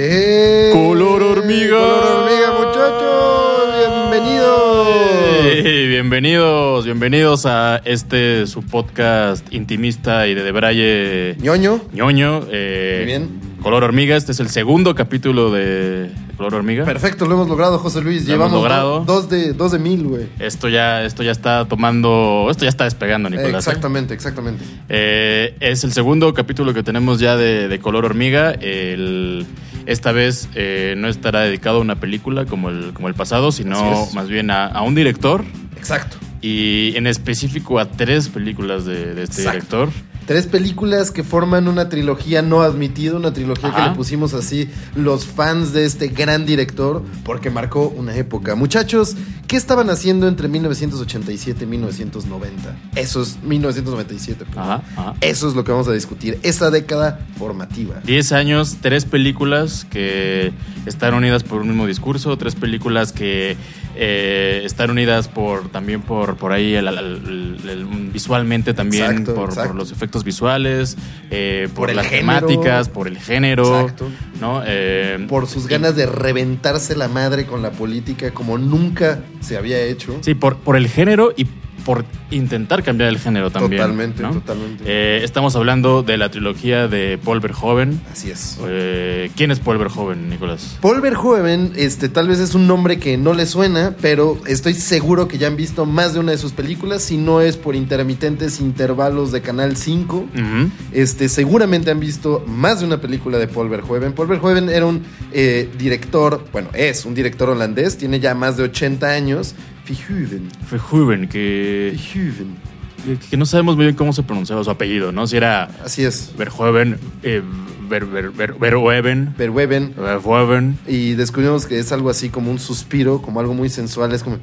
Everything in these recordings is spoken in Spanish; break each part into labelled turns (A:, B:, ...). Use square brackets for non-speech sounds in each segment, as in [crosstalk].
A: Hey,
B: Color hormiga.
A: Color hormiga, muchachos. Bienvenidos.
B: Bienvenidos, bienvenidos a este su podcast intimista y de Debraye
A: ñoño.
B: ñoño. eh,
A: Muy bien.
B: Color hormiga, este es el segundo capítulo de Color hormiga.
A: Perfecto, lo hemos logrado, José Luis.
B: Lo hemos
A: Llevamos
B: logrado.
A: dos, de, dos de mil, güey.
B: Esto ya, esto ya está tomando, esto ya está despegando, Nicolás. ¿eh?
A: Exactamente, exactamente.
B: Eh, es el segundo capítulo que tenemos ya de, de Color Hormiga. El- esta vez eh, no estará dedicado a una película como el, como el pasado, sino más bien a, a un director
A: Exacto.
B: y en específico a tres películas de, de este
A: Exacto.
B: director.
A: Tres películas que forman una trilogía no admitida, una trilogía que le pusimos así los fans de este gran director, porque marcó una época. Muchachos, ¿qué estaban haciendo entre 1987 y 1990? Eso es 1997. perdón.
B: Ajá, ajá.
A: Eso es lo que vamos a discutir, esa década formativa.
B: Diez años, tres películas que están unidas por un mismo discurso, tres películas que eh, están unidas por también por, por ahí el- el- el- el- visualmente también
A: Exacto,
B: por,
A: exacto.
B: por los efectos visuales, eh, por,
A: Por
B: las
A: género.
B: temáticas, por el género,
A: Exacto.
B: ¿no? Eh,
A: Por sus ganas de reventarse la madre con la política como nunca se había hecho.
B: Sí, por, por el género y por intentar cambiar el género también.
A: Totalmente,
B: ¿no?
A: totalmente.
B: Eh, estamos hablando de la trilogía de Paul Verhoeven.
A: Así es.
B: Eh, ¿Quién es Paul Verhoeven, Nicolás?
A: Paul Verhoeven, este, tal vez es un nombre que no le suena, pero estoy seguro que ya han visto más de una de sus películas, si no es por intermitentes intervalos de Canal 5.
B: Ujú.
A: Este, seguramente han visto más de una película de Paul Verhoeven. Paul Verhoeven era un eh, director, bueno, es un director holandés, tiene ya más de 80 años. Verhoeven.
B: Verhoeven, que,
A: Verhoeven.
B: que no sabemos muy bien cómo se pronunciaba su apellido, ¿no? Si era
A: Así es.
B: Verhoeven, eh, Ver, Ver- Ver-.
A: Y descubrimos que es algo así como un suspiro, como algo muy sensual. Es como.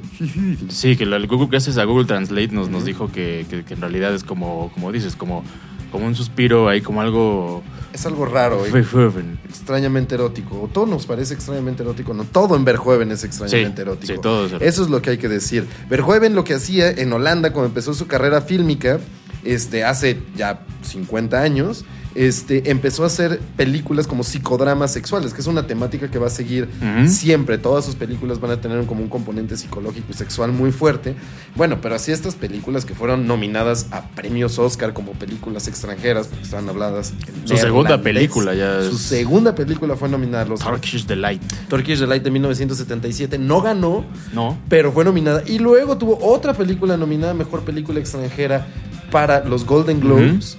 B: Sí, que el Google, gracias a Google Translate nos, nos dijo que, que- que en realidad es como, como dices, como, como un suspiro ahí, como algo...
A: Es algo raro.
B: Verhoeven.
A: extrañamente erótico. O todo nos parece extrañamente erótico. No, todo en Verhoeven es extrañamente
B: Sí,
A: erótico.
B: sí, todo es erótico.
A: Eso es lo que hay que decir. Verhoeven lo que hacía en Holanda cuando empezó su carrera fílmica, este, hace ya 50 años, este, empezó a hacer películas como psicodramas sexuales, que es una temática que va a seguir siempre. Todas sus películas van a tener como un componente psicológico y sexual muy fuerte. Bueno, pero así estas películas que fueron nominadas a premios Oscar como películas extranjeras, porque estaban habladas en
B: Su segunda película ya es-
A: Su segunda película fue nominada a los
B: Turkish Delight.
A: Turkish Delight de 1977. No ganó,
B: No.
A: pero fue nominada. Y luego tuvo otra película nominada a Mejor Película Extranjera para los Golden Globes.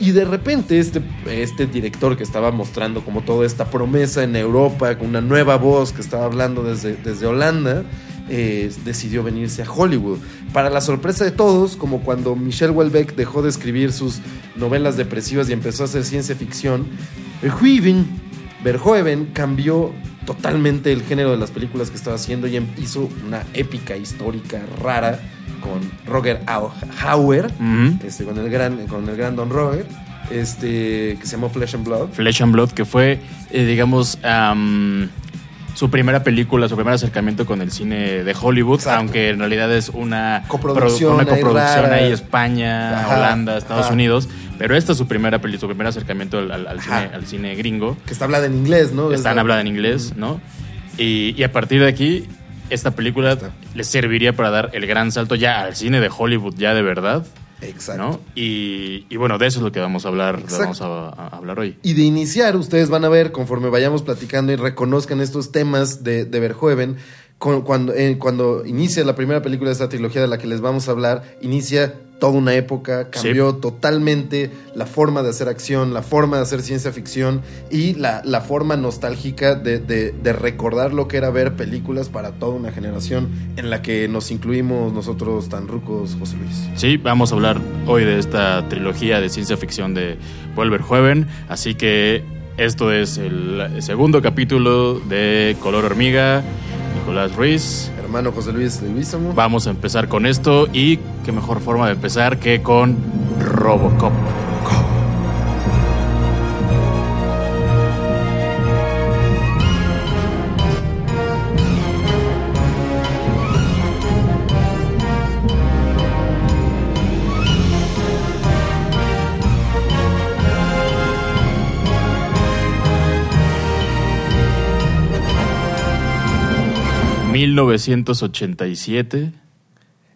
A: Y de repente este, este director que estaba mostrando como toda esta promesa en Europa, con una nueva voz que estaba hablando desde, desde Holanda, eh, decidió venirse a Hollywood. Para la sorpresa de todos, como cuando Michel Houellebecq dejó de escribir sus novelas depresivas y empezó a hacer ciencia ficción, Verhoeven, cambió totalmente el género de las películas que estaba haciendo y em- hizo una épica histórica rara con Roger Au- Hauer, este, con, el gran, con el gran Don Roger, este, que se llamó Flesh and Blood.
B: Flesh and Blood, que fue, eh, digamos, am, su primera película, su primer acercamiento con el cine de Hollywood,
A: Exacto.
B: aunque en realidad es una
A: Coproducción
B: una
A: ahí
B: coproducción ahí España,
A: Ajá,
B: Holanda, Estados
A: ajá.
B: Unidos. Pero esta es su primera peli, su primer acercamiento al, al- al
A: Ajá.
B: cine, al cine gringo.
A: Que está hablada en inglés, ¿no?
B: Están
A: Es-
B: hablada en inglés, ¿no? Y, y a partir de aquí, esta película
A: Está.
B: les serviría para dar el gran salto ya al cine de Hollywood, ya de verdad,
A: Exacto.
B: ¿no? Y, y bueno, de eso es lo que vamos a hablar, vamos a- a hablar hoy.
A: Y de iniciar, ustedes van a ver conforme vayamos platicando y reconozcan estos temas de, de Verhoeven, cuando, eh, cuando inicia la primera película de esta trilogía de la que les vamos a hablar, inicia toda una época, cambió totalmente la forma de hacer acción, la forma de hacer ciencia ficción y la, la forma nostálgica de, de- de recordar lo que era ver películas para toda una generación en la que nos incluimos nosotros tan rucos, José Luis.
B: Sí, vamos a hablar hoy de esta trilogía de ciencia ficción de Paul Verhoeven, así que esto es el segundo capítulo de Color Hormiga, Nicolás Ruiz.
A: Hermano José Luis Leguizamo.
B: Vamos a empezar con esto y qué mejor forma de empezar que con Robocop. 1987.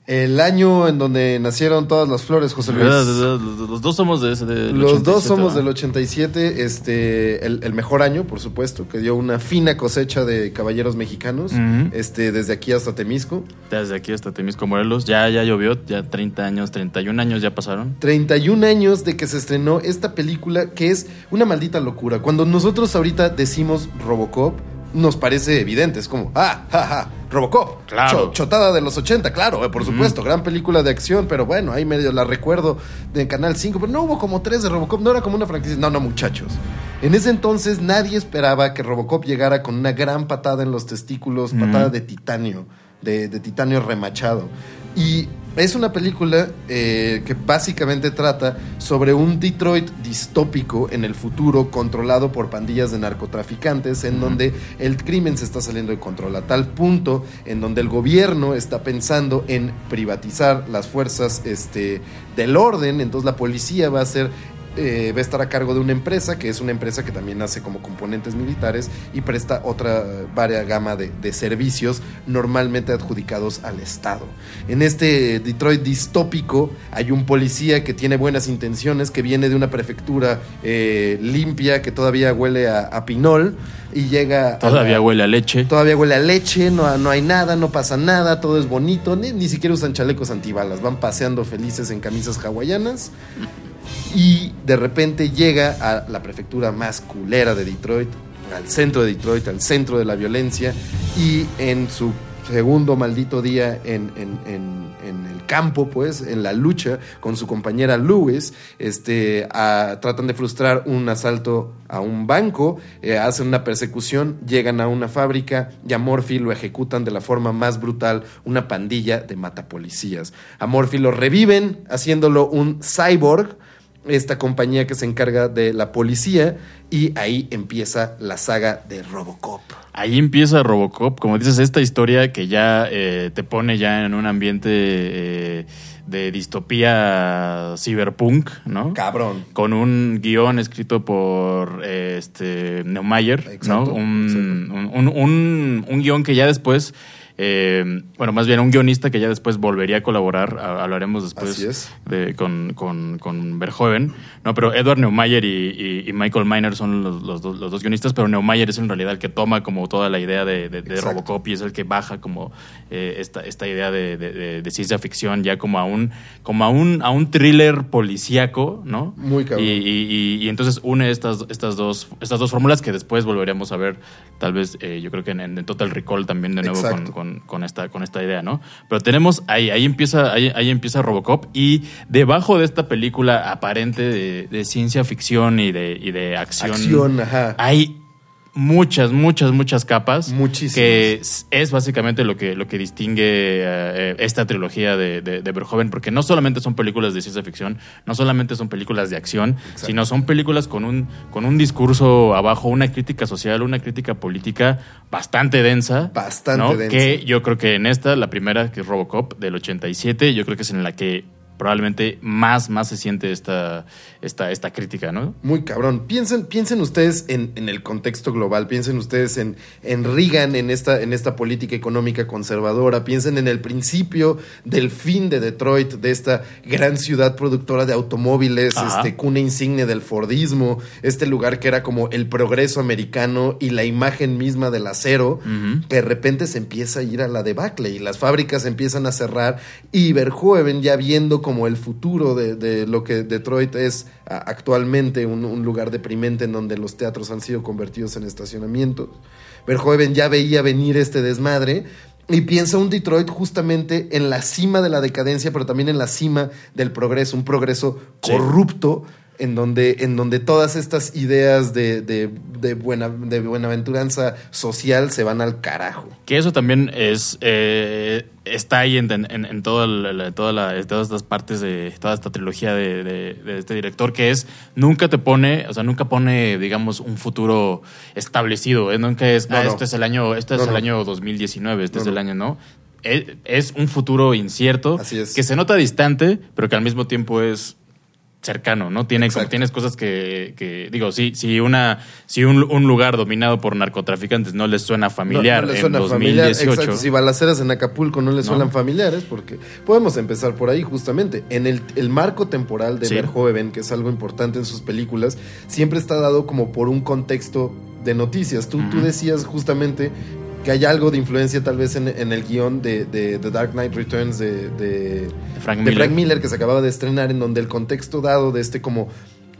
A: El año en donde nacieron todas las flores, José Luis.
B: Los dos somos de ese. del
A: Los
B: 87,
A: dos somos
B: ¿verdad?
A: del 87, este, el, el mejor año, por supuesto, que dio una fina cosecha de caballeros mexicanos, este, desde aquí hasta Temisco.
B: Desde aquí hasta Temisco, Morelos. Ya, ya llovió, ya 30 años, 31 años ya pasaron.
A: 31 años de que se estrenó esta película que es una maldita locura. Cuando nosotros ahorita decimos Robocop, nos parece evidente, es como, ah, ja, ja, Robocop.
B: Claro.
A: Cho- chotada de los 80, claro, eh, por supuesto, gran película de acción, pero bueno, ahí medio la recuerdo de Canal 5, pero no hubo como tres de Robocop, no era como una franquicia. No, no, muchachos. En ese entonces nadie esperaba que Robocop llegara con una gran patada en los testículos, patada de titanio, de, de titanio remachado. Y es una película eh, que básicamente trata sobre un Detroit distópico en el futuro controlado por pandillas de narcotraficantes en donde el crimen se está saliendo de control a tal punto en donde el gobierno está pensando en privatizar las fuerzas este, del orden, entonces la policía va a ser eh, va a estar a cargo de una empresa, que es una empresa que también hace como componentes militares y presta otra varia gama de, de servicios normalmente adjudicados al Estado. En este Detroit distópico hay un policía que tiene buenas intenciones, que viene de una prefectura eh, limpia, que todavía huele a, a pinol y llega... a
B: Todavía
A: la-
B: huele a leche.
A: Todavía huele a leche, no, no hay nada, no pasa nada, todo es bonito, ni, ni siquiera usan chalecos antibalas, van paseando felices en camisas hawaianas y de repente llega a la prefectura más culera de Detroit, al centro de Detroit, al centro de la violencia y en su segundo maldito día en, en- en- el campo, pues, en la lucha con su compañera Lewis, este, tratan de frustrar un asalto a un banco, eh, hacen una persecución, llegan a una fábrica y a Morphy lo ejecutan de la forma más brutal, una pandilla de matapolicías. A Morphy lo reviven haciéndolo un cyborg, esta compañía que se encarga de la policía y ahí empieza la saga de Robocop.
B: Ahí empieza Robocop, como dices, esta historia que ya eh, te pone ya en un ambiente eh, de distopía cyberpunk, ¿no?
A: Cabrón.
B: Con un guion escrito por eh, este Neumayer,
A: Exacto,
B: un- un- un guion que ya después, eh, bueno, más bien un guionista que ya después volvería a colaborar, a- hablaremos después de- con, con, con Verhoeven, ¿no? Pero Edward Neumayer y, y- y Michael Miner son los, los dos, los dos guionistas, pero Neumayer es en realidad el que toma como toda la idea de, de-. Robocop y es el que baja como eh, esta, esta idea de, ciencia ficción ya como a un, como a un, a un thriller policíaco, ¿no?
A: Muy cabrón.
B: Y, entonces une estas, estas, dos, estas dos fórmulas que después volveremos a ver, tal vez, eh, yo creo que en, en Total Recall también de nuevo con. Con, con esta, con esta idea, ¿no? Pero tenemos ahí, ahí empieza, ahí, ahí empieza Robocop y debajo de esta película aparente de, de ciencia ficción y de, y de acción,
A: Acción, ajá.
B: hay muchas, muchas, muchas capas.
A: Muchísimas.
B: Que es, es básicamente lo que, lo que distingue eh, esta trilogía de, de, de Verhoeven, porque no solamente son películas de ciencia ficción, no solamente son películas de acción,
A: Exacto.
B: sino son películas con un, con un discurso abajo, una crítica social, una crítica política bastante densa.
A: Bastante
B: ¿no?
A: densa.
B: Que yo creo que en esta, la primera, que es Robocop del 87, yo creo que es en la que probablemente más, más se siente esta, esta, esta crítica, ¿no?
A: Muy cabrón. Piensen, piensen ustedes en, en el contexto global, piensen ustedes en, en Reagan, en esta, en esta política económica conservadora, piensen en el principio del fin de Detroit, de esta gran ciudad productora de automóviles,
B: Ajá.
A: este cuna insigne del Fordismo, este lugar que era como el progreso americano y la imagen misma del acero, que de repente se empieza a ir a la debacle y las fábricas empiezan a cerrar y Verhoeven ya viendo como el futuro de, de lo que Detroit es actualmente, un, un lugar deprimente en donde los teatros han sido convertidos en estacionamientos. Verhoeven ya veía venir este desmadre y piensa un Detroit justamente en la cima de la decadencia, pero también en la cima del progreso, un progreso
B: Sí.
A: corrupto en donde, en donde todas estas ideas de, de, de buena, de buenaventuranza social se van al carajo.
B: Que eso también es eh, está ahí en, en, en toda la- la- toda la- todas estas partes de toda esta trilogía de, de- de este director, que es nunca te pone, o sea, nunca pone, digamos, un futuro establecido. ¿eh? Nunca es,
A: No,
B: ah,
A: no.
B: este es el año, este
A: No,
B: es el año 2019, este es el año, ¿no? Es, es un futuro incierto
A: Así es.
B: que se nota distante, pero que al mismo tiempo es cercano, ¿no? Tiene, como, tienes cosas que, que digo, si, si una, si un, un lugar dominado por narcotraficantes no les suena familiar
A: No, no le
B: en
A: suena
B: 2018.
A: familiar. Exacto. Si balaceras en Acapulco no le
B: No.
A: suenan familiares, porque podemos empezar por ahí justamente. En el, el marco temporal de
B: Sí.
A: Verhoeven, que es algo importante en sus películas, siempre está dado como por un contexto de noticias. Tú, tú decías justamente que hay algo de influencia tal vez en, en el guion de, de The Dark Knight Returns de, de,
B: Frank
A: de
B: Miller.
A: Frank Miller que se acababa de estrenar, en donde el contexto dado de este como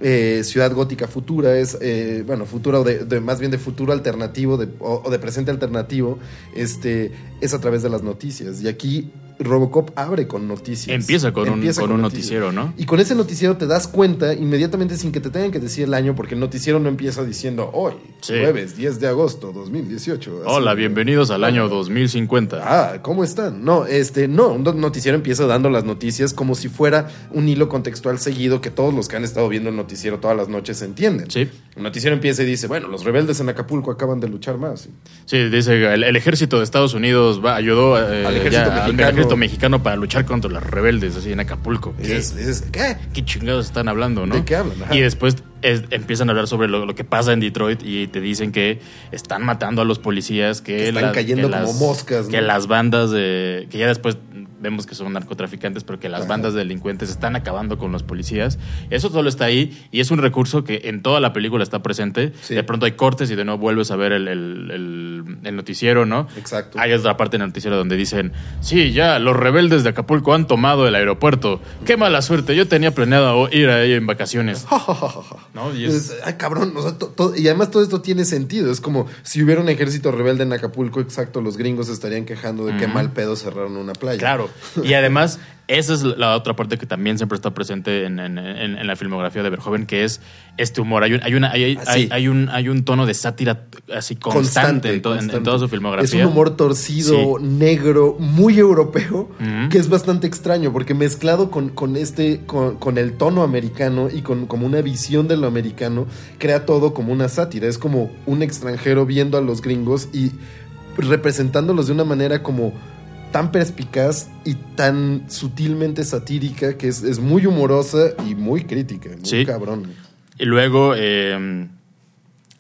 A: eh, ciudad gótica futura es, eh, bueno, futuro de, de- más bien de futuro alternativo o, o de presente alternativo, este, es a través de las noticias. Y aquí Robocop abre con noticias.
B: Empieza con un, con noticiero, ¿no?
A: Y con ese noticiero te das cuenta inmediatamente sin que te tengan que decir el año, porque el noticiero no empieza diciendo hoy,
B: Sí.
A: jueves 10 de agosto 2018. Así.
B: Hola, bienvenidos al año 2050.
A: Ah, ¿cómo están? No, este, no, un noticiero empieza dando las noticias como si fuera un hilo contextual seguido que todos los que han estado viendo el noticiero todas las noches entienden.
B: Sí.
A: El noticiero empieza y dice, bueno, los rebeldes en Acapulco acaban de luchar más.
B: Sí, dice el, el ejército de Estados Unidos va, ayudó eh,
A: Al ejército
B: ya, al
A: mexicano.
B: Ejército mexicano para luchar contra los rebeldes así en Acapulco. ¿Qué,
A: ¿qué?
B: qué chingados están hablando, no?
A: ¿De qué hablan? Ajá.
B: Y después es- empiezan a hablar sobre lo, lo que pasa en Detroit y te dicen que están matando a los policías, que,
A: Que están cayendo
B: que
A: como
B: las-
A: moscas, ¿no?
B: Que las bandas de. que ya después vemos que son narcotraficantes, pero que las
A: Ajá.
B: bandas de delincuentes están acabando con los policías. Eso solo está ahí y es un recurso que en toda la película está presente.
A: Sí.
B: De pronto hay cortes y de nuevo vuelves a ver el, el- el- el noticiero, ¿no?
A: Exacto.
B: Hay otra parte del noticiero donde dicen, sí, ya, los rebeldes de Acapulco han tomado el aeropuerto. Qué mala suerte, yo tenía planeado ir ahí en vacaciones. [laughs] ¿No? Y es-
A: ay, cabrón, o sea, to- to- y además todo esto tiene sentido. Es como si hubiera un ejército rebelde en Acapulco, exacto, los gringos estarían quejando de qué
B: Ujú.
A: mal pedo cerraron una playa.
B: Claro. [laughs] Y además, esa es la otra parte que también siempre está presente en, en- en- en la filmografía de Verhoeven, que es este humor. Hay un, hay una, hay,
A: Ah,
B: hay-
A: sí.
B: hay un, hay un tono de sátira así constante, en, to- toda su filmografía.
A: Es un humor torcido,
B: Sí.
A: negro, muy europeo, que es bastante extraño, porque mezclado con, con este, con, con el tono americano y con como una visión de lo americano, crea todo como una sátira. Es como un extranjero viendo a los gringos y representándolos de una manera como tan perspicaz y tan sutilmente satírica que es, es muy humorosa y muy crítica, muy
B: Sí.
A: cabrón.
B: Y luego, eh,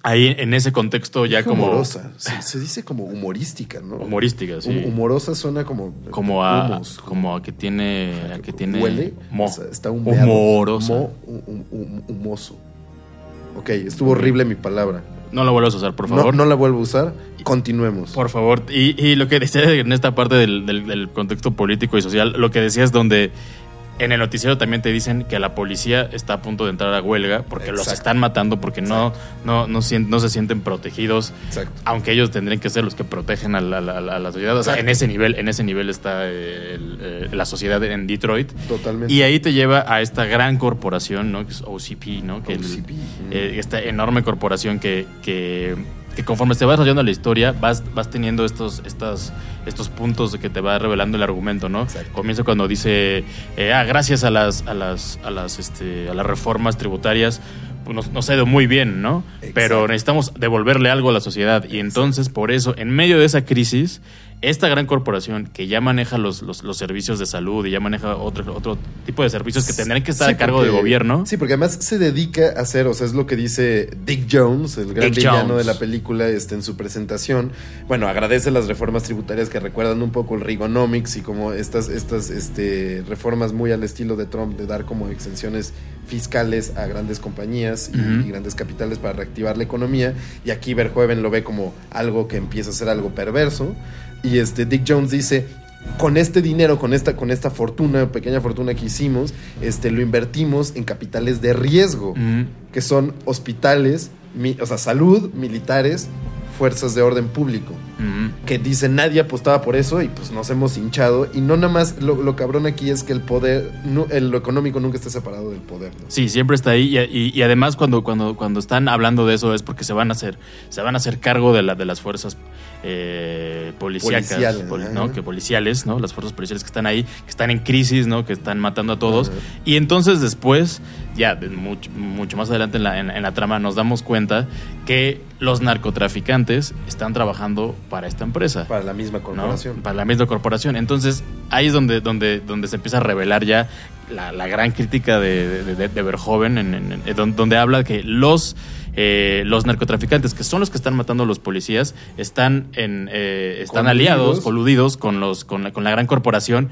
B: ahí en ese contexto ya como...
A: humorosa, se, [laughs] se dice como humorística, ¿no?
B: Humorística, sí.
A: Hum- Humorosa suena como.
B: como a,
A: humos,
B: como a que tiene, a que tiene
A: Huele.
B: mo.
A: o sea, está humeado.
B: Humorosa.
A: Mo- hum- hum- hum- humoso. Ok, estuvo horrible mi palabra.
B: No lo vuelvas a usar, por
A: No,
B: favor.
A: no la vuelvo a usar. Continuemos.
B: Por favor. Y, y lo que decía en esta parte del, del- del contexto político y social, lo que decías donde en el noticiero también te dicen que la policía está a punto de entrar a huelga porque los están matando, porque no, no, no, no se sienten protegidos,
A: Exacto.
B: aunque ellos tendrían que ser los que protegen a la, la- la- a la sociedad. O sea, en ese nivel, en ese nivel está eh, el- la sociedad en Detroit.
A: Totalmente.
B: Y ahí te lleva a esta gran corporación, ¿no? Que es OCP, ¿no? Que el-
A: OCP.
B: eh, esta enorme corporación que, que, que conforme se va desarrollando la historia, vas, vas teniendo estos, estas, estos puntos que te va revelando el argumento, ¿no?
A: Exacto.
B: Comienza cuando dice, eh, ah, gracias a las, a las, a las, este, a las reformas tributarias, pues nos, nos ha ido muy bien, ¿no?
A: Exacto.
B: Pero necesitamos devolverle algo a la sociedad. Y entonces, por eso, en medio de esa crisis, esta gran corporación que ya maneja los, los, los servicios de salud y ya maneja otro, otro tipo de servicios que tendrán que estar
A: Sí,
B: a cargo
A: porque-
B: del gobierno.
A: Sí, porque además se dedica a hacer, o sea, es lo que dice Dick Jones, el gran
B: Dick
A: villano
B: Jones.
A: de la película, este, en su presentación. Bueno, agradece las reformas tributarias que recuerdan un poco el Reaganomics y como estas, estas este, reformas muy al estilo de Trump de dar como exenciones fiscales a grandes compañías y grandes capitales para reactivar la economía. Y aquí Verhoeven lo ve como algo que empieza a ser algo perverso. Y este Dick Jones dice, con este dinero, con esta, con esta fortuna, pequeña fortuna que hicimos, este, lo invertimos en capitales de riesgo, que son hospitales, mi- o sea, salud, militares, fuerzas de orden público. Que dicen nadie apostaba por eso y pues nos hemos hinchado. Y no nada más, lo, lo cabrón aquí es que el poder, nu- el- lo económico nunca está separado del poder. ¿no?
B: Sí, siempre está ahí y, y- y además cuando, cuando, cuando están hablando de eso es porque se van a hacer, se van a hacer cargo de, la, de las fuerzas eh, policíacas,
A: Policiales,
B: poli-. ¿no? que policiales, ¿no? Las fuerzas policiales que están ahí, que están en crisis, ¿no? Que están matando a todos. Y entonces después, ya mucho, mucho más adelante en la, en- en la trama, nos damos cuenta que los narcotraficantes están trabajando para esta empresa.
A: Para la misma
B: ¿no?
A: corporación.
B: Para la misma corporación. Entonces, ahí es donde, donde, donde se empieza a revelar ya la, la gran crítica de, de, Verhoeven, en- en- en- don- donde habla que los, eh, los narcotraficantes, que son los que están matando a los policías, están, en, eh, están aliados, coludidos con, los, con, la, con la gran corporación.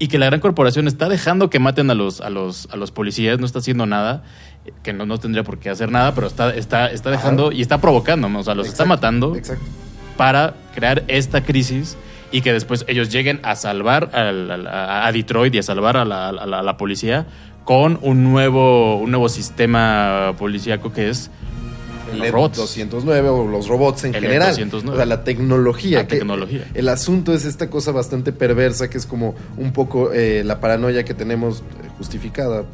B: Y que la gran corporación está dejando que maten a los, a los, a los policías, no está haciendo nada, que no, no tendría por qué hacer nada, pero está, está, está dejando y está provocando, o sea, los está matando
A: Exacto.
B: para crear esta crisis y que después ellos lleguen a salvar al- al- a, a Detroit y a salvar a la, a la- a la policía con un nuevo, un nuevo sistema policíaco que es
A: El
B: los
A: LED
B: robots.
A: 209 o los robots en
B: El
A: general.
B: 209.
A: O sea, la tecnología.
B: La
A: que
B: tecnología.
A: El asunto es esta cosa bastante perversa que es como un poco eh, la paranoia que tenemos justificada eh,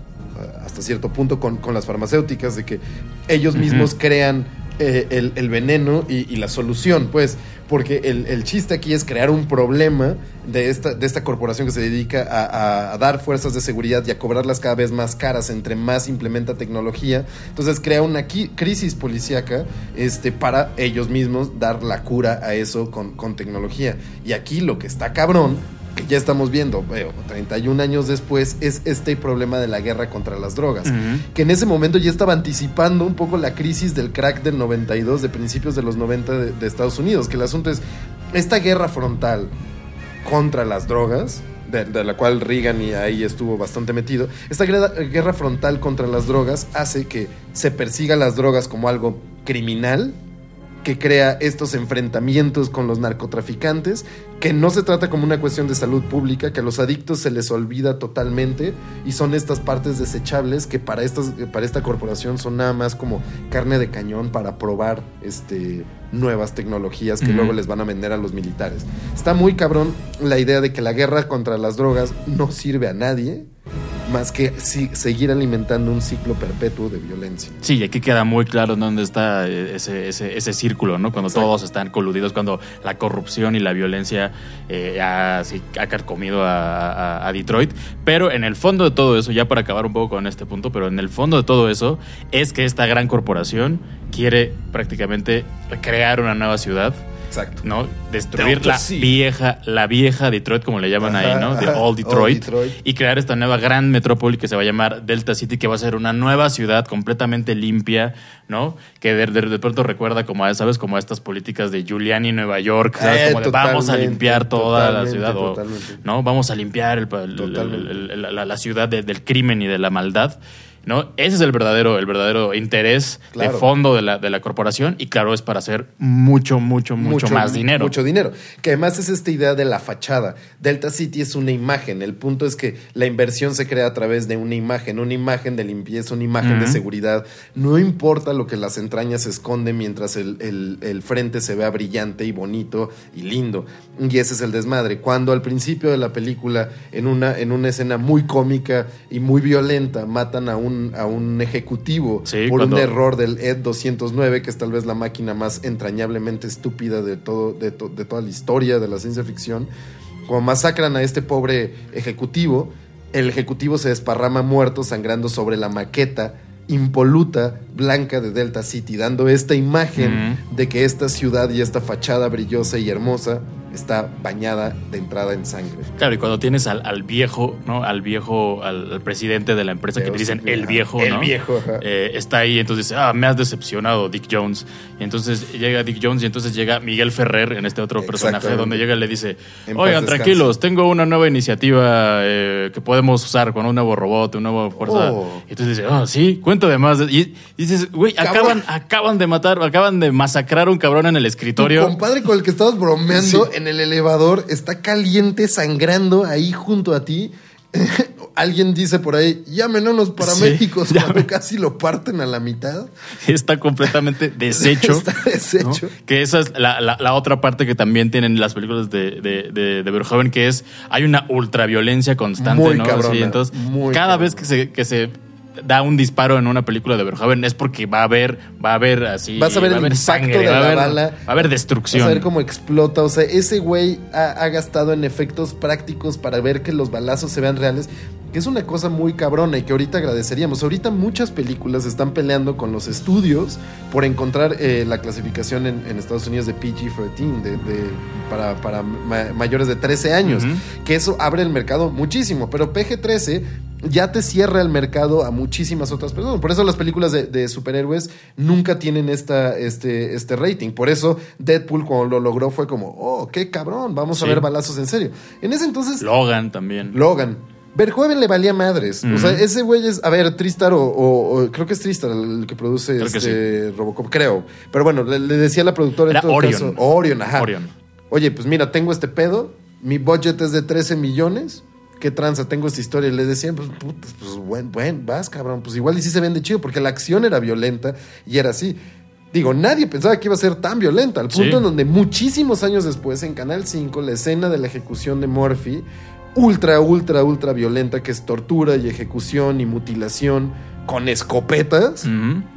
A: hasta cierto punto con, con las farmacéuticas de que ellos mismos crean eh, el, veneno y, la solución, pues, porque el, chiste aquí es crear un problema de esta, de esta corporación que se dedica a, dar fuerzas de seguridad y a cobrarlas cada vez más caras entre más implementa tecnología. Entonces crea una crisis policíaca este, para ellos mismos dar la cura a eso con, con tecnología. Y aquí lo que está cabrón que ya estamos viendo, veo, 31 años después, es este problema de la guerra contra las drogas que en ese momento ya estaba anticipando un poco la crisis del crack del 92, de principios de los 90 de, de Estados Unidos, que el asunto es esta guerra frontal contra las drogas, de, de la cual Reagan y ahí estuvo bastante metido, esta guerra, guerra frontal contra las drogas hace que se persiga las drogas como algo criminal, que crea estos enfrentamientos con los narcotraficantes, que no se trata como una cuestión de salud pública, que a los adictos se les olvida totalmente y son estas partes desechables que para, estas, para esta corporación son nada más como carne de cañón para probar este, nuevas tecnologías que luego les van a vender a los militares. Está muy cabrón la idea de que la guerra contra las drogas no sirve a nadie más que seguir alimentando un ciclo perpetuo de violencia.
B: Sí, y aquí queda muy claro dónde está eh, ese, ese, ese círculo, ¿no? Cuando
A: Exacto.
B: todos están coludidos, cuando la corrupción y la violencia eh, ha, sí, ha carcomido a, a- a Detroit. Pero en el fondo de todo eso, ya para acabar un poco con este punto, pero en el fondo de todo eso es que esta gran corporación quiere prácticamente crear una nueva ciudad.
A: Exacto.
B: ¿no? Destruir la vieja, la vieja Detroit, como le llaman
A: Ajá,
B: ahí, ¿no? De. Old [laughs] Detroit. Y crear esta nueva gran metrópoli que se va a llamar Delta City, que va a ser una nueva ciudad completamente limpia, ¿no? Que de, de- de pronto recuerda como a, ¿sabes? Como a estas políticas de Giuliani en Nueva York, ¿sabes?
A: Eh,
B: como de vamos a limpiar toda la ciudad, o. ¿no? Vamos a limpiar el- el- la, la ciudad de- del crimen y de la maldad. ¿No? Ese es el verdadero, el verdadero interés
A: Claro.
B: de fondo de la, de la corporación y claro, es para hacer mucho, mucho, mucho, más dinero.
A: Mucho dinero. Que además es esta idea de la fachada. Delta City es una imagen. El punto es que la inversión se crea a través de una imagen, una imagen de limpieza, una imagen de seguridad. No importa lo que las entrañas esconden mientras el, el- el frente se vea brillante y bonito y lindo. Y ese es el desmadre. Cuando al principio de la película, en una, en una escena muy cómica y muy violenta, matan a un, a un ejecutivo
B: Sí,
A: por
B: cuando-
A: un error del ED 209, que es tal vez la máquina más entrañablemente estúpida de, todo, de, to- de toda la historia de la ciencia ficción. Como masacran a este pobre ejecutivo, el ejecutivo se desparrama muerto sangrando sobre la maqueta impoluta blanca de Delta City, dando esta imagen de que esta ciudad y esta fachada brillosa y hermosa está bañada de entrada en sangre.
B: Claro, y cuando tienes al, al viejo, ¿no? Al viejo, al, al presidente de la empresa que te dicen
A: sí,
B: el viejo,
A: el
B: ¿no?
A: viejo.
B: Eh, está ahí, entonces dice, ah, me has decepcionado, Dick Jones. Y entonces llega Dick Jones y entonces llega Miguel Ferrer en este otro personaje, donde llega y le dice,
A: En
B: oigan, tranquilos, tengo una nueva iniciativa eh, que podemos usar con un nuevo robot, una nueva fuerza.
A: Oh.
B: Y entonces dice, ah, sí, cuento de más. Y, dices, güey, acaban, acaban de matar, acaban de masacrar a un cabrón en el
A: Tu
B: escritorio.
A: compadre con el que estabas bromeando en el elevador está caliente, sangrando ahí junto a ti. [laughs] Alguien dice por ahí, llamen a unos paramédicos
B: Sí,
A: cuando casi lo parten a la mitad.
B: está completamente [laughs] deshecho.
A: Está deshecho.
B: ¿no? Que esa es la, la- la otra parte que también tienen las películas de, de, de, de Verhoeven, que es hay una ultraviolencia constante,
A: Muy
B: ¿no?
A: cabrona,
B: Sí, entonces,
A: muy
B: cada
A: cabrona.
B: vez que se, que se da un disparo en una película de Verhoeven es porque va a haber, va a haber así.
A: Vas a ver
B: va
A: el impacto
B: sangre,
A: de
B: va
A: la
B: haber-
A: bala.
B: Va a haber destrucción.
A: Vas a ver cómo explota. O sea, ese güey ha, ha gastado en efectos prácticos para ver que los balazos se vean reales. Que es una cosa muy cabrona y que ahorita agradeceríamos. Ahorita muchas películas están peleando con los estudios por encontrar eh, la clasificación en, en Estados Unidos de PG-13, de, de- para, para ma- mayores de 13 años, que eso abre el mercado muchísimo, pero PG-13 ya te cierra el mercado a muchísimas otras personas. Por eso las películas de, de superhéroes nunca tienen esta, este, este rating. Por eso Deadpool cuando lo logró fue como, oh, qué cabrón, vamos a ver balazos en serio. En ese entonces,
B: Logan también.
A: Logan. Verhoeven le valía madres. O sea, ese güey es, a ver, Tristar o, o- o- creo que es Tristar el que produce
B: Creo que
A: este Robocop, creo. Pero bueno, le, le decía a la productora en todo
B: Orion.
A: caso, Orion, ajá.
B: Orion.
A: Oye, pues mira, tengo este pedo, mi budget es de 13 millones. ¿Qué tranza? Tengo esta historia. Y le decían, pues, puta, pues, buen, buen, vas, cabrón. Pues igual y sí se vende chido, porque la acción era violenta y era así. Digo, nadie pensaba que iba a ser tan violenta, al punto
B: Sí.
A: en donde muchísimos años después, en Canal 5, la escena de la ejecución de Murphy, ultra, ultra, ultra violenta, que es tortura y ejecución y mutilación con escopetas,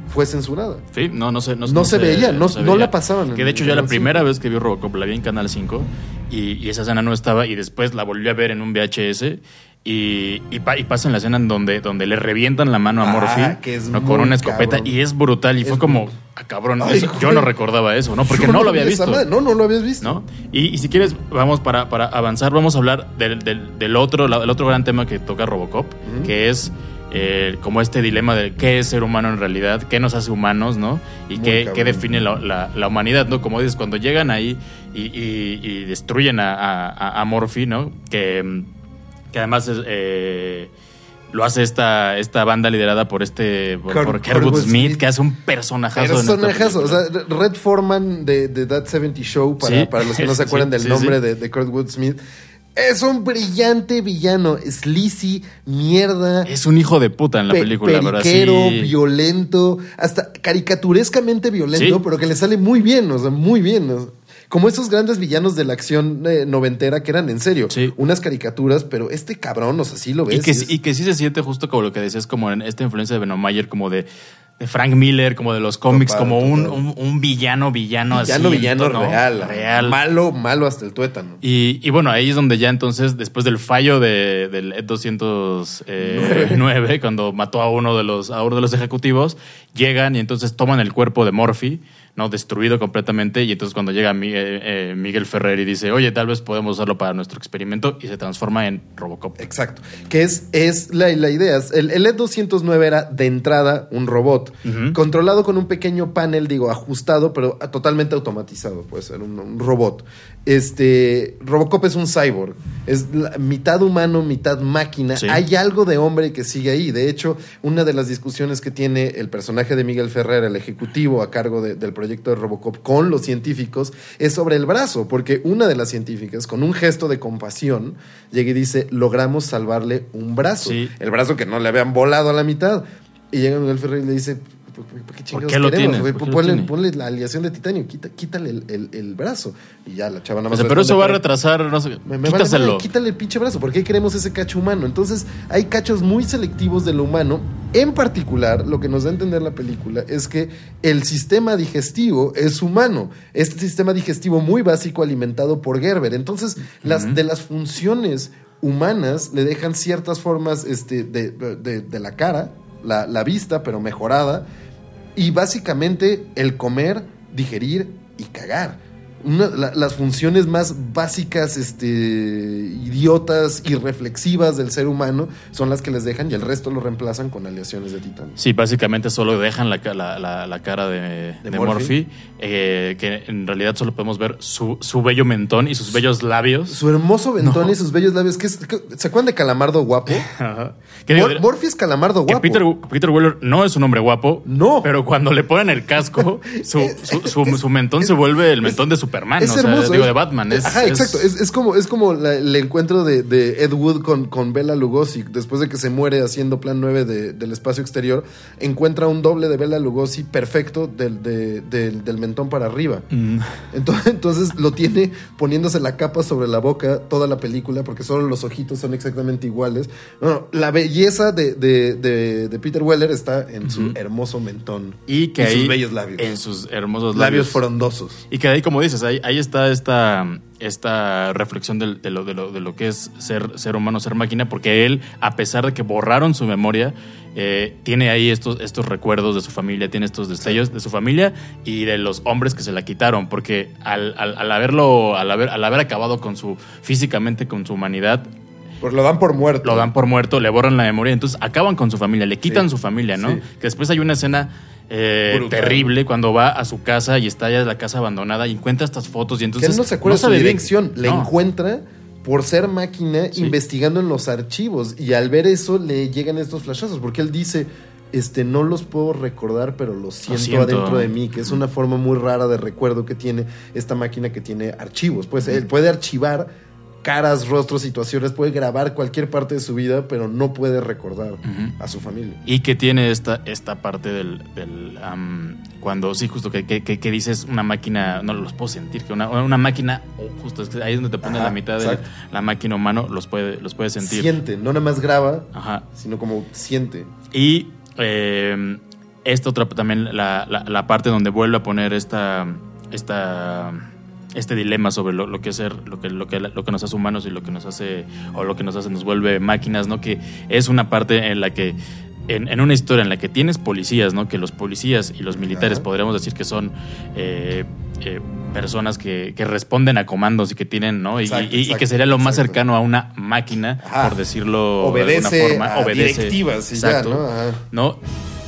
A: fue censurada.
B: Sí, no, no se, no,
A: No se veía, no-
B: se
A: no la pasaban
B: Que de hecho, yo
A: Canal
B: la primera
A: 5.
B: vez que vi Robocop la vi en Canal 5 y, y esa escena no estaba y después la volví a ver en un VHS y, y, pa- y pasa en la escena en donde, donde le revientan la mano a
A: Ah, es
B: ¿no? con una escopeta
A: cabrón.
B: y es brutal y
A: Es
B: fue como, ah, cabrón,
A: Ay,
B: eso- yo no recordaba eso, ¿no? Porque no lo había visto.
A: No, no lo habías visto.
B: ¿no? Y, y si quieres, vamos para, para avanzar, vamos a hablar del, del- del otro, la- el otro gran tema que toca Robocop, que es eh, como este dilema de qué es ser humano en realidad, qué nos hace humanos, ¿no? Y qué, qué define la, la- la humanidad, ¿no? Como dices, cuando llegan ahí y, y- y destruyen a, a, a- a Morphy, ¿no? Que, mm, que además es, eh, lo hace esta, esta banda liderada por este por,
A: Kurt-
B: por
A: Kurtwood
B: Kerwood Smith,
A: Smith.
B: que hace un personajazo.
A: Personajazo. O sea, Red Foreman de, de That 70 Show, para,
B: Sí.
A: para los que no se [laughs]
B: Sí,
A: acuerdan del
B: sí,
A: nombre. De, de Kurt Wood Smith. Es un brillante villano, sleazy, mierda.
B: es un hijo de puta en la
A: pe-
B: película, ¿verdad?
A: periquero,
B: Sí.
A: violento, hasta caricaturescamente violento,
B: Sí.
A: pero que le sale muy bien, o sea, muy bien. o sea, como esos grandes villanos de la acción eh, noventera que eran en serio,
B: Sí.
A: unas caricaturas, pero este cabrón, o sea, sí lo ves.
B: Y que,
A: y es-
B: y que sí se siente justo como lo que decías, como en esta influencia de Benomayer, como de, de Frank Miller, como de los cómics,
A: Total,
B: como un,
A: total.
B: un, un villano, villano,
A: villano,
B: así.
A: villano
B: ¿no?
A: real,
B: Real.
A: Malo, malo hasta el tuétano.
B: Y, y bueno, ahí es donde ya entonces, después del fallo de, del E E209, cuando mató a uno de los, a uno de los ejecutivos, llegan y entonces toman el cuerpo de Morphy, ¿no? Destruido completamente. Y entonces cuando llega Mi- eh, eh, Miguel Ferrer y dice, oye, tal vez podemos usarlo para nuestro experimento, y se transforma en Robocop.
A: Exacto. Que es, es la, la idea. El, el E209 era de entrada un robot, controlado con un pequeño panel, digo, ajustado, pero totalmente automatizado, puede ser un, un robot. Este, Robocop es un cyborg, es la- mitad humano, mitad máquina.
B: Sí.
A: Hay algo de hombre que sigue ahí. De hecho, una de las discusiones que tiene el personaje de Miguel Ferrer, el ejecutivo a cargo de- del proyecto de Robocop con los científicos, es sobre el brazo, porque una de las científicas, con un gesto de compasión, llega y dice, logramos salvarle un brazo.
B: Sí.
A: El brazo que no le habían volado a la mitad. Y llega Miguel Ferrer y le dice, ¿por, por qué chingados
B: qué lo
A: queremos,
B: tienes?
A: güey?
B: ¿Por qué lo
A: Ponle,
B: tiene?
A: ponle la aleación de titanio, quita- quítale el, el- el brazo. Y ya la chava nada más...
B: Dice, pero eso va a
A: "Pero-
B: retrasar, no sé,
A: me, me vale
B: quítaselo.
A: madre, quítale el pinche brazo. ¿Por qué queremos ese cacho humano? Entonces, hay cachos muy selectivos de lo humano. En particular, lo que nos da a entender la película es que el sistema digestivo es humano. Este sistema digestivo muy básico alimentado por Gerber. Entonces, las, de las funciones humanas le dejan ciertas formas este, de, de- de la cara, la, la vista, pero mejorada. Y básicamente el comer, digerir y cagar. Una- la- las funciones más básicas, este, idiotas y reflexivas del ser humano son las que les dejan y el resto lo reemplazan con aleaciones de titanio.
B: Sí, básicamente solo dejan la, ca- la- la- la cara de,
A: De
B: de
A: Murphy.
B: Morphy, eh, que en realidad solo podemos ver su, su bello mentón y sus bellos labios.
A: Su hermoso ventón
B: No.
A: y sus bellos labios. que es- que- ¿Se acuerdan de Calamardo guapo? [laughs]
B: Ajá. Digo,
A: Mor- es Calamardo
B: que
A: guapo.
B: Peter, Peter Weller no es un hombre guapo.
A: No.
B: Pero cuando le ponen el casco, [laughs] su, su, su- su mentón se vuelve el mentón de Superman.
A: Es
B: o sea,
A: hermoso.
B: digo,
A: es-
B: de Batman. Es,
A: Ajá,
B: es-
A: exacto. Es, es como, es como la- el encuentro de, de Ed Wood con, con Bela Lugosi. Después de que se muere haciendo plan 9 de- del espacio exterior, encuentra un doble de Bela Lugosi perfecto del, de- del, del mentón para arriba.
B: Mm.
A: Entonces, [laughs] entonces lo tiene poniéndose la capa sobre la boca toda la película, porque solo los ojitos son exactamente iguales. No, la belleza de, de- de- de Peter Weller está en su hermoso mentón.
B: Y que ahí.
A: sus bellos labios.
B: En sus hermosos
A: Labios
B: labios.
A: frondosos.
B: Y que ahí, como dices, ahí, ahí está esta, esta reflexión de, de lo, de, lo, de lo que es ser, ser humano, ser máquina, porque él, a pesar de que borraron su memoria, eh, tiene ahí estos, estos recuerdos de su familia, tiene estos destellos de su familia y de los hombres que se la quitaron, porque al, al, al haberlo, al haber, al haber acabado con su, físicamente con su humanidad,
A: Pues lo dan por muerto.
B: lo dan por muerto, le borran la memoria, entonces acaban con su familia, le quitan
A: Sí.
B: su familia, ¿no?
A: Sí.
B: Que después hay una escena eh, terrible cuando va a su casa y está ya la casa abandonada y encuentra estas fotos y
A: que
B: entonces
A: él no se acuerda de su dirección. Le
B: No.
A: encuentra por ser máquina
B: Sí.
A: investigando en los archivos. Y al ver eso le llegan estos flashazos. Porque él dice. Este, no los puedo recordar, pero los siento,
B: siento.
A: adentro de mí, que es una forma muy rara de recuerdo que tiene esta máquina que tiene archivos. Pues él puede archivar caras, rostros, situaciones, puede grabar cualquier parte de su vida, pero no puede recordar a su familia.
B: Y que tiene esta, esta parte del, del, am, cuando sí, justo que, que, que- que dices una máquina, no los puedo sentir, que una, una máquina, oh, justo es que ahí es donde te pone
A: Ajá,
B: la mitad de la máquina humano, los puede, los puede sentir.
A: Siente, no nada más graba,
B: Ajá.
A: sino como siente.
B: Y eh, esta otra también, la, la- la parte donde vuelve a poner esta, esta, este dilema sobre lo, lo que es ser, lo que, lo, que, lo que nos hace humanos y lo que nos hace, o lo que nos hace, nos vuelve máquinas, ¿no? Que es una parte en la que, en, en una historia en la que tienes policías, ¿no? Que los policías y los militares
A: Ajá.
B: podríamos decir que son eh, eh, personas que, que responden a comandos y que tienen, ¿no? Y,
A: Exacto,
B: y- y
A: exacto,
B: que sería lo más
A: exacto.
B: cercano a una máquina,
A: Ajá.
B: por decirlo
A: Obedece
B: de alguna forma.
A: a directivas y ya, ¿no? Ajá.
B: ¿no?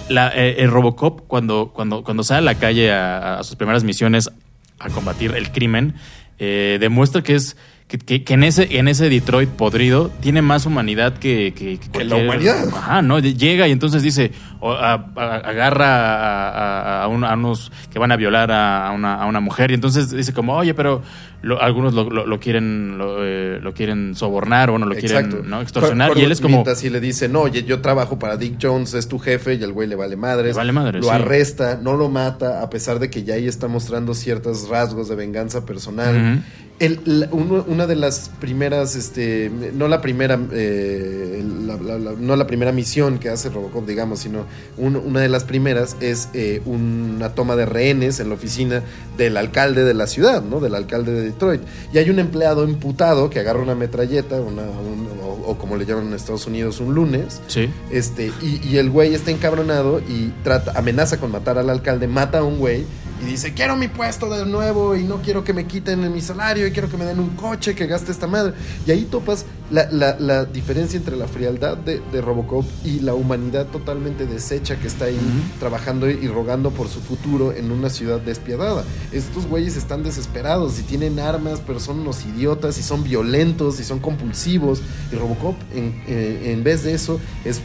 B: La, eh, el Robocop, cuando, cuando, cuando sale a la calle a, a sus primeras misiones a combatir el crimen, eh, demuestra que es. Que, que- que en ese en ese Detroit podrido tiene más humanidad que, que,
A: Que la humanidad.
B: Ajá, ¿no? Llega y entonces dice, o, a- a- agarra a, a- a un- a unos que van a violar a una, a una mujer y entonces dice como, oye, pero lo- algunos lo, lo- lo quieren lo, eh, lo quieren sobornar o no lo quieren ¿no? extorsionar
A: Cor-
B: y él es como...
A: Si le dice, no, oye, yo trabajo para Dick Jones, es tu jefe, y el güey le vale madres.
B: Le vale madres,
A: Lo
B: sí.
A: arresta, no lo mata, a pesar de que ya ahí está mostrando ciertos rasgos de venganza personal.
B: Ujú.
A: El- la- uno- una de las primeras, este, no la primera, eh, la- la- la- no la primera misión que hace Robocop, digamos, sino un- una de las primeras es eh, una toma de rehenes en la oficina del alcalde de la ciudad, ¿no? Del alcalde de Detroit. Y hay un empleado imputado que agarra una metralleta, una, un- o, o como le llaman en Estados Unidos, un lunes,
B: Sí.
A: este, y, y el güey está encabronado y trata, amenaza con matar al alcalde, mata a un güey y dice, quiero mi puesto de nuevo y no quiero que me quiten mi salario y quiero que me den un coche, que gaste esta madre. Y ahí topas la, la- la diferencia entre la frialdad de, de Robocop y la humanidad totalmente deshecha que está ahí trabajando y rogando por su futuro en una ciudad despiadada. Estos güeyes están desesperados y tienen armas, pero son unos idiotas y son violentos y son compulsivos. Y Robocop, en, eh, en vez de eso, es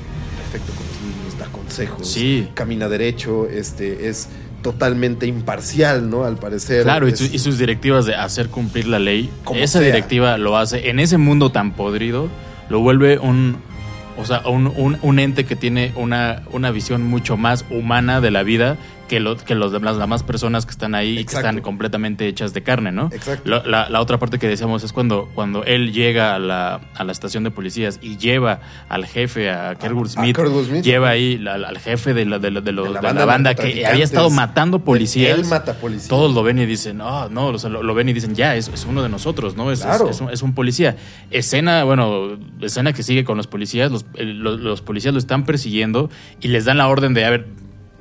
A: perfecto con los niños, da consejos,
B: Sí.
A: camina derecho, este, es totalmente imparcial, ¿no? Al parecer.
B: Claro, y, su- y sus directivas de hacer cumplir la ley,
A: Como
B: esa
A: sea.
B: directiva lo hace en ese mundo tan podrido, lo vuelve un, o sea, un, un- un ente que tiene una, una visión mucho más humana de la vida que, lo, que los demás, las demás personas que están ahí y que están completamente hechas de carne, ¿no?
A: Exacto.
B: La, la- la otra parte que decíamos es cuando, cuando él llega a la, a la estación de policías y lleva al jefe, a Kurtwood
A: a
B: Smith,
A: Smith.
B: lleva ahí al jefe de la, de los-
A: De la banda
B: que había estado matando policías.
A: Él mata policías.
B: Todos lo ven y dicen, no, no, o sea, lo, lo ven y dicen, ya, es, es uno de nosotros, ¿no? Es,
A: Claro.
B: es un, es un policía. Escena, bueno, escena que sigue con los policías, los, el- los, los policías lo están persiguiendo y les dan la orden de, a ver,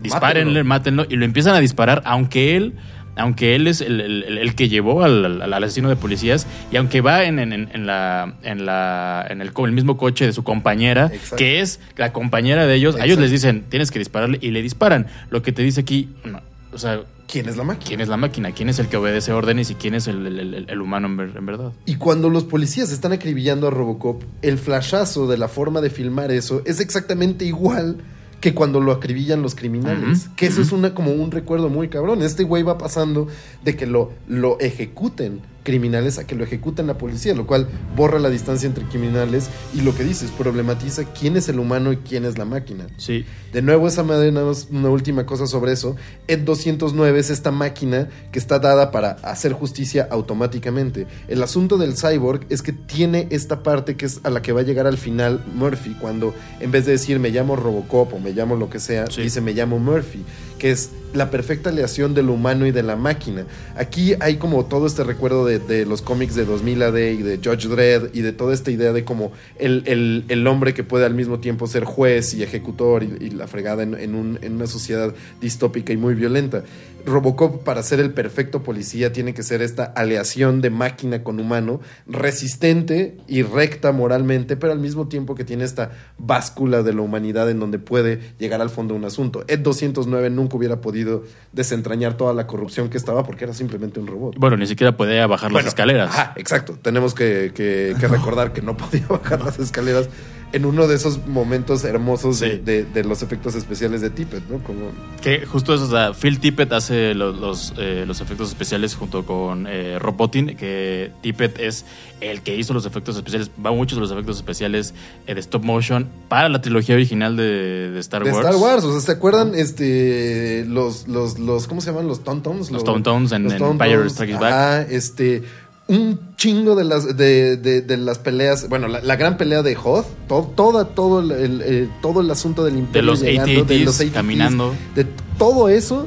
B: dispárenle, mátenlo, y lo empiezan a disparar, aunque él... Aunque él es el, el- el que llevó al, al- al asesino de policías y aunque va en, en- en la, en, la, en el, el mismo coche de su compañera,
A: Exacto.
B: que es la compañera de ellos, a ellos les dicen, tienes que dispararle y le disparan. Lo que te dice aquí, no, o sea,
A: ¿Quién es la máquina?
B: quién es la máquina, quién es el que obedece órdenes y quién es el, humano en verdad.
A: Y cuando los policías están acribillando a Robocop, el flashazo de la forma de filmar eso es exactamente igual que cuando lo acribillan los criminales. Que eso es una como un recuerdo muy cabrón. Este güey va pasando de que lo, lo ejecuten criminales a que lo ejecuten la policía, lo cual borra la distancia entre criminales y lo que dices, problematiza quién es el humano y quién es la máquina.
B: Sí.
A: De nuevo, esa madre, nada más una última cosa sobre eso. Ed 209 es esta máquina que está dada para hacer justicia automáticamente. El asunto del cyborg es que tiene esta parte que es a la que va a llegar al final Murphy, cuando en vez de decir me llamo Robocop o me llamo lo que sea,
B: Sí.
A: dice me llamo Murphy, que es la perfecta aleación de lo humano y de la máquina. Aquí hay como todo este recuerdo de, los cómics de 2000 AD y de Judge Dredd y de toda esta idea de como el, el- el hombre que puede al mismo tiempo ser juez y ejecutor y, la fregada en un- en una sociedad distópica y muy violenta. Robocop, para ser el perfecto policía, tiene que ser esta aleación de máquina con humano, resistente y recta moralmente, pero al mismo tiempo que tiene esta báscula de la humanidad en donde puede llegar al fondo de un asunto. Ed 209 nunca hubiera podido desentrañar toda la corrupción que estaba porque era simplemente un robot.
B: Bueno, ni siquiera podía bajar
A: Bueno,
B: las escaleras.
A: Ajá, exacto. Tenemos que, que- que recordar que no podía bajar las escaleras en uno de esos momentos hermosos de,
B: Sí.
A: de- de los efectos especiales de Tippett, ¿no? Como,
B: Que justo eso, o sea, Phil Tippett hace los, los, eh, los efectos especiales junto con eh, Rob Bottin, que Tippett es el que hizo los efectos especiales, va muchos de los efectos especiales eh, de stop motion para la trilogía original de, de Star
A: de
B: Wars.
A: Star Wars, o sea, ¿se acuerdan este los los los cómo se llaman los Tauntauns?
B: Los Tauntauns en- en Empire Strikes Back.
A: Ajá, este un chingo de las de, de- de las peleas, bueno, la, la gran pelea de Hoth, to- toda todo el, el- el- todo el asunto del imperio
B: los
A: llegando, de los
B: caminando.
A: de todo eso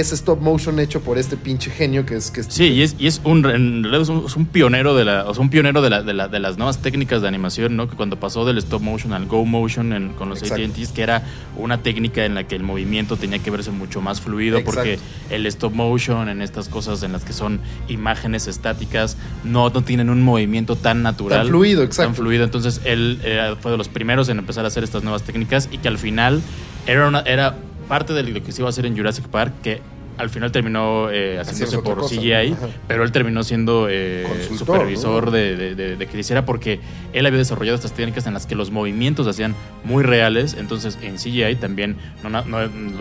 A: es stop motion hecho por este pinche genio que es que es
B: Sí, y es, y es un en realidad es un, es un pionero de la, o sea, un pionero de, la, de, la- de las nuevas técnicas de animación, ¿no? Que cuando pasó del stop motion al go motion en- con los. AT&Ts, que era una técnica en la que el movimiento tenía que verse mucho más fluido,
A: Exacto.
B: porque el stop motion en estas cosas en las que son imágenes estáticas no, no tienen un movimiento tan natural,
A: Tan fluido, exacto.
B: tan fluido. Entonces él era- fue de los primeros en empezar a hacer estas nuevas técnicas y que al final era una, era parte de lo que se iba a hacer en Jurassic Park que al final terminó eh, haciéndose por
A: cosa,
B: CGI, pero él terminó siendo eh, supervisor
A: ¿no?
B: de, de- de- de que hiciera porque él había desarrollado estas técnicas en las que los movimientos se hacían muy reales, entonces en CGI también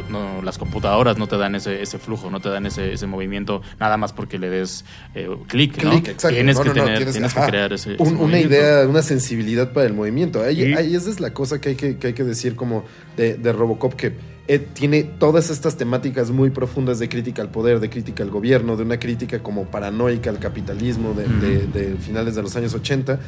B: no, las computadoras no te dan ese, ese flujo, no te dan ese, ese movimiento nada más porque le des eh, clic. Tienes que tener,
A: tienes-
B: que crear ese, ese
A: Un- una idea, una sensibilidad para el movimiento. Ahí, ahí esa es la cosa que hay que, que hay que decir como de, de Robocop, que eh, tiene todas estas temáticas muy profundas de crítica al poder, de crítica al gobierno, de una crítica como paranoica al capitalismo de, de- de finales de los años 80,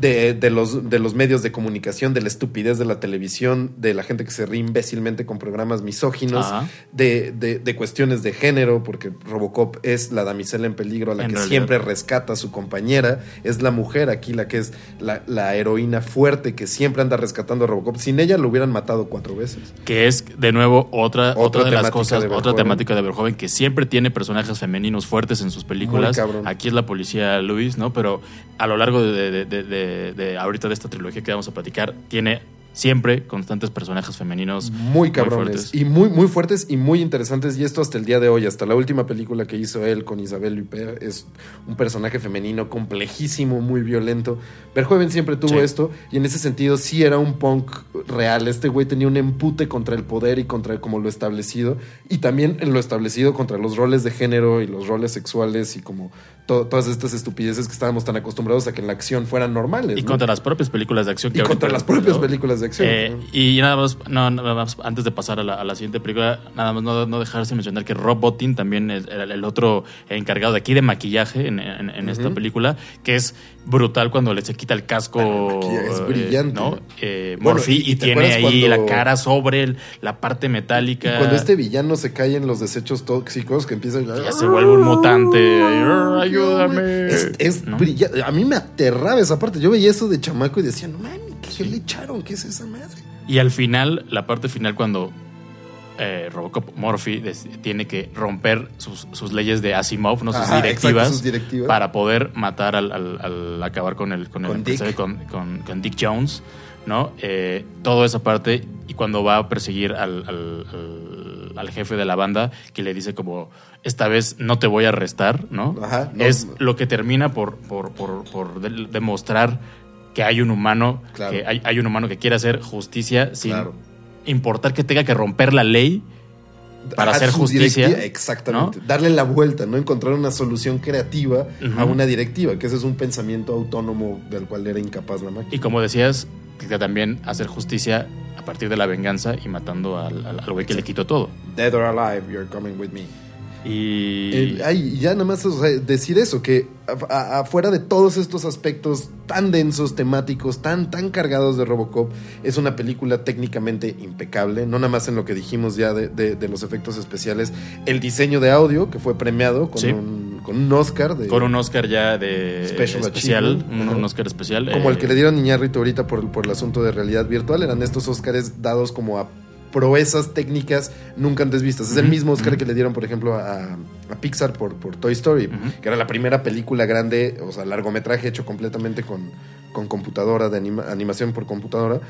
A: de, de los, de los medios de comunicación, de la estupidez de la televisión, de la gente que se ríe imbécilmente con programas misóginos,
B: Ajá.
A: de, de- de cuestiones de género, porque Robocop es la damisela en peligro a la
B: En
A: que
B: realidad.
A: siempre rescata a su compañera, es la mujer aquí la que es la, la heroína fuerte que siempre anda rescatando a Robocop. Sin ella lo hubieran matado cuatro veces.
B: Que es, de nuevo, otra,
A: Otra
B: otra de las cosas,
A: de
B: otra temática de Verhoeven, que siempre tiene personajes femeninos fuertes en sus películas. Aquí es la policía Luis, ¿no? Pero a lo largo de ahorita de esta trilogía que vamos a platicar, tiene siempre constantes personajes femeninos
A: Muy cabrones. y muy, muy fuertes y muy interesantes. Y esto hasta el día de hoy, hasta la última película que hizo él con Isabel Huppert, es un personaje femenino complejísimo, muy violento. Verhoeven siempre tuvo
B: Sí.
A: esto y en ese sentido sí era un punk real. Este güey tenía un empute contra el poder y contra como lo establecido. Y también en lo establecido contra los roles de género y los roles sexuales y como to- todas estas estupideces que estábamos tan acostumbrados a que en la acción fueran normales.
B: Y
A: ¿no?
B: contra las propias películas de acción.
A: Y
B: ahorita-
A: contra las propias películas de
B: Eh, y nada más, no, nada más, antes de pasar a la, a la siguiente película, nada más no, no dejarse mencionar que Rob Bottin también es el, el otro encargado de aquí de maquillaje en, en- en esta película, que es brutal cuando le se quita el casco.
A: Es
B: eh,
A: brillante.
B: ¿no? Eh,
A: Bueno, y-
B: tiene ahí
A: cuando-
B: la cara sobre el- la parte metálica.
A: Y cuando este villano se cae en los desechos tóxicos que empieza a...
B: Ya se vuelve un mutante. Ay, ayúdame.
A: Es, es
B: ¿No?
A: brillante. A mí me aterraba esa parte. Yo veía eso de chamaco y decía, no mames, ¿qué le echaron? ¿Qué es esa madre?
B: Y al final, la parte final, cuando eh, Robocop Murphy tiene que romper sus, sus leyes de Asimov, no sus
A: Ajá,
B: directivas,
A: exacto, sus directivas.
B: para poder matar al, al- al acabar con el, con el
A: Con Dick.
B: con, con- con Dick Jones, ¿no? Eh, toda esa parte, y cuando va a perseguir al, jefe de la banda, que le dice como, esta vez no te voy a arrestar, ¿no?
A: Ajá, no.
B: es lo que termina por, por, por, por de- demostrar que hay un humano,
A: Claro.
B: que hay, hay un humano que quiere hacer justicia sin
A: Claro.
B: importar que tenga que romper la ley para hacer justicia.
A: directiva, Exactamente. Darle la vuelta, ¿no? Encontrar una solución creativa a una directiva, que ese es un pensamiento autónomo del cual era incapaz la máquina.
B: Y como decías, que también hacer justicia a partir de la venganza y matando al, al- al güey que le quitó todo.
A: Dead or alive, you're coming with me.
B: Y.
A: Eh, ay, ya nada más o sea, decir eso, que afuera de todos estos aspectos tan densos, temáticos, tan, tan cargados de Robocop, es una película técnicamente impecable, no nada más en lo que dijimos ya de, de- de los efectos especiales, el diseño de audio, que fue premiado con,
B: Sí.
A: un, con un Oscar. De,
B: con un Oscar ya de
A: Special
B: especial, un, Oscar especial.
A: Como
B: eh,
A: el que le dieron a Iñárritu ahorita por, por el asunto de realidad virtual, eran estos Oscars dados como a proezas técnicas nunca antes vistas. Es el mismo Oscar que le dieron, por ejemplo, a, a Pixar por, por Toy Story, que era la primera película grande, o sea, largometraje hecho completamente con, con computadora, de anima- animación por computadora.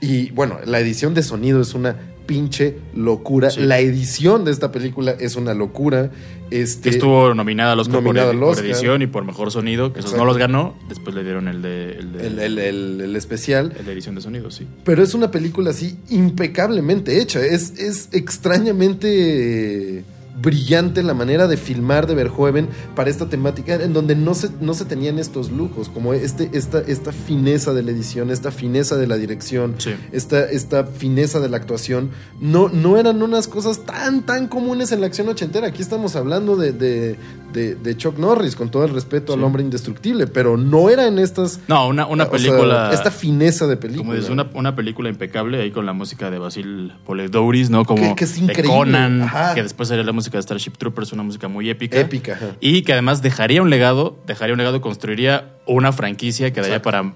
A: Y bueno, la edición de sonido es una pinche locura.
B: Sí.
A: La edición de esta película es una locura. Este,
B: que estuvo nominada Oscar, por,
A: nominada
B: por edición y por mejor sonido, que esos no los ganó. Después le dieron el de, el de,
A: el, el- el- el especial.
B: el de edición de sonido, sí.
A: Pero es una película así impecablemente hecha. Es, es extrañamente brillante la manera de filmar de Verhoeven para esta temática en donde no se, no se tenían estos lujos, como este, esta, esta fineza de la edición, esta fineza de la dirección,
B: Sí.
A: esta, esta fineza de la actuación. No, no eran unas cosas tan, tan comunes en la acción ochentera. Aquí estamos hablando de, de, de- de Chuck Norris, con todo el respeto al hombre indestructible, pero no era en estas...
B: No, una, una
A: sea,
B: película.
A: esta fineza de película.
B: Como dices, una, una película impecable ahí con la música de Basil Poledouris, ¿no? Como
A: Que- que es
B: de
A: increíble.
B: Conan,
A: Ajá.
B: que después sería la música de Starship Troopers, una música muy épica.
A: Épica, ajá.
B: Y que además dejaría un legado, dejaría un legado, construiría una franquicia que daría para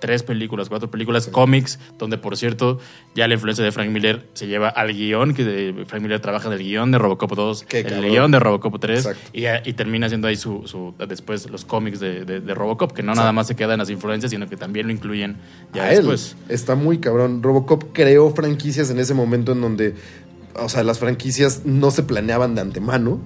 B: tres películas, cuatro películas, cómics, donde por cierto ya la influencia de Frank Miller se lleva al guion, que de- Frank Miller trabaja en el guion de Robocop 2,
A: Qué
B: el
A: cabrón.
B: guion de Robocop 3,
A: Exacto.
B: y, y termina haciendo ahí su, su- después los cómics de, de- de Robocop, que no nada más se quedan las influencias, sino que también lo incluyen ya
A: a él.
B: después.
A: Está muy cabrón. Robocop creó franquicias en ese momento en donde, o sea, las franquicias no se planeaban de antemano.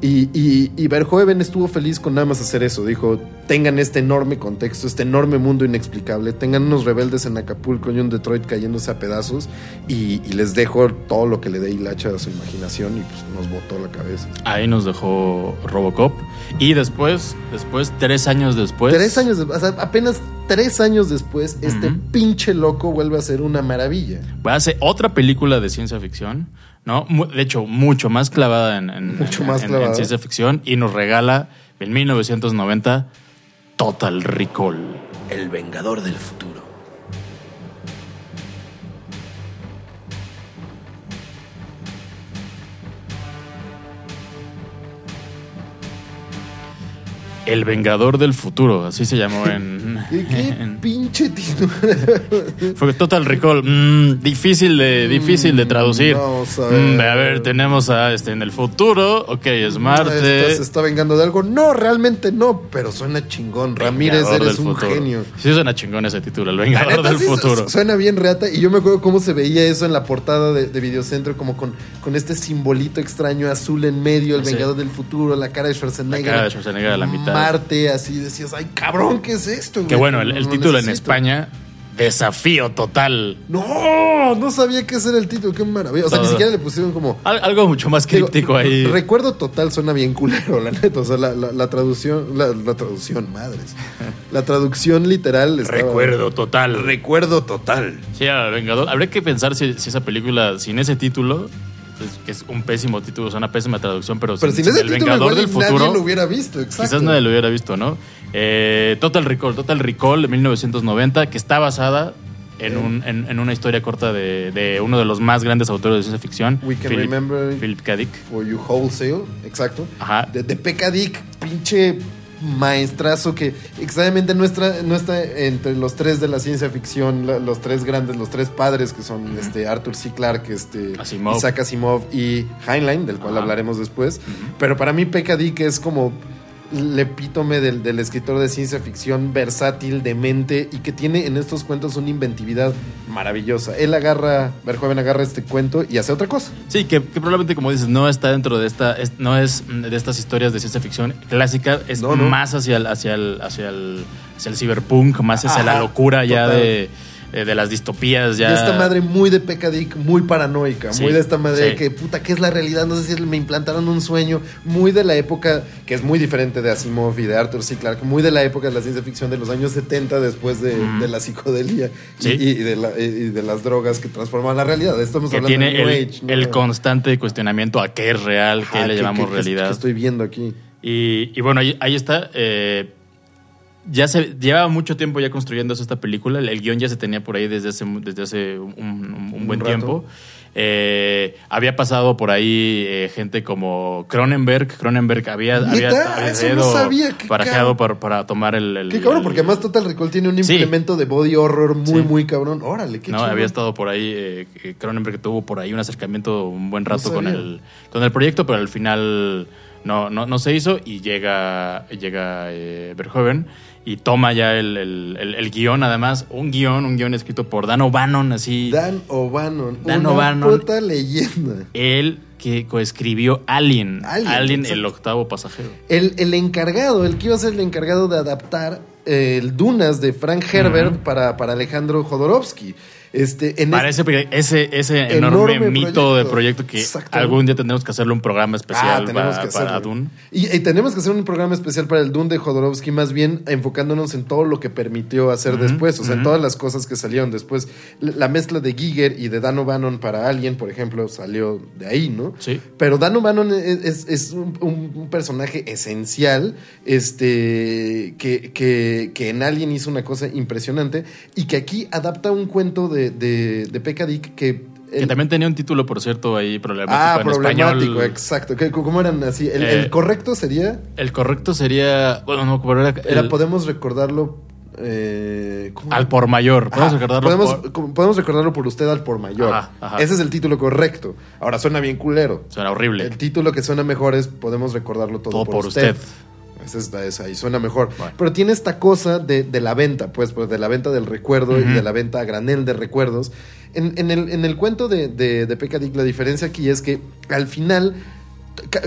A: Y, y, y Verhoeven estuvo feliz con nada más hacer eso. Dijo, tengan este enorme contexto, este enorme mundo inexplicable, tengan unos rebeldes en Acapulco y un Detroit cayéndose a pedazos y, y les dejo todo lo que le dé hilacha a su imaginación y pues nos botó la cabeza.
B: Ahí nos dejó Robocop. Y después, después, tres años después.
A: tres años, o sea, apenas tres años después, este pinche loco vuelve a ser una maravilla.
B: hace otra película de ciencia ficción, ¿no? De hecho, mucho más clavada en, en-
A: Mucho
B: en-
A: más
B: en-
A: clavada.
B: en ciencia ficción y nos regala en 1990 Total Recall.
A: El Vengador del Futuro.
B: El Vengador del Futuro, así se llamó en. [laughs]
A: ¿Qué, [laughs]
B: en-
A: pinche título?
B: fue Total Recall. mm, difícil de, difícil de traducir.
A: Vamos a ver.
B: Mm, a ver, tenemos a este en el futuro. Ok, es Marte.
A: Esta se está vengando de algo. No, realmente no, pero suena chingón. Ramírez, eres un
B: futuro.
A: genio.
B: Sí, suena chingón ese título, El Vengador
A: neta,
B: del
A: sí,
B: Futuro.
A: su- Suena bien reata. Y yo me acuerdo cómo se veía eso en la portada de, de Videocentro, como con, con este simbolito extraño azul en medio, el
B: Sí.
A: Vengador del Futuro, la cara de Schwarzenegger.
B: La cara de Schwarzenegger a la mitad.
A: Marte, así decías, ay, cabrón, ¿qué es esto?
B: Que bueno, el, título en
A: necesito".
B: España, Desafío Total.
A: No, no sabía ese era el título, qué maravilla. O sea, ni siquiera le pusieron como.
B: Al- algo mucho más
A: Digo,
B: críptico ahí.
A: Recuerdo total suena bien culero, la neta. O sea, la, la- la traducción, la, la traducción, madres. La traducción literal estaba-
B: Recuerdo Total.
A: Recuerdo total.
B: Sí, Vengador. Habría que pensar si, si esa película, sin ese título, es- que es un pésimo título, es una pésima traducción, pero,
A: Pero
B: sin,
A: sin ese
B: El
A: título
B: Vengador del Futuro.
A: nadie lo hubiera visto, exacto.
B: Quizás nadie lo hubiera visto, ¿no? Eh, Total Recall, Total Recall de 1990, que está basada en, un- en- en una historia corta de, de uno de los más grandes autores de ciencia ficción,
A: We can
B: Philip,
A: remember-
B: Philip K. Dick.
A: For You Wholesale, exacto.
B: Ajá.
A: De, de Dick, pinche maestrazo que extrañamente no está, no está entre los tres de la ciencia ficción, la- los tres grandes, los tres padres que son este, Arthur C. Clarke, este,
B: Asimov.
A: Isaac Asimov y Heinlein, del cual hablaremos después. Pero para mí Pekka Dick es como el epítome del, del escritor de ciencia ficción versátil, demente y que tiene en estos cuentos una inventividad maravillosa. Él agarra, Verhoeven agarra este cuento y hace otra cosa.
B: Sí, que, que probablemente, como dices, no está dentro de esta, es- no es mm, de estas historias de ciencia ficción clásica, es
A: No, no.
B: más hacia el, hacia el, hacia el, hacia el cyberpunk, más hacia la locura ya
A: total.
B: de, eh, de las distopías ya.
A: De esta madre muy de pecadic, muy paranoica,
B: Sí,
A: muy de esta madre
B: sí.
A: que, puta, ¿qué es la realidad? No sé si me implantaron un sueño, muy de la época, que es muy diferente de Asimov y de Arthur C. Clarke, muy de la época de la ciencia ficción de los años 70 después de, la psicodelia y-
B: Sí.
A: y, y de la- y de las drogas que transforman la realidad. Estamos
B: que
A: hablando
B: tiene
A: de New
B: el,
A: Age, ¿no?
B: el constante cuestionamiento a qué es real, qué le llamamos realidad.
A: estoy viendo aquí.
B: Y, y bueno, ahí, ahí está. eh, ya se llevaba mucho tiempo ya construyéndose esta película. El, guion ya se tenía por ahí desde hace, desde hace un, un- un buen tiempo. Eh, había pasado por ahí eh, gente como Cronenberg. Cronenberg había, había, había
A: Eso no sabía,
B: para, para tomar el. el-
A: Qué cabrón,
B: el-
A: porque además Total Recall tiene un
B: Sí.
A: implemento de body horror muy,
B: Sí.
A: muy cabrón. Órale, qué
B: no, había estado por ahí, eh, que Cronenberg tuvo por ahí un acercamiento un buen
A: No
B: rato con el, con el proyecto, pero al final no, no, no se hizo y llega, llega eh, Verhoeven y toma ya el, el, el- el guion, además, un guion, un guion escrito por Dan O'Bannon, así,
A: Dan O'Bannon.
B: Dan
A: una
B: O'Bannon.
A: puta leyenda.
B: él que coescribió Alien,
A: Alien,
B: el octavo pasajero.
A: El, el encargado, el que iba a ser el encargado de adaptar eh, el Dunas de Frank Herbert para, para Alejandro Jodorowsky. Este, en este-
B: ese, ese, enorme,
A: Enorme
B: mito de
A: proyecto.
B: proyecto que algún día tendremos que hacerle un programa especial
A: Ah, tenemos
B: para,
A: que
B: para. Dune.
A: Y, y tenemos que hacer un programa especial para el Dune de Jodorowsky, más bien enfocándonos en todo lo que permitió hacer después, o sea, en todas las cosas que salieron después. La la mezcla de Giger y de Dan O'Bannon para Alien, por ejemplo, salió de ahí, ¿no?
B: Sí.
A: Pero Dan O'Bannon es, es- es un, un- un personaje esencial, este, que, que- que en Alien hizo una cosa impresionante y que aquí adapta un cuento de, de, de Pekka Dick que...
B: Que también tenía un título, por cierto, ahí problemático
A: Ah,
B: en
A: problemático,
B: español.
A: exacto. ¿Qué- ¿Cómo eran así? El,
B: Eh,
A: el correcto sería...
B: El correcto sería. Bueno, no, pero era.
A: Podemos recordarlo. eh,
B: al por mayor. Podemos
A: Ajá,
B: recordarlo
A: podemos,
B: por-
A: podemos recordarlo por usted al por mayor.
B: Ajá, ajá.
A: Ese es el título correcto. Ahora suena bien culero.
B: Suena horrible.
A: El título que suena mejor es podemos recordarlo todo,
B: Todo
A: por,
B: por
A: usted.
B: usted.
A: Esa es, esa, ahí suena mejor.
B: Bueno.
A: Pero tiene esta cosa de, de la venta, pues, pues, de la venta del recuerdo y de la venta a granel de recuerdos. En, en el, en el cuento de, de, de la diferencia aquí es que al final,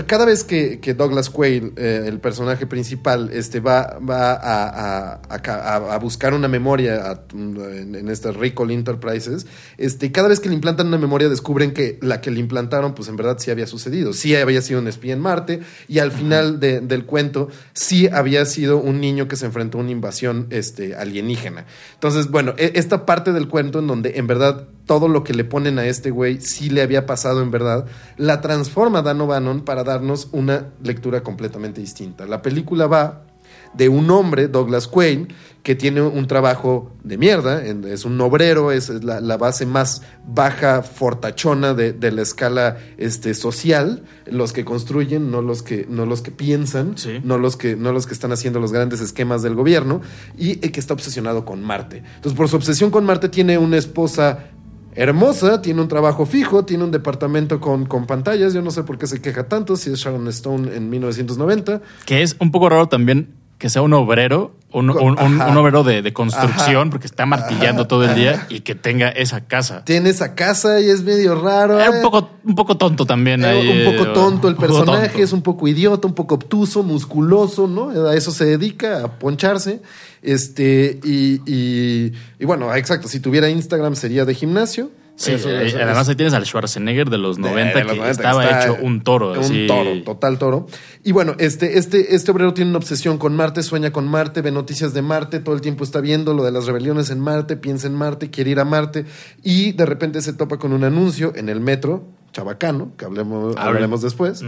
A: cada vez que, que Douglas Quayle, eh, el personaje principal, este, va, va a, a- a ca- a- a buscar una memoria en, en estas Recall Enterprises, este, cada vez que le implantan una memoria descubren que la que le implantaron, pues en verdad sí había sucedido. Sí había sido un espía en Marte y al final de- del cuento sí había sido un niño que se enfrentó a una invasión este, alienígena. Entonces, bueno, e- esta parte del cuento en donde en verdad todo lo que le ponen a este güey sí le había pasado en verdad, la transforma Dan O'Bannon para darnos una lectura completamente distinta. La película va de un hombre, Douglas Quayle, que tiene un trabajo de mierda, es un obrero, es la, la base más baja, fortachona de, de la escala este, social, los que construyen, no los que, no los que piensan,
B: Sí.
A: no, los que, no los que están haciendo los grandes esquemas del gobierno, y eh, que está obsesionado con Marte. Entonces, por su obsesión con Marte, tiene una esposa hermosa, tiene un trabajo fijo, tiene un departamento con, con pantallas, yo no sé por qué se queja tanto, si es Sharon Stone en 1990.
B: Que es un poco raro también que sea un obrero, un,
A: Co-
B: un- un-
A: ajá.
B: un obrero de, de construcción,
A: Ajá.
B: porque está martillando
A: Ajá.
B: todo el día
A: Ajá.
B: y que tenga esa casa.
A: Tiene esa casa y es medio raro.
B: Era
A: eh.
B: un poco, un poco tonto también
A: Eh,
B: ahí.
A: un poco tonto el personaje,
B: tonto.
A: es un poco idiota, un poco obtuso, musculoso, ¿no? A eso se dedica, a poncharse. Este, y, y, y bueno, exacto, si tuviera Instagram sería de gimnasio.
B: Sí,
A: Eso-
B: eh,
A: eso-
B: además ahí tienes al Schwarzenegger de los 90
A: de los
B: que
A: 90,
B: estaba hecho un toro.
A: Un
B: así.
A: toro, total toro. Y bueno, este, este, este obrero tiene una obsesión con Marte, sueña con Marte, ve noticias de Marte, todo el tiempo está viendo lo de las rebeliones en Marte, piensa en Marte, quiere ir a Marte y de repente se topa con un anuncio en el metro. Chabacano, que hablemos,
B: Hable.
A: hablaremos después.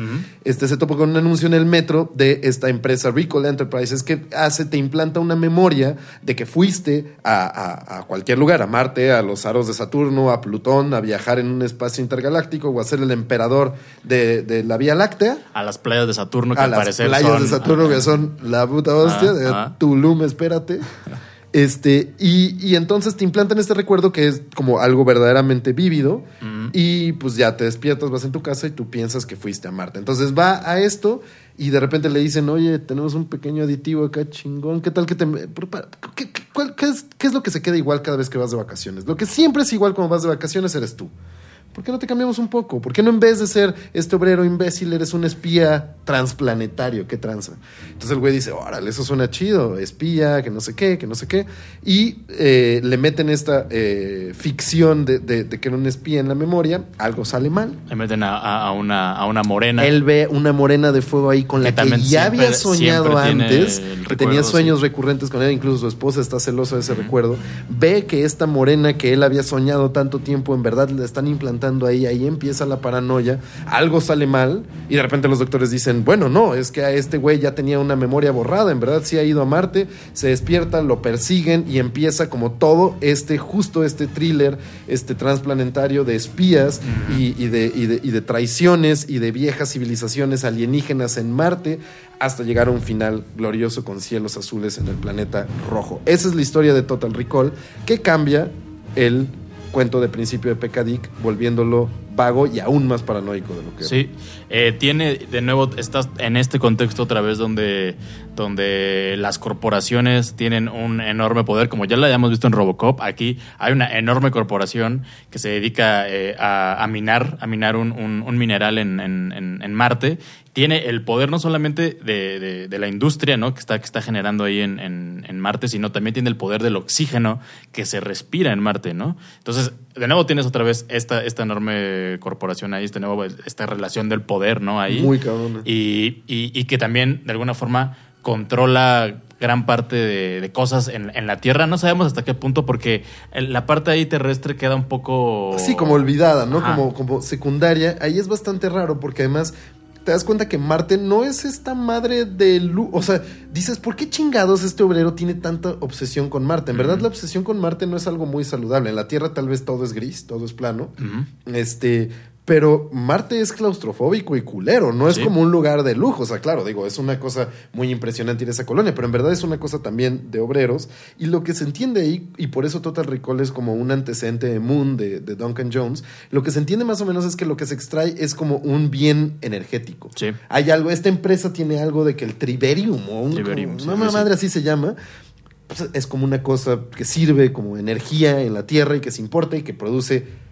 A: Este se topa con un anuncio en el metro de esta empresa Recall Enterprises que hace, te implanta una memoria de que fuiste a, a- a cualquier lugar, a Marte, a los aros de Saturno, a Plutón, a viajar en un espacio intergaláctico o a ser el emperador de, de la Vía Láctea.
B: A las playas de Saturno que
A: A
B: al
A: las
B: parecer
A: playas
B: son-
A: de Saturno que son la puta hostia. Tulum, espérate. [laughs] Este, y, y entonces te implantan este recuerdo que es como algo verdaderamente vívido. Y pues ya te despiertas, vas en tu casa y tú piensas que fuiste a Marte. Entonces va a esto y de repente le dicen, oye, tenemos un pequeño aditivo acá chingón. ¿Qué tal que te... ¿Qué, qué- cuál- qué es, qué es lo que se queda igual cada vez que vas de vacaciones? Lo que siempre es igual cuando vas de vacaciones eres tú. ¿Por qué no te cambiamos un poco? ¿Por qué no en vez de ser este obrero imbécil eres un espía transplanetario? ¿Qué tranza? Entonces el güey dice, órale, eso suena chido, espía, que no sé qué, que no sé qué. Y eh, le meten esta eh, ficción de, de- de que era un espía en la memoria, algo sale mal.
B: Le meten a, una, a una morena.
A: Él ve una morena de fuego ahí con
B: Que
A: la que ya
B: siempre-
A: había soñado antes, que
B: recuerdo,
A: tenía sueños
B: sí.
A: recurrentes con ella, incluso su esposa está celosa de ese recuerdo. Ve que esta morena que él había soñado tanto tiempo, en verdad le están implantando ahí, empieza la paranoia, algo sale mal y de repente los doctores dicen, bueno, no, es que a este güey ya tenía una memoria borrada, en verdad sí ha ido a Marte, se despierta, lo persiguen y empieza como todo este, justo este thriller, este transplanetario de espías y de traiciones y de viejas civilizaciones alienígenas en Marte hasta llegar a un final glorioso con cielos azules en el planeta rojo. Esa es la historia de Total Recall que cambia el cuento de principio de Pekka-Dick, volviéndolo vago y aún más paranoico de lo que
B: Sí, Eh, tiene, de nuevo, estás en este contexto otra vez donde, donde las corporaciones tienen un enorme poder, como ya lo habíamos visto en Robocop, aquí hay una enorme corporación que se dedica eh, a, minar, a minar un, un- mineral en- en- en Marte. Tiene el poder no solamente de, de- de la industria ¿no? que, está, que está generando ahí en, en- en Marte, sino también tiene el poder del oxígeno que se respira en Marte, ¿no? Entonces, de nuevo tienes otra vez esta, esta enorme corporación ahí, este nuevo, esta relación del poder, ¿no? Ahí.
A: Muy cabrona.
B: Y, y- y que también, de alguna forma, controla gran parte de, de cosas en, en la Tierra. No sabemos hasta qué punto, porque la parte ahí terrestre queda un poco...
A: Sí, como olvidada, ¿no? Como, como secundaria. Ahí es bastante raro porque además te das cuenta que Marte no es esta madre de luz. O sea, dices, ¿por qué chingados este obrero tiene tanta obsesión con Marte? En verdad, la obsesión con Marte no es algo muy saludable. En la Tierra tal vez todo es gris, todo es plano. Este. Pero Marte es claustrofóbico y culero, no es
B: Sí.
A: como un lugar de lujo. O sea, claro, digo, es una cosa muy impresionante ir a esa colonia, pero en verdad es una cosa también de obreros. Y lo que se entiende ahí, y por eso Total Recall es como un antecedente de Moon de, de Duncan Jones, lo que se entiende más o menos es que lo que se extrae es como un bien energético.
B: Sí.
A: Hay algo, esta empresa tiene algo de que el triberium o un,
B: Triberium,
A: como-
B: sí,
A: una madre así se llama. pues, es como una cosa que sirve como energía en la Tierra y que se importa y que produce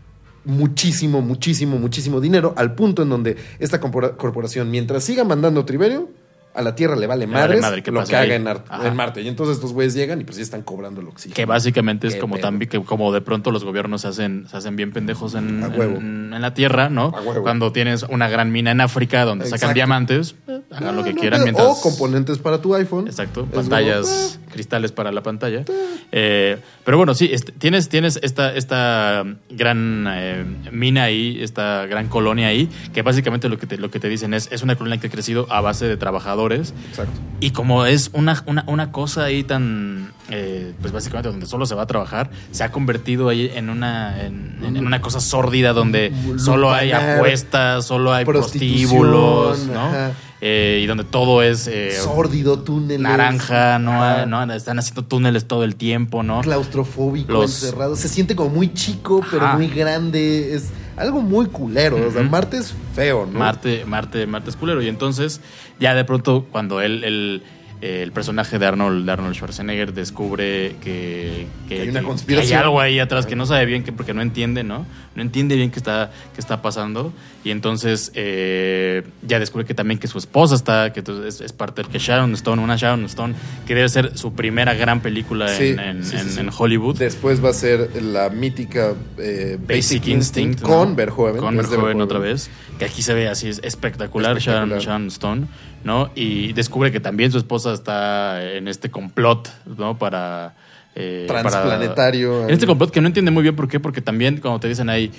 A: muchísimo, muchísimo, muchísimo dinero, al punto en donde esta corpora- corporación, mientras siga mandando Triberio, a la Tierra le vale
B: Le vale
A: madres
B: madre
A: lo que haga en, Marte. Y entonces estos güeyes llegan y pues ya están cobrando el oxígeno.
B: Que básicamente es
A: Qué
B: como también que como de pronto los gobiernos se hacen, se hacen bien pendejos en, en, en la tierra, ¿no?
A: A huevo.
B: Cuando tienes una gran mina en África donde sacan diamantes, eh, hagan
A: No,
B: lo que
A: no,
B: quieran
A: pero-
B: mientras.
A: O componentes para tu iPhone.
B: Exacto, pantallas, cristales para la pantalla. Eh, pero bueno, sí, este, tienes, tienes esta, esta gran eh, mina ahí, esta gran colonia ahí, que básicamente lo que te, lo que te dicen es, es una colonia que ha crecido a base de trabajadores.
A: Exacto.
B: Y como es una, una, una cosa ahí tan, eh, pues básicamente donde solo se va a trabajar, se ha convertido ahí en una, en, en- en una cosa sórdida donde solo hay apuestas, solo hay prostíbulos, ¿no?
A: ajá.
B: Eh, y donde todo es eh,
A: Sórdido, túneles.
B: naranja, ¿no?
A: Ajá.
B: ¿no? Están haciendo túneles todo el tiempo, ¿no?
A: claustrofóbico,
B: Los-
A: encerrado. Se siente como muy chico, pero
B: Ajá.
A: muy grande. Es algo muy culero. O sea. Marte es feo, ¿no?
B: Marte, Marte, Marte es culero. Y entonces, ya de pronto, cuando él, él, el personaje de Arnold, de Arnold Schwarzenegger descubre que, que-
A: hay una conspiración.
B: que hay algo ahí atrás que no sabe bien, que, porque no entiende, ¿no? No entiende bien qué está, qué está pasando. Y entonces eh, ya descubre que también que su esposa está, que es, es parte del que Sharon Stone, una Sharon Stone, que debe ser su primera gran película
A: Sí,
B: en, en-
A: sí, sí,
B: en-
A: sí.
B: en Hollywood.
A: Después va a ser la mítica eh,
B: Basic Instinct, ¿no?
A: con Verhoeven.
B: Con Verhoeven otra vez. Que aquí se ve así, es espectacular,
A: Espectacular.
B: Sharon, Sharon Stone, ¿no? Y descubre que también su esposa está en este complot, ¿no? Para. eh,
A: Transplanetario.
B: para- en este complot que no entiende muy bien por qué, porque también cuando te dicen ahí.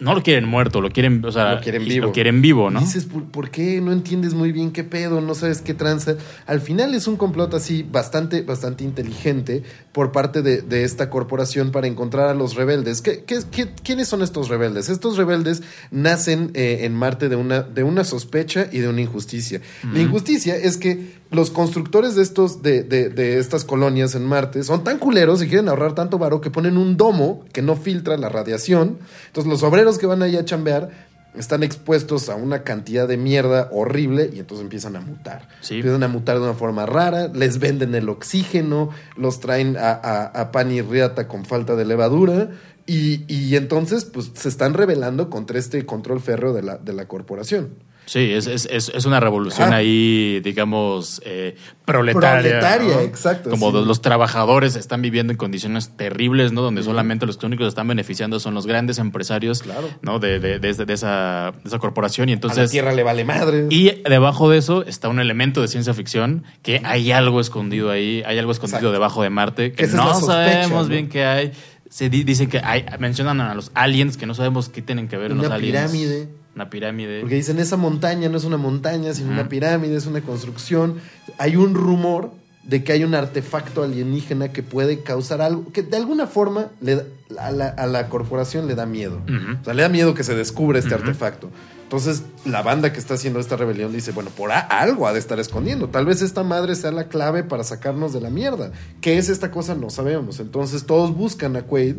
B: No lo quieren muerto, lo quieren, o sea,
A: Lo quieren vivo.
B: Lo quieren vivo, ¿no?
A: Dices, ¿por, por qué no entiendes muy bien qué pedo? No sabes qué tranza. Al final es un complot así bastante, bastante inteligente por parte de, de esta corporación para encontrar a los rebeldes. ¿Qué, qué, qué- quiénes son estos rebeldes? Estos rebeldes nacen eh, en Marte de una, de una sospecha y de una injusticia. La injusticia es que los constructores de, estos, de, de- de estas colonias en Marte son tan culeros y quieren ahorrar tanto varo que ponen un domo que no filtra la radiación. Entonces los obreros que van ahí a chambear están expuestos a una cantidad de mierda horrible y entonces empiezan a mutar.
B: Sí.
A: Empiezan a mutar de una forma rara, les venden el oxígeno, los traen a, a- a pan y riata con falta de levadura Y, y entonces, pues, se están rebelando contra este control férreo de la, de la corporación.
B: Sí, es, es, es, es una revolución
A: Ajá.
B: ahí, digamos, eh, proletaria.
A: Proletaria,
B: ¿no?
A: exacto,
B: Como
A: sí.
B: los, trabajadores están viviendo en condiciones terribles, ¿no? Donde solamente los que únicos están beneficiando son los grandes empresarios,
A: Claro.
B: ¿no? De, de, de, de esa, esa corporación. Y
A: a la
B: entonces...
A: tierra le vale madre.
B: Y debajo de eso está un elemento de ciencia ficción que hay algo escondido ahí, hay algo escondido
A: Exacto.
B: debajo de Marte que no
A: sospecha,
B: sabemos
A: ¿no?
B: bien qué hay. Se di- dicen que hay, mencionan a los aliens que no sabemos qué tienen que ver
A: Una
B: los aliens.
A: pirámide.
B: Una pirámide.
A: Porque dicen, esa montaña no es una montaña, sino una pirámide, es una construcción. Hay un rumor de que hay un artefacto alienígena que puede causar algo, que de alguna forma le da- a, la, a la corporación le da miedo. O sea, le da miedo que se descubra este artefacto. Entonces, la banda que está haciendo esta rebelión dice, bueno, por algo ha de estar escondiendo. Tal vez esta madre sea la clave para sacarnos de la mierda. ¿Qué es esta cosa? No sabemos. Entonces, todos buscan a Quaid.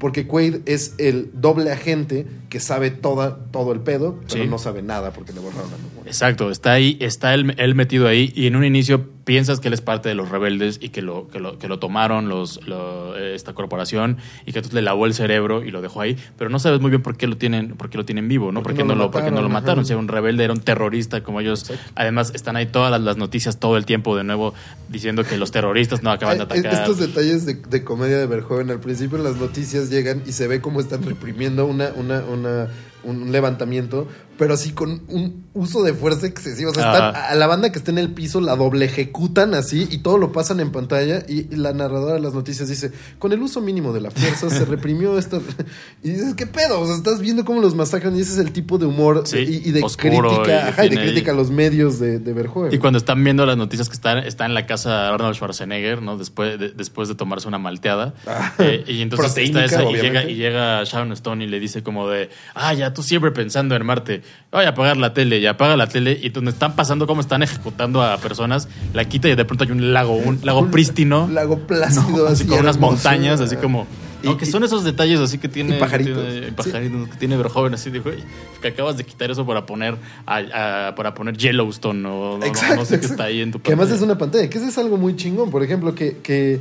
A: Porque Quaid es el doble agente que sabe toda, todo el pedo, pero
B: Sí.
A: no sabe nada porque le borraron la memoria.
B: Exacto, está ahí, está él, él metido ahí y en un inicio piensas que él es parte de los rebeldes y que lo, que lo, que lo tomaron los, lo- esta corporación y que entonces le lavó el cerebro y lo dejó ahí, pero no sabes muy bien por qué lo tienen, por qué lo tienen vivo, ¿no?
A: ¿Por
B: ¿Por
A: qué
B: no, lo, por qué no lo
A: mataron?
B: Si era un rebelde, era un terrorista como ellos.
A: Exacto.
B: Además, están ahí todas las, las noticias todo el tiempo de nuevo diciendo que los terroristas no acaban de
A: Ay,
B: atacar.
A: Estos detalles de, de comedia de Verjoven, al principio en las noticias llegan y se ve cómo están reprimiendo una, una, una, un levantamiento, pero así con un uso de fuerza excesivo. O sea, están- a la banda que está en el piso la doble ejecutan así y todo lo pasan en pantalla y la narradora de las noticias dice, con el uso mínimo de la fuerza se reprimió esta... [laughs] Y dices, ¿qué pedo? O sea, estás viendo cómo los masacran y ese es el tipo de humor
B: Sí,
A: y, y de
B: oscuro,
A: crítica,
B: y
A: ajá, y de crítica a los medios de, de Verjoven.
B: Y cuando están viendo las noticias que está, está en la casa de Arnold Schwarzenegger, ¿no? Después de, después de tomarse una malteada.
A: Ah, [laughs]
B: Eh, y entonces está esa, y llega, y llega Sharon Stone y le dice como de, ah, ya tú siempre pensando en Marte, voy a apagar la tele, y apaga la tele, y donde están pasando cómo están ejecutando a personas, la quita y de pronto hay un lago, un [laughs] lago
A: Un
B: prístino.
A: lago plácido,
B: ¿no? así con unas montañas, así como...
A: Y-
B: No, que son esos detalles así que tiene...
A: y pajaritos.
B: que tiene- pajaritos, que tiene Verhoeven, así de, güey, que acabas de quitar eso para poner, a- a- para poner Yellowstone o no-
A: Exacto,
B: no sé qué está ahí en tu
A: Que además es
B: pantalla.
A: una pantalla, que eso es algo muy chingón. Por ejemplo, que, que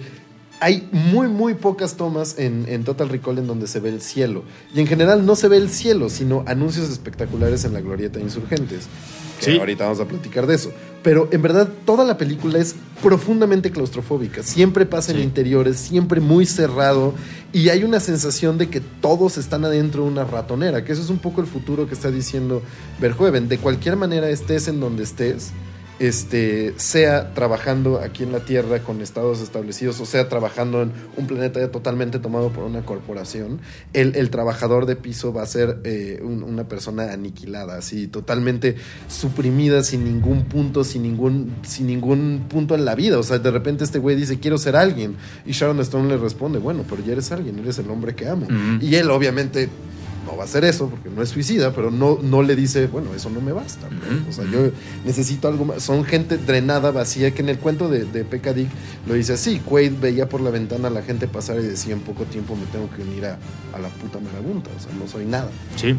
A: hay muy, muy pocas tomas en, en Total Recall en donde se ve el cielo. Y en general no se ve el cielo, sino anuncios espectaculares en la glorieta de insurgentes. Que
B: Sí.
A: ahorita vamos a platicar de eso. Pero en verdad toda la película es profundamente claustrofóbica. Siempre pasa en interiores, siempre muy cerrado. Y hay una sensación de que todos están adentro de una ratonera. Que eso es un poco el futuro que está diciendo Verhoeven. De cualquier manera estés en donde estés este, sea trabajando aquí en la Tierra con estados establecidos o sea trabajando en un planeta ya totalmente tomado por una corporación, el, el trabajador de piso va a ser eh, un- una persona aniquilada, así totalmente suprimida sin ningún punto, sin ningún, sin ningún punto en la vida. O sea, de repente este güey dice, quiero ser alguien. Y Sharon Stone le responde, bueno, pero ya eres alguien, eres el hombre que amo. Y él obviamente no va a hacer eso porque no es suicida, pero no, no le dice, bueno, eso no me basta. O sea, yo necesito algo más. Son gente drenada, vacía, que en el cuento de, de Pekka Dick lo dice así. Quaid veía por la ventana a la gente pasar y decía, en poco tiempo me tengo que unir a, a la puta marabunta. O sea, no soy nada.
B: Sí.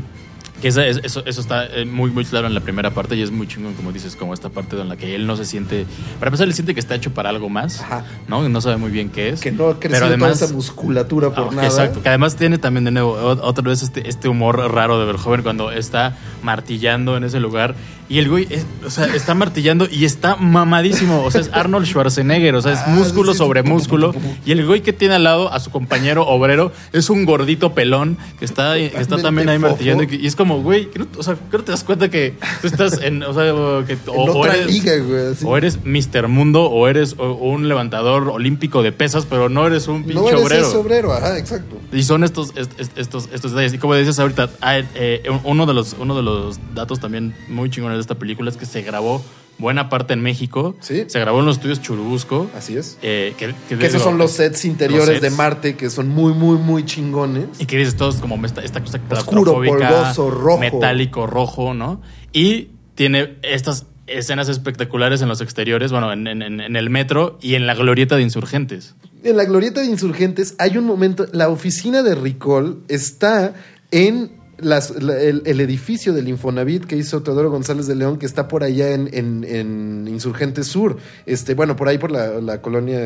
B: Que esa- es- eso, eso está eh, muy, muy claro en la primera parte y es muy chingón, como dices, como esta parte en la que él no se siente. Para empezar, él siente que está hecho para algo más,
A: Ajá.
B: ¿no? No sabe muy bien qué es.
A: Que no ha crecido
B: además,
A: toda esa musculatura por
B: Ah,
A: nada.
B: Exacto, que además tiene también de nuevo otra vez este, este humor raro de Verhoeven cuando está martillando en ese lugar y el güey es- o sea, está martillando y está mamadísimo, o sea, es Arnold Schwarzenegger, o sea, es
A: Ah,
B: músculo sobre músculo y el güey que tiene al lado a su compañero obrero es un gordito pelón que está, que está también ahí martillando y, que- es como, güey, que o sea, ¿qué no te das cuenta que tú estás en, o sea, que,
A: En
B: o, eres,
A: liga, güey.
B: o eres Mr. Mundo o eres un levantador olímpico de pesas, pero no eres un pinche
A: no eres
B: obrero.
A: ese obrero, ajá, exacto.
B: Y son estos, est- est- estos, estos detalles. Y como decías ahorita, eh, uno, de los, uno de los datos también muy chingones de esta película es que se grabó buena parte en México.
A: Sí.
B: Se grabó en los estudios Churubusco.
A: Así es.
B: eh, que, que
A: Que esos
B: digo,
A: son los sets interiores
B: los sets.
A: de Marte que son muy, muy, muy chingones.
B: Y que dices todos como esta, esta cosa
A: Oscuro, polvoso, rojo.
B: metálico, rojo, ¿no? Y tiene estas escenas espectaculares en los exteriores, bueno, en, en- en el metro y en la glorieta de insurgentes.
A: En la glorieta de insurgentes hay un momento, la oficina de Ricol está en las- la- el, edificio del Infonavit que hizo Teodoro González de León, que está por allá en, en- en Insurgentes Sur. Este, bueno, por ahí por la, la colonia,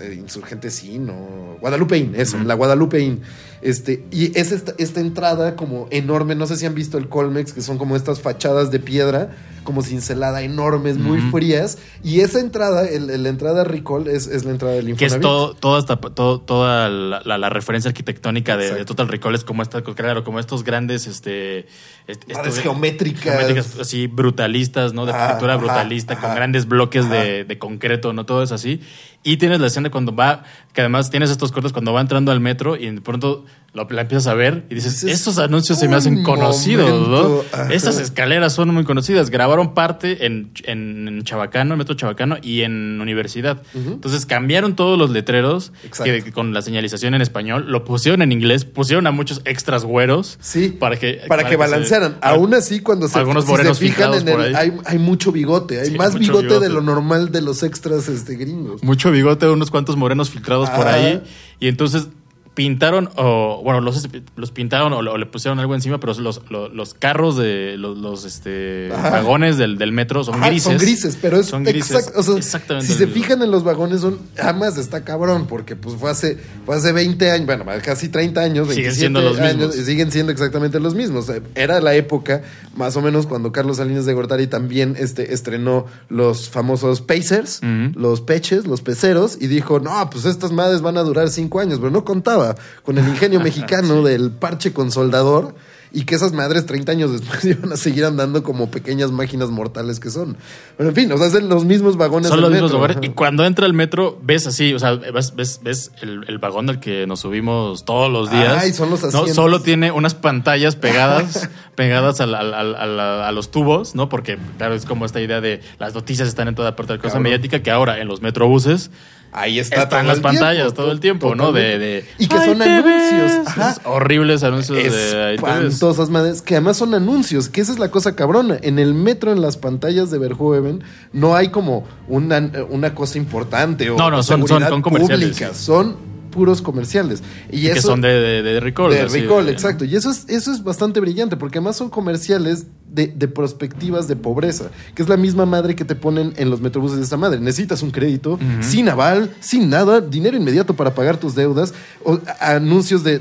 A: eh, Insurgentes Inn o Guadalupe Inn, eso, la Guadalupe Inn. Este, y es esta, esta entrada como enorme, no sé si han visto el Colmex, que son como estas fachadas de piedra, como cincelada, enormes, muy frías. Y esa entrada, el, la entrada Ricol, es, es, la entrada del
B: Infonavit. Que es todo, toda, esta, todo, toda la, la, referencia arquitectónica de, Total Recall, es como, esta, claro, como estos grandes... Este,
A: estos, geométricas.
B: geométricas. Así brutalistas, ¿no? De arquitectura brutalista, con grandes bloques de, de, concreto, ¿no? Todo es así. Y tienes la escena cuando va, que además tienes estos cortes cuando va entrando al metro y de pronto lo, la empiezas a ver y dices, estos anuncios se me hacen conocidos, ¿no? Estas escaleras son muy conocidas. Grabaron parte en, en Chabacano, en Metro Chabacano y en Universidad. Entonces cambiaron todos los letreros que, con la señalización en español, lo pusieron en inglés, pusieron a muchos extras güeros.
A: Sí. Para que, para, que, balancearan. Aún así, cuando se,
B: algunos si fijan en
A: el, hay, hay, mucho bigote, hay más bigote, de lo normal de los extras este, gringos.
B: Mucho bigote, unos cuantos morenos filtrados por ahí. Y entonces pintaron, o bueno, los, los pintaron o, le pusieron algo encima, pero los, los, carros de los, este, vagones del, del, metro son grises.
A: Son grises, pero es son grises, exactamente. Si se fijan en los vagones, son además está cabrón, porque pues fue hace, fue hace 20 años, bueno, casi 30 años,
B: siguen siendo los mismos.
A: y siguen siendo exactamente los mismos. Era la época, más o menos, cuando Carlos Salinas de Gortari también este, estrenó los famosos Pacers, los peches, los peceros, y dijo, no, pues estas madres van a durar 5 años, pero no contaba con el ingenio [laughs] mexicano del parche con soldador y que esas madres 30 años después [laughs] iban a seguir andando como pequeñas máquinas mortales que son. Pero en fin, o sea, son los mismos vagones.
B: Son los mismos vagones. Y cuando entra el metro, ves así, o sea, ves, ves, el, vagón al que nos subimos todos los días.
A: Ay, son los
B: asientos. No, solo tiene unas pantallas pegadas, [laughs] pegadas a, los tubos, ¿no? Porque, claro, es como esta idea de las noticias están en toda parte de la cosa mediática que ahora en los metrobuses
A: Ahí está
B: Están las pantallas todo el tiempo, ¿no? De,
A: y que son anuncios. Ajá.
B: Horribles anuncios de
A: Espantosas madres. Que además son anuncios. Que esa es la cosa cabrona. En el metro, en las pantallas de Verhoeven, no hay como una, una cosa importante. O
B: no, no, son, son, comerciales.
A: Son puros comerciales.
B: Y, que son de, de, de Recall.
A: De Recall, exacto. Y eso es, eso es bastante brillante, porque además son comerciales de, de, perspectivas de pobreza, que es la misma madre que te ponen en los metrobuses de esta madre. Necesitas un crédito sin aval, sin nada, dinero inmediato para pagar tus deudas, o, anuncios de,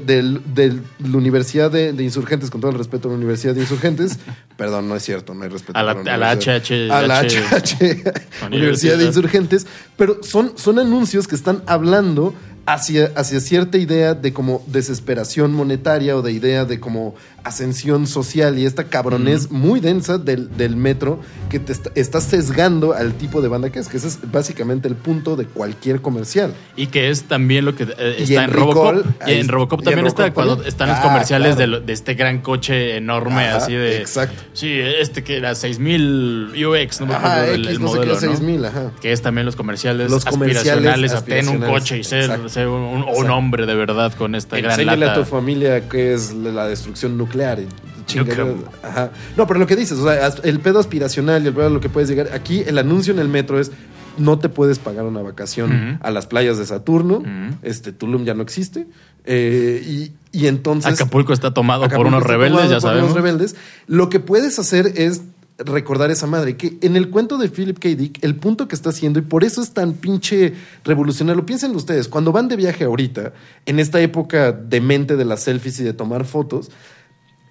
A: la Universidad de, Insurgentes, con todo el respeto a la Universidad de Insurgentes. [laughs] Perdón, no es cierto, no hay respeto.
B: A la, a la HH.
A: A la HH, [laughs] Universidad de Insurgentes, pero son, son anuncios que están hablando hacia, hacia cierta idea de como desesperación monetaria o de idea de como ascensión social y esta cabronés muy densa del, del, metro que te está, sesgando al tipo de banda que es, que ese es básicamente el punto de cualquier comercial.
B: Y que es también lo que eh, está en, Robocop. Y en Robocop también está cuando están los ah, comerciales de, este gran coche enorme, así de.
A: Exacto.
B: Sí, este que era 6000 UX, no me acuerdo el, modelo. 6000, ajá. Que es también los comerciales los aspiracionales, aspiracionales un coche y ser, un, hombre de verdad con esta gran lata.
A: a tu familia que es la destrucción nuclear nuclear. Ajá. No, pero lo que dices, o sea, el pedo aspiracional y el pedo lo que puedes llegar. Aquí el anuncio en el metro es no te puedes pagar una vacación a las playas de Saturno. Este Tulum ya no existe. Eh, y, entonces.
B: Acapulco está tomado por unos rebeldes, ya sabemos.
A: rebeldes. Lo que puedes hacer es recordar esa madre. Que en el cuento de Philip K. Dick, el punto que está haciendo, y por eso es tan pinche revolucionario, piensen ustedes, cuando van de viaje ahorita, en esta época de mente de las selfies y de tomar fotos,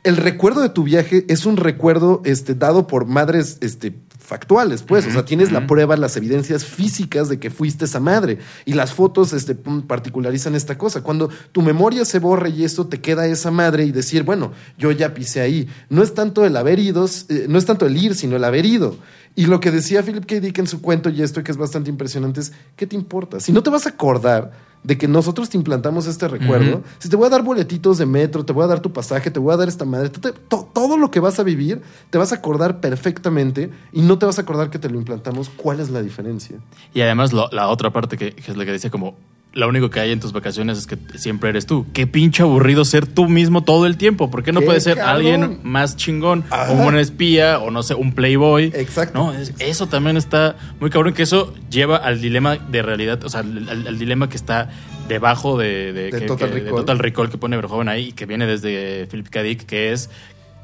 A: el recuerdo de tu viaje es un recuerdo este, dado por madres este, factuales, pues. o sea, tienes la prueba, las evidencias físicas de que fuiste esa madre. Y las fotos este, particularizan esta cosa. Cuando tu memoria se borra y eso te queda esa madre y decir, bueno, yo ya pisé ahí. No es tanto el haber ido, eh, no es tanto el ir, sino el haber ido. Y lo que decía Philip K. Dick en su cuento, y esto que es bastante impresionante, es, ¿qué te importa? Si no te vas a acordar de que nosotros te implantamos este recuerdo. Si te voy a dar boletitos de metro, te voy a dar tu pasaje, te voy a dar esta madre, todo lo que vas a vivir, te vas a acordar perfectamente y no te vas a acordar que te lo implantamos. ¿Cuál es la diferencia?
B: Y además la otra parte que, es la que dice como lo único que hay en tus vacaciones es que siempre eres tú. Qué pinche aburrido ser tú mismo todo el tiempo. ¿Por qué no puede ser alguien más chingón? O un espía, o no sé, un playboy.
A: Exacto.
B: No, eso también está muy cabrón, que eso lleva al dilema de realidad, o sea, al, dilema que está debajo de,
A: Total,
B: Recall. que pone Verhoeven ahí y que viene desde Philip K. Dick, que es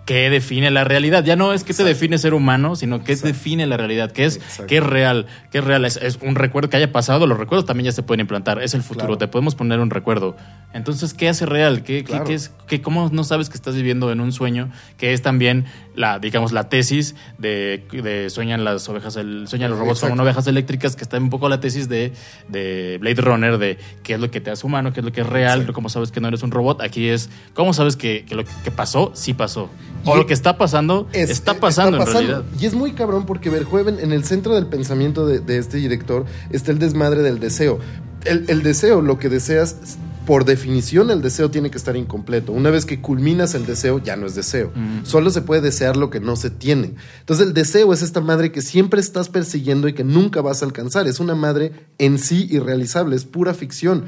B: qué define la realidad. Ya no es qué te define ser humano, sino qué define la realidad, qué es, qué es real, qué es real. Es, es, un recuerdo que haya pasado, los recuerdos también ya se pueden implantar, es el futuro,
A: Claro.
B: te podemos poner un recuerdo. Entonces, ¿qué hace real? ¿Qué, qué es, qué- ¿Cómo no sabes que estás viviendo en un sueño? Que es también la, digamos, la tesis de, de sueñan las ovejas, el, sueñan los robots como ovejas eléctricas, que está un poco la tesis de, de Blade Runner, de qué es lo que te hace humano, qué es lo que es real,
A: Exacto.
B: cómo sabes que no eres un robot. Aquí es, ¿cómo sabes que, que lo que pasó, sí pasó? O
A: Y-
B: lo que está pasando,
A: Es-
B: está pasando en realidad.
A: Y es muy cabrón porque Verhoeven, en el centro del pensamiento de, de este director, está el desmadre del deseo. El, el deseo, lo que deseas, por definición, el deseo tiene que estar incompleto. Una vez que culminas el deseo, ya no es deseo.
B: Mm.
A: Solo se puede desear lo que no se tiene. Entonces, el deseo es esta madre que siempre estás persiguiendo y que nunca vas a alcanzar. Es una madre en sí irrealizable, es pura ficción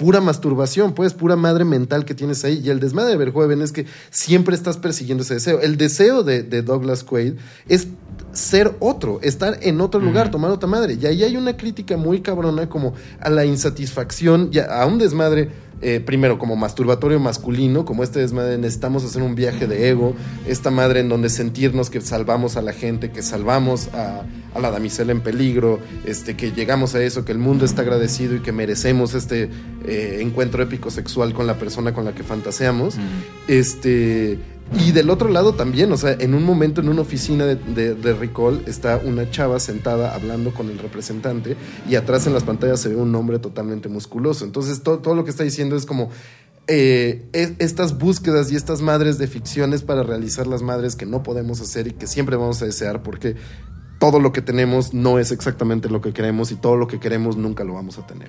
A: pura masturbación, pues, pura madre mental que tienes ahí. Y el desmadre de Verhoeven es que siempre estás persiguiendo ese deseo. El deseo de, de Douglas Quaid es ser otro, estar en otro lugar, tomar otra madre. Y ahí hay una crítica muy cabrona como a la insatisfacción, y a, a un desmadre, eh, primero como masturbatorio masculino, como este desmadre, necesitamos hacer un viaje de ego, esta madre en donde sentirnos que salvamos a la gente, que salvamos a, a la damisela en peligro, este, que llegamos a eso, que el mundo está agradecido y que merecemos este eh, encuentro épico sexual con la persona con la que fantaseamos. Este. Y del otro lado también, o sea, en un momento en una oficina de, de- Recall está una chava sentada hablando con el representante y atrás en las pantallas se ve un hombre totalmente musculoso. Entonces to- todo lo que está diciendo es como eh, es- estas búsquedas y estas madres de ficciones para realizar las madres que no podemos hacer y que siempre vamos a desear porque todo lo que tenemos no es exactamente lo que queremos y todo lo que queremos nunca lo vamos a tener.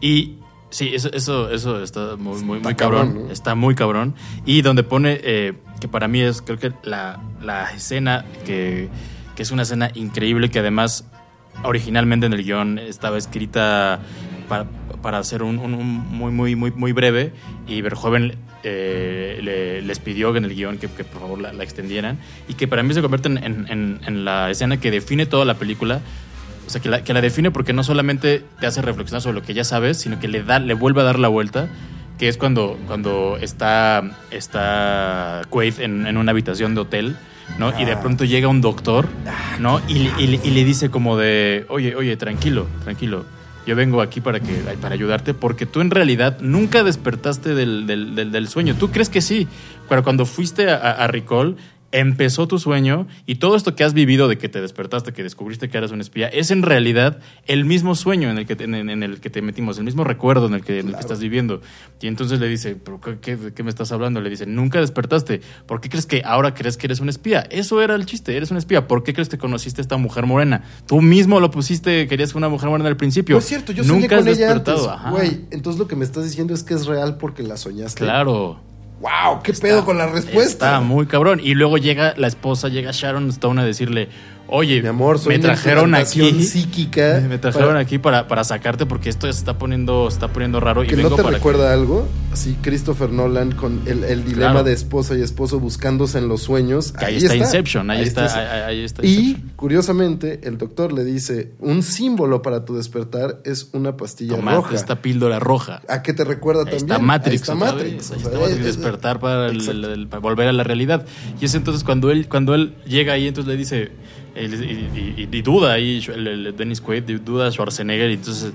B: Y sí, eso, eso, eso está muy, muy,
A: Está
B: muy cabrón.
A: cabrón, ¿no?
B: Está muy cabrón. Y donde pone, eh, que para mí es, creo que la, la escena, que, que es una escena increíble, que además originalmente en el guion estaba escrita para, para hacer un, un- un muy, muy, muy, muy breve. Y Verhoeven eh, le- les pidió en el guion que, que por favor la, la extendieran. Y que para mí se convierte en- en la escena que define toda la película. O sea, que la, que la define porque no solamente te hace reflexionar sobre lo que ya sabes, sino que le, da, le vuelve a dar la vuelta, que es cuando, cuando está, está Quaid en, en una habitación de hotel, ¿no? Y de
A: Ah.
B: pronto llega un doctor, ¿no? Y, y y le dice como de, oye, oye, tranquilo, tranquilo. Yo vengo aquí para, que, para ayudarte porque tú en realidad nunca despertaste del, del- del- del sueño. Tú crees que sí, pero cuando fuiste a, a- a Recall empezó tu sueño y todo esto que has vivido de que te despertaste, que descubriste que eras un espía, es en realidad el mismo sueño en el que te, en, en el que te metimos, el mismo recuerdo en el que, en el que estás viviendo. Y entonces le dice, ¿pero qué, qué- qué me estás hablando? Le dice, nunca despertaste. ¿Por qué crees que ahora crees que eres un espía? Eso era el chiste, eres un espía. ¿Por qué crees que conociste a esta mujer morena? Tú mismo lo pusiste, querías una mujer morena al principio.
A: No es cierto, yo soñé
B: nunca
A: con
B: has
A: ella
B: despertado.
A: antes,
B: Ajá.
A: güey. Entonces lo que me estás diciendo es que es real porque la soñaste.
B: Claro.
A: ¡Wow! ¿Qué pedo con la respuesta?
B: Está muy cabrón. Y luego llega la esposa, llega Sharon Stone a decirle, oye,
A: Mi amor, soy
B: me trajeron aquí.
A: psíquica. [laughs]
B: Me trajeron
A: para-
B: aquí para, para sacarte porque esto se está poniendo, se está poniendo raro. y
A: ¿Que no
B: vengo
A: te
B: para
A: recuerda algo? Así, Christopher Nolan con el, el dilema
B: Claro.
A: de esposa y esposo buscándose en los sueños.
B: que ahí, está, Inception, ahí, está, ahí, ahí está
A: Y curiosamente, el doctor le dice: un símbolo para tu despertar es una pastilla
B: Toma
A: roja.
B: esta píldora roja.
A: ¿A qué te recuerda
B: Ahí
A: también?
B: está Matrix.
A: Ahí está Matrix.
B: vez, ahí está Matrix,
A: es- es-
B: despertar para, el- el- para volver a la realidad. Y es entonces cuando él, cuando él llega ahí, entonces le dice, y, y- y duda ahí, el, el Dennis Quaid, duda Schwarzenegger, y entonces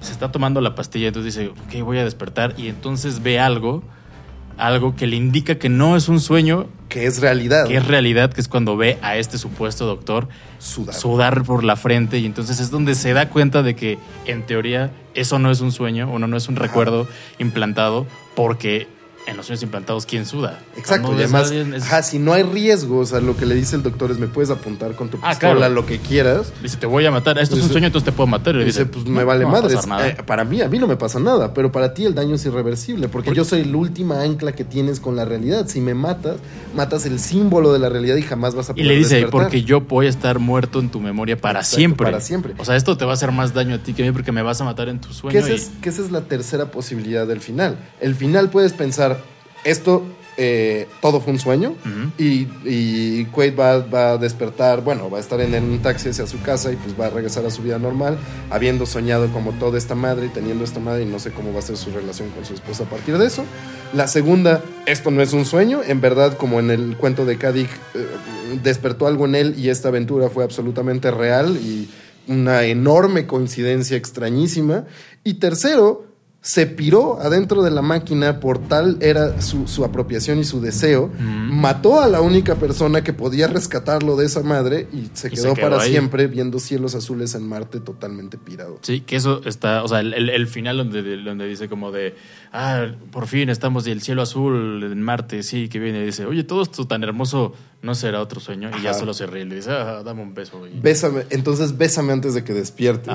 B: se está tomando la pastilla, entonces dice, ok, voy a despertar, y entonces ve algo, algo que le indica que no es un sueño,
A: Que es realidad.
B: que es realidad, que es cuando ve a este supuesto doctor
A: Sudar.
B: sudar por la frente y entonces es donde se da cuenta de que en teoría eso no es un sueño, o no, no es un recuerdo implantado, porque en los sueños implantados, ¿quién suda?
A: Exacto,
B: Cuando
A: y además,
B: a es-
A: ajá, si no hay riesgo, o sea, lo que le dice el doctor es: me puedes apuntar con tu
B: Ah,
A: pistola
B: claro.
A: lo que quieras.
B: dice, te voy a matar, esto es un sueño, entonces te puedo matar. Y le
A: Dice, pues
B: "No,
A: me vale
B: no a nada".
A: Eh, para mí, a mí no me pasa nada, pero para ti el daño es irreversible, porque yo soy la última ancla que tienes con la realidad. Si me matas, matas el símbolo de la realidad y jamás vas a
B: y
A: poder
B: le dice,
A: despertar.
B: porque yo voy a estar muerto en tu memoria para
A: Exacto,
B: siempre.
A: para siempre.
B: O sea, esto te va a hacer más daño a ti que a mí porque me vas a matar en tu
A: Que
B: sueño.
A: esa,
B: y-
A: es, que esa es la tercera posibilidad del final. El final puedes pensar, esto eh, todo fue un sueño y, y Quaid va, va, a despertar, bueno, va a estar en un taxi hacia su casa y pues va a regresar a su vida normal, habiendo soñado como toda esta madre y teniendo esta madre y no sé cómo va a ser su relación con su esposa a partir de eso. La segunda, esto no es un sueño, en verdad como en el cuento de Kadik, eh, despertó algo en él y esta aventura fue absolutamente real y una enorme coincidencia extrañísima. Y tercero, se piró adentro de la máquina por tal era su, apropiación y su deseo, mató a la única persona que podía rescatarlo de esa madre y se quedó, para siempre viendo cielos azules en Marte totalmente pirado.
B: Sí, que eso está, o sea, el, final donde, donde dice como de, ah, por fin estamos y el cielo azul en Marte, sí, que viene y dice, oye, todo esto tan hermoso no será otro sueño y ya solo se ríe y le dice, ah, dame un beso.
A: Bésame, entonces bésame antes de que despiertes.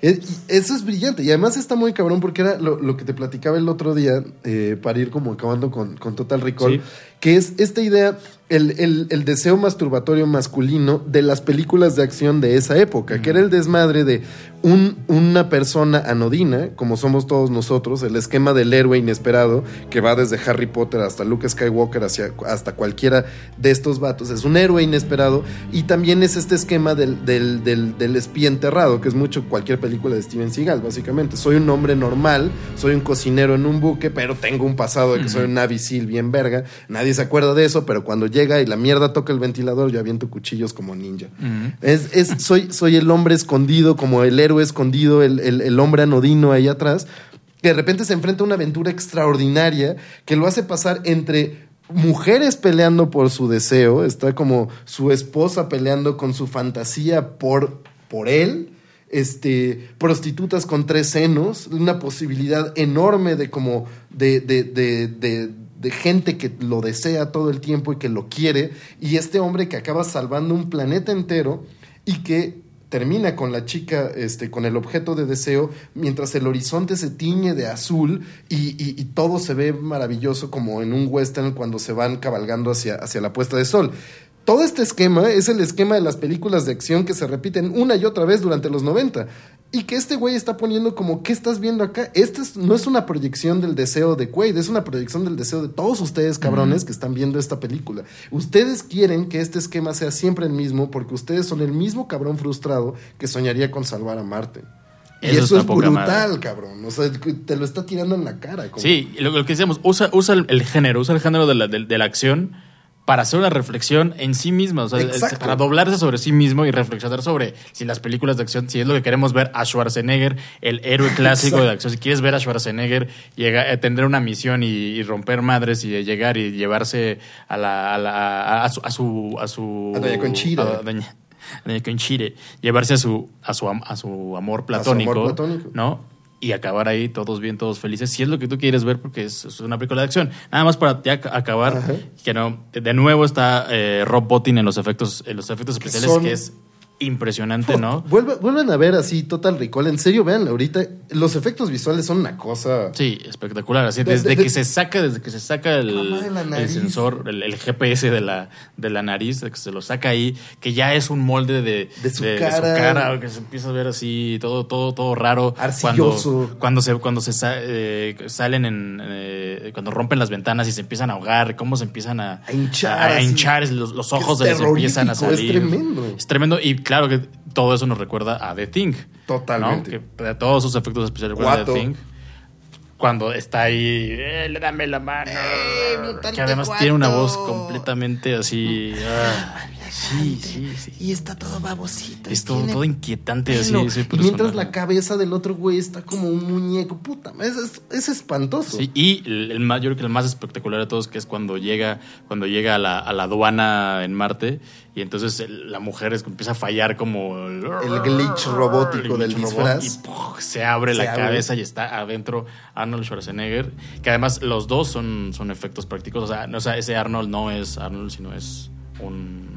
A: Eso es brillante y además está muy cabrón porque era lo, que te platicaba el otro día eh, para ir como acabando con, Total Recall, que es esta idea el, deseo masturbatorio masculino de las películas de acción de esa época, que era el desmadre de un, una persona anodina, como somos todos nosotros, el esquema del héroe inesperado, que va desde Harry Potter hasta Luke Skywalker, hacia, hasta cualquiera de estos vatos, es un héroe inesperado, y también es este esquema del, del, del, espía enterrado, que es mucho cualquier película de Steven Seagal, básicamente. Soy un hombre normal, soy un cocinero en un buque, pero tengo un pasado de que soy un Navy SEAL bien verga, nadie se acuerda de eso, pero cuando llega y la mierda toca el ventilador, yo aviento cuchillos como ninja. es, es, soy, soy el hombre escondido, como el héroe escondido, el, el, hombre anodino ahí atrás, que de repente se enfrenta a una aventura extraordinaria que lo hace pasar entre mujeres peleando por su deseo, está como su esposa peleando con su fantasía por, por él, este, prostitutas con tres senos, una posibilidad enorme de como de, de, de de gente que lo desea todo el tiempo y que lo quiere, y este hombre que acaba salvando un planeta entero y que termina con la chica, este, con el objeto de deseo, mientras el horizonte se tiñe de azul y, y, todo se ve maravilloso como en un western cuando se van cabalgando hacia, hacia la puesta de sol. Todo este esquema es el esquema de las películas de acción que se repiten una y otra vez durante los 90. Y que este güey está poniendo como, ¿qué estás viendo acá? Esta no es una proyección del deseo de Quaid, es una proyección del deseo de todos ustedes, cabrones, que están viendo esta película. Ustedes quieren que este esquema sea siempre el mismo porque ustedes son el mismo cabrón frustrado que soñaría con salvar a Marte. y eso es brutal, cabrón. O sea, te lo está tirando en la cara.
B: Sí, lo, que decíamos, usa, usa el, género, usa el género de la, de la acción para hacer una reflexión en sí mismo, o sea, para doblarse sobre sí mismo y reflexionar sobre si las películas de acción, si es lo que queremos ver a Schwarzenegger, el héroe clásico de acción, si quieres ver a Schwarzenegger llegar, eh, tener una misión y, romper madres y llegar y llevarse a la a, a, su a su a su
A: a Doña Conchita.
B: A Doña, Conchita, llevarse a su a su a su amor platónico, amor platónico. ¿no? Y acabar ahí todos bien, todos felices, si es lo que tú quieres ver, porque es, una película de acción. Nada más para acabar, que no, de nuevo está eh, Rob Bottin en los efectos, en los efectos especiales, que es impresionante, ¿no? [laughs]
A: Vuelvan, a ver así Total Recall. En serio, vean ahorita. Los efectos visuales son una cosa.
B: Sí, espectacular. Así, desde que se saca, desde que se saca el, el sensor, el, GPS de la, de la nariz, que se lo saca ahí, que ya es un molde de,
A: de, su, cara.
B: que se empieza a ver así, todo, todo, todo raro.
A: Arcilloso.
B: Cuando, se, cuando se eh, salen en. Eh, cuando rompen las ventanas y se empiezan a ahogar, cómo se empiizan a,
A: hinchar.
B: A, hinchar, los, ojos se empiezan a salir.
A: Es tremendo.
B: Es tremendo. Y claro que todo eso nos recuerda a The Thing.
A: Totalmente.
B: Que todos sus efectos especiales recuerdan a The Thing. Cuando está ahí, eh, le dame la mano. Eh, que además tiene una voz completamente así. Ah. Sí, sí, sí.
A: Y está todo babosito.
B: Es todo, inquietante así.
A: y mientras la cabeza del otro güey está como un muñeco. Puta, es, es, espantoso.
B: Sí, y el, mayor yo creo que el más espectacular de todos, que es cuando llega, cuando llega a la, a la aduana en Marte y entonces la mujer empieza a fallar como
A: el, glitch robótico del disfraz.
B: Y se abre la cabeza y está adentro Arnold Schwarzenegger. Que además los dos son, son efectos prácticos. O sea, no, o sea, ese Arnold no es Arnold, sino es un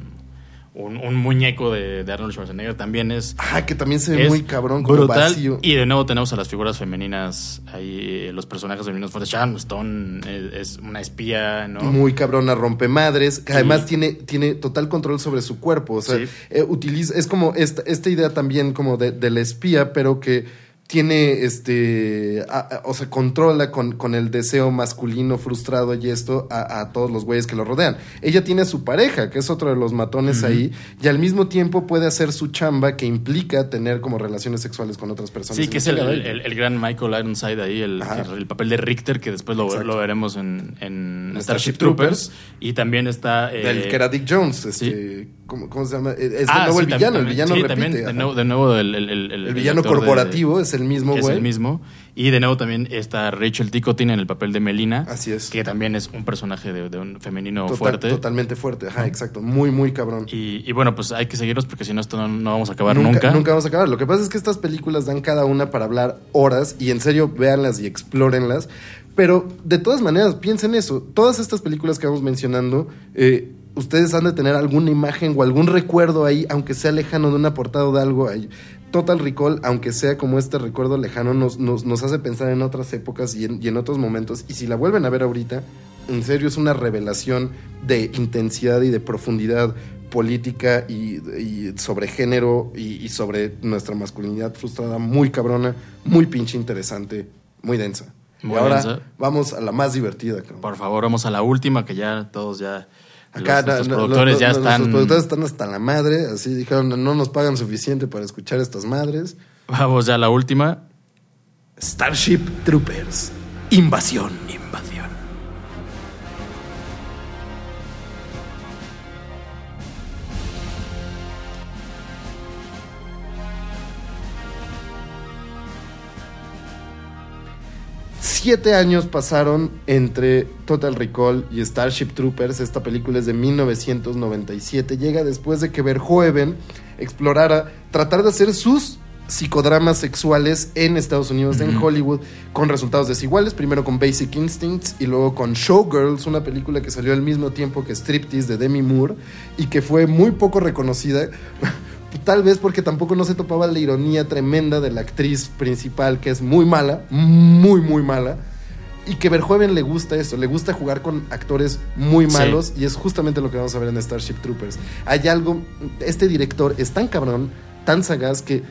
B: un, muñeco de, Arnold Schwarzenegger también es.
A: Ah, que también se ve muy cabrón, como brutal. Vacío.
B: Y de nuevo tenemos a las figuras femeninas ahí, los personajes femeninos fuertes. Sharon Stone es, una espía, ¿no?
A: Muy cabrona, rompe madres, que además tiene, tiene total control sobre su cuerpo. O sea, eh, utiliza, es como esta, esta idea también como de, de la espía, pero que tiene este, a- a- o sea, controla con, con el deseo masculino frustrado y esto a, a todos los güeyes que lo rodean. Ella tiene a su pareja, que es otro de los matones ahí, y al mismo tiempo puede hacer su chamba que implica tener como relaciones sexuales con otras personas.
B: Sí, que es el, el- gran Michael Ironside ahí, el, el papel de Richter, que después lo, lo veremos en, en
A: En
B: Starship
A: Starship
B: Troopers. Y también está... eh,
A: Del que era Dick Jones, este, ¿cómo, cómo se llama? Es de
B: ah,
A: nuevo
B: sí,
A: el villano, el villano
B: sí,
A: repite.
B: también, de nuevo, de nuevo el, el- el- el-
A: el villano
B: de-
A: corporativo es el mismo,
B: que es
A: güey.
B: el mismo. Y de nuevo también está Rachel Ticotin en el papel de Melina.
A: Así es.
B: Que también es un personaje de, de un femenino
A: Total-
B: fuerte.
A: Totalmente fuerte, ajá, exacto. Muy, muy cabrón.
B: Y, y bueno, pues hay que seguirlos porque si no, esto no, no vamos a acabar
A: nunca,
B: nunca.
A: nunca vamos a acabar. Lo que pasa es que estas películas dan cada una para hablar horas y en serio véanlas y explórenlas. Pero de todas maneras, piensen eso. Todas estas películas que vamos mencionando, eh, ustedes han de tener alguna imagen o algún recuerdo ahí, aunque sea lejano de una portada o de algo ahí. Total Recall, aunque sea como este recuerdo lejano, nos, nos, nos hace pensar en otras épocas y en, y en otros momentos. Y si la vuelven a ver ahorita, en serio es una revelación de intensidad y de profundidad política y, y sobre género y, y sobre nuestra masculinidad frustrada muy cabrona, muy pinche interesante, muy densa.
B: Muy
A: y ahora
B: densa.
A: vamos a la más divertida. cabrón.
B: Por favor, vamos a la última que ya todos ya...
A: Acá
B: los,
A: no-
B: productores
A: no-
B: ya están...
A: Nuestros productores están hasta la madre, así dijeron, no nos pagan suficiente para escuchar estas madres.
B: Vamos ya a la última.
A: Starship Troopers. Invasión. Siete años pasaron entre Total Recall y Starship Troopers. Esta película es de 1997. Llega después de que Verhoeven explorara tratar de hacer sus psicodramas sexuales en Estados Unidos, en Hollywood, con resultados desiguales. Primero con Basic Instincts y luego con Showgirls, una película que salió al mismo tiempo que Striptease de Demi Moore y que fue muy poco reconocida. [laughs] Tal vez porque tampoco no se topaba la ironía tremenda de la actriz principal, que es muy mala, muy, muy mala. Y que Verhoeven le gusta eso, le gusta jugar con actores muy
B: Sí.
A: malos y es justamente lo que vamos a ver en Starship Troopers. Hay algo, este director es tan cabrón, tan sagaz que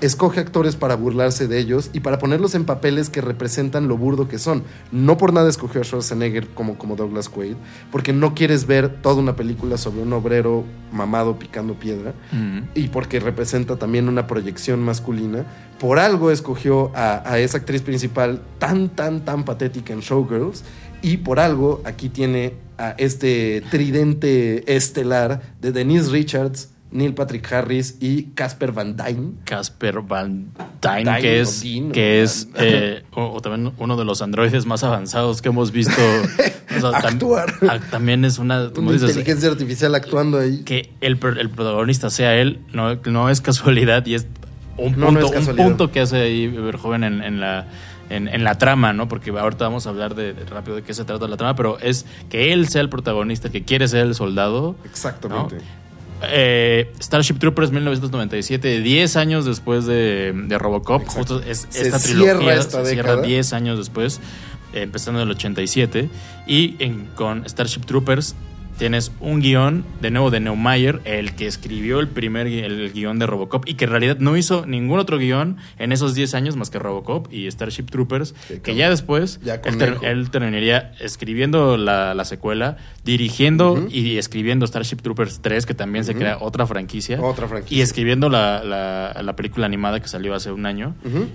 A: escoge actores para burlarse de ellos y para ponerlos en papeles que representan lo burdo que son. No por nada escogió a Schwarzenegger como, como Douglas Quaid, porque no quieres ver toda una película sobre un obrero mamado picando piedra y porque representa también una proyección masculina. Por algo escogió a, a esa actriz principal tan, tan, tan patética en Showgirls. Y por algo aquí tiene a este tridente estelar de Denise Richards, Neil Patrick Harris y Casper Van Dyne.
B: Casper Van Dyne,
A: Dyne
B: que es,
A: Dean,
B: que es [laughs] eh, o, o también uno de los androides más avanzados que hemos visto. [laughs] O sea, tam-
A: Actuar.
B: ah, también es una, como
A: Una
B: dices,
A: inteligencia artificial actuando ahí.
B: que el, el protagonista sea él, no, no es casualidad y es un
A: No, no
B: punto,
A: es
B: un punto que hace ahí Verhoeven en, en la en, en la trama, ¿no? Porque ahorita vamos a hablar de, de rápido de qué se trata la trama, pero es que él sea el protagonista, que quiere ser el soldado.
A: Exactamente.
B: Eh, Starship Troopers 1997, 10 años después de, de Robocop,
A: Exacto.
B: justo es, esta trilogía
A: esta
B: se cierra
A: década.
B: 10 años después, eh, empezando en el 87, y en- con Starship Troopers tienes un guion, de nuevo de Neumayer, el que escribió el primer gui- el guion de Robocop y que en realidad no hizo ningún otro guion en esos 10 años más que Robocop y Starship Troopers,
A: Sí,
B: que ya después
A: Ya
B: él, ter- terminaría escribiendo la, la secuela, dirigiendo y escribiendo Starship Troopers 3, que también se crea otra franquicia.
A: Otra franquicia.
B: Y escribiendo la, la- la película animada que salió hace un año,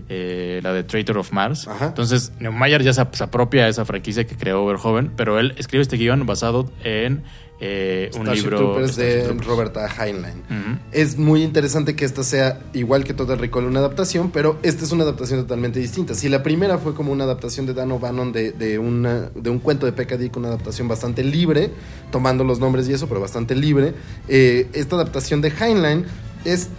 B: eh, la de Traitor of Mars.
A: Ajá.
B: Entonces, Neumayer ya se, se apropia a esa franquicia que creó Verhoeven, pero él escribe este guion basado en eh, un
A: Starship
B: libro
A: Troopers de
B: Troopers.
A: Roberta Heinlein. Es muy interesante que esta sea igual que Total Recall una adaptación, pero esta es una adaptación totalmente distinta. Si la primera fue como una adaptación de Dan O'Bannon de, de, una, de un cuento de Pekka Dick, una adaptación bastante libre, tomando los nombres y eso, pero bastante libre, eh, esta adaptación de Heinlein es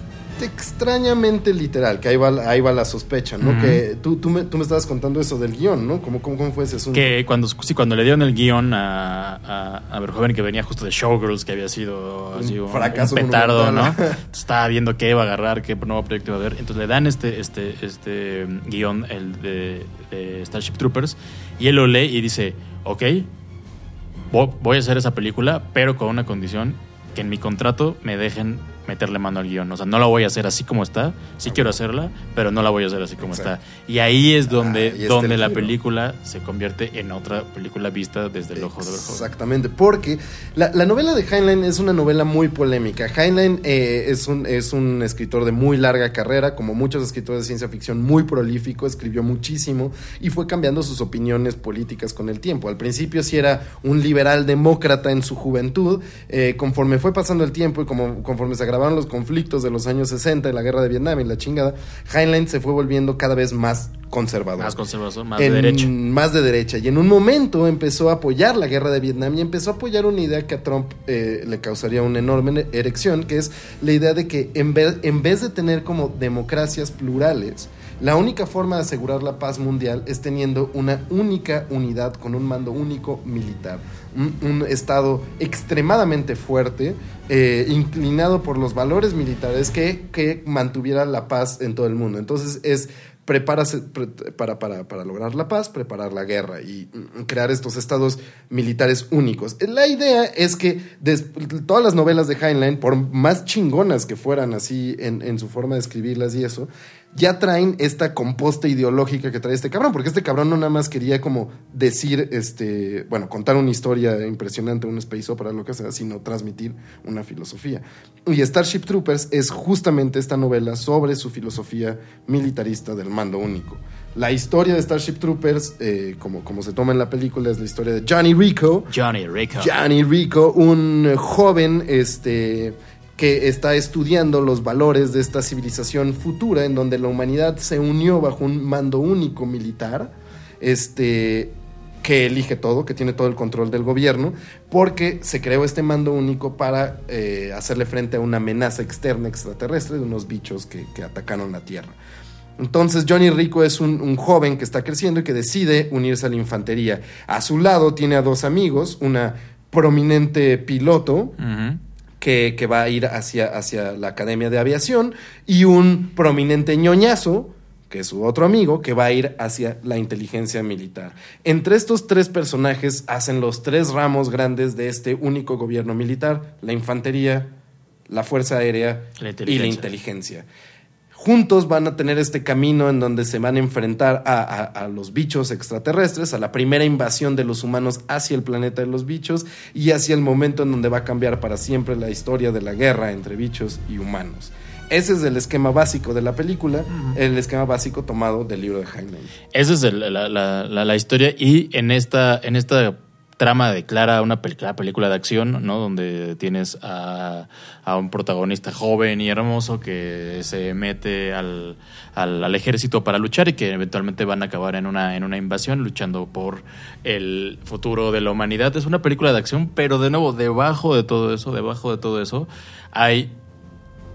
A: extrañamente literal, que ahí va, ahí va la sospecha, ¿no? Que tú, tú, me, tú me estabas contando eso del guion, ¿no? ¿Cómo, cómo, cómo fue ese asunto?
B: Que cuando, sí, cuando le dieron el guion a, a, a Verhoeven, que venía justo de Showgirls, que había sido
A: Un
B: así un,
A: fracaso
B: un petardo, ¿no? estaba viendo qué iba a agarrar, qué nuevo proyecto iba a ver. Entonces le dan este, este, este mm, guion, el de, de Starship Troopers, y él lo lee y dice, ok, vo- voy a hacer esa película, pero con una condición, que en mi contrato me dejen meterle mano al guion. O sea, no la voy a hacer así como está. Sí quiero hacerla, pero no la voy a hacer así como está. Y ahí es donde,
A: está
B: donde la
A: giro.
B: película se convierte en otra película vista desde el ojo de Verhoeven.
A: Exactamente, porque la, la novela de Heinlein es una novela muy polémica. Heinlein eh, es, un, es un escritor de muy larga carrera, como muchos escritores de ciencia ficción, muy prolífico, escribió muchísimo y fue cambiando sus opiniones políticas con el tiempo. Al principio sí era un liberal demócrata en su juventud, eh, conforme fue pasando el tiempo y como, conforme se agravaron los conflictos de los años 60 y la guerra de Vietnam y la chingada, Heinlein se fue volviendo cada vez más conservador
B: Más conservador, más
A: en-
B: de derecha.
A: Más de derecha. Y en un momento empezó a apoyar la guerra de Vietnam y empezó a apoyar una idea que a Trump eh, le causaría una enorme erección, que es la idea de que en vez, en vez de tener como democracias plurales, la única forma de asegurar la paz mundial es teniendo una única unidad con un mando único militar. Un, estado extremadamente fuerte, eh, inclinado por los valores militares que, que mantuviera la paz en todo el mundo. Entonces es prepárase pre- para, para, para lograr la paz, preparar la guerra y mm, crear estos estados militares únicos. La idea es que todas las novelas de Heinlein, por más chingonas que fueran así en su forma de escribirlas y eso, ya traen esta composta ideológica que trae este cabrón, porque este cabrón no nada más quería como decir, este, bueno, contar una historia impresionante, un space opera, lo que sea, sino transmitir una filosofía. Y Starship Troopers es justamente esta novela sobre su filosofía militarista del mando único. La historia de Starship Troopers, eh, como, como se toma en la película, es la historia de Johnny Rico,
B: Johnny Rico.
A: Johnny Rico, un joven este, que está estudiando los valores de esta civilización futura en donde la humanidad se unió bajo un mando único militar, este, que elige todo, que tiene todo el control del gobierno, porque se creó este mando único para eh, hacerle frente a una amenaza externa extraterrestre de unos bichos que, atacaron la Tierra. Entonces Johnny Rico es un, joven que está creciendo y que decide unirse a la infantería. A su lado tiene a dos amigos, una prominente piloto. Que, que va a ir hacia, hacia la Academia de Aviación y un prominente ñoñazo, que es su otro amigo, que va a ir hacia la inteligencia militar. Entre estos tres personajes hacen los tres ramos grandes de este único gobierno militar, la infantería, la Fuerza Aérea
B: La
A: y la inteligencia. Juntos van a tener este camino en donde se van a enfrentar a, a- a los bichos extraterrestres, a la primera invasión de los humanos hacia el planeta de los bichos y hacia el momento en donde va a cambiar para siempre la historia de la guerra entre bichos y humanos. Ese es el esquema básico de la película, el esquema básico tomado del libro de Heinlein.
B: Esa es el- la, la- la- la historia y en esta, en esta trama de Clara, una película de acción, ¿no? Donde tienes a, a un protagonista joven y hermoso que se mete al, al, al ejército para luchar y que eventualmente van a acabar en una, en una invasión luchando por el futuro de la humanidad. Es una película de acción, pero de nuevo, debajo de todo eso, debajo de todo eso, hay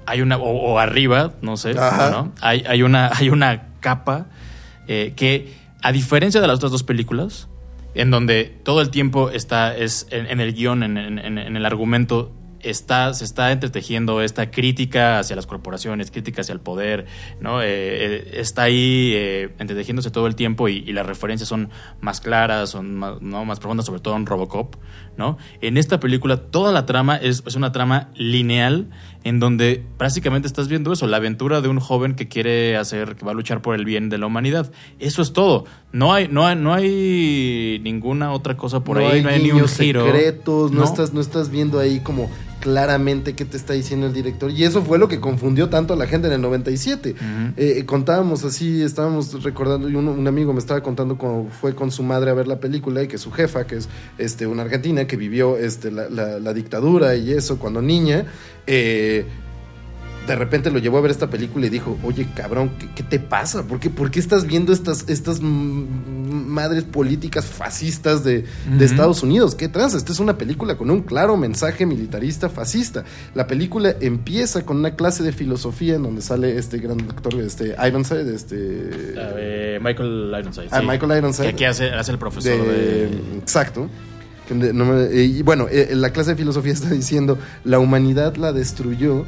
B: hay una, o, o arriba, no sé. ¿no? Hay, hay, una, hay una capa eh, que, a diferencia de las otras dos películas, en donde todo el tiempo está, es en, el guion, en el argumento, está, se está entretejiendo esta crítica hacia las corporaciones, crítica hacia el poder, ¿no? Eh, eh, está ahí eh, entretejiéndose todo el tiempo y, y las referencias son más claras, son más, ¿no? más profundas, sobre todo en Robocop, ¿no? En esta película toda la trama es, es una trama lineal en donde prácticamente estás viendo eso, la aventura de un joven que quiere hacer, que va a luchar por el bien de la humanidad. Eso es todo. No hay, no hay, no hay ninguna otra cosa por ahí, no hay ni un giro.
A: secretos, no,
B: ¿no?
A: Estás, no estás viendo ahí como claramente qué te está diciendo el director. Y eso fue lo que confundió tanto a la gente en el 97.
B: Ujú.
A: Eh, contábamos así, estábamos recordando, y un, un amigo me estaba contando cómo fue con su madre a ver la película y que su jefa, que es este, una argentina que vivió este, la, la- la dictadura y eso cuando niña, eh, de repente lo llevó a ver esta película y dijo, oye cabrón, ¿qué, qué te pasa? ¿Por qué, por qué estás viendo estas, estas madres políticas fascistas de. Estados Unidos? ¿Qué trans? Esta es una película con un claro mensaje militarista fascista. La película empieza con una clase de filosofía en donde sale este gran doctor, este Ironside, este...
B: Michael Ironside.
A: Ah,
B: sí.
A: Michael Ironside.
B: Que aquí hace, hace el profesor
A: de-
B: de...
A: Exacto. Que no me- y bueno, eh, la clase de filosofía está diciendo, la humanidad la destruyó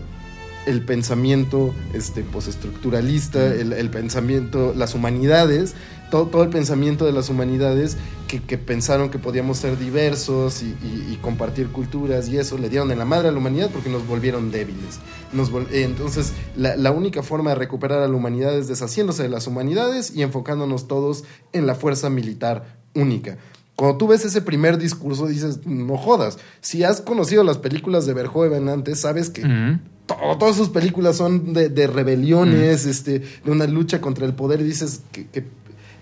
A: el pensamiento este, postestructuralista, el, el pensamiento, las humanidades, todo, todo, el pensamiento de las humanidades que, que pensaron que podíamos ser diversos y, y, y, compartir culturas y eso, le dieron en la madre a la humanidad porque nos volvieron débiles. Nos vol entonces, la, la, única forma de recuperar a la humanidad es deshaciéndose de las humanidades y enfocándonos todos en la fuerza militar única. Cuando tú ves ese primer discurso, dices, no jodas. Si has conocido las películas de Verhoeven antes, sabes que uh -huh. todo, todas sus películas son de, de rebeliones, uh -huh. este, de una lucha contra el poder. Y dices que, que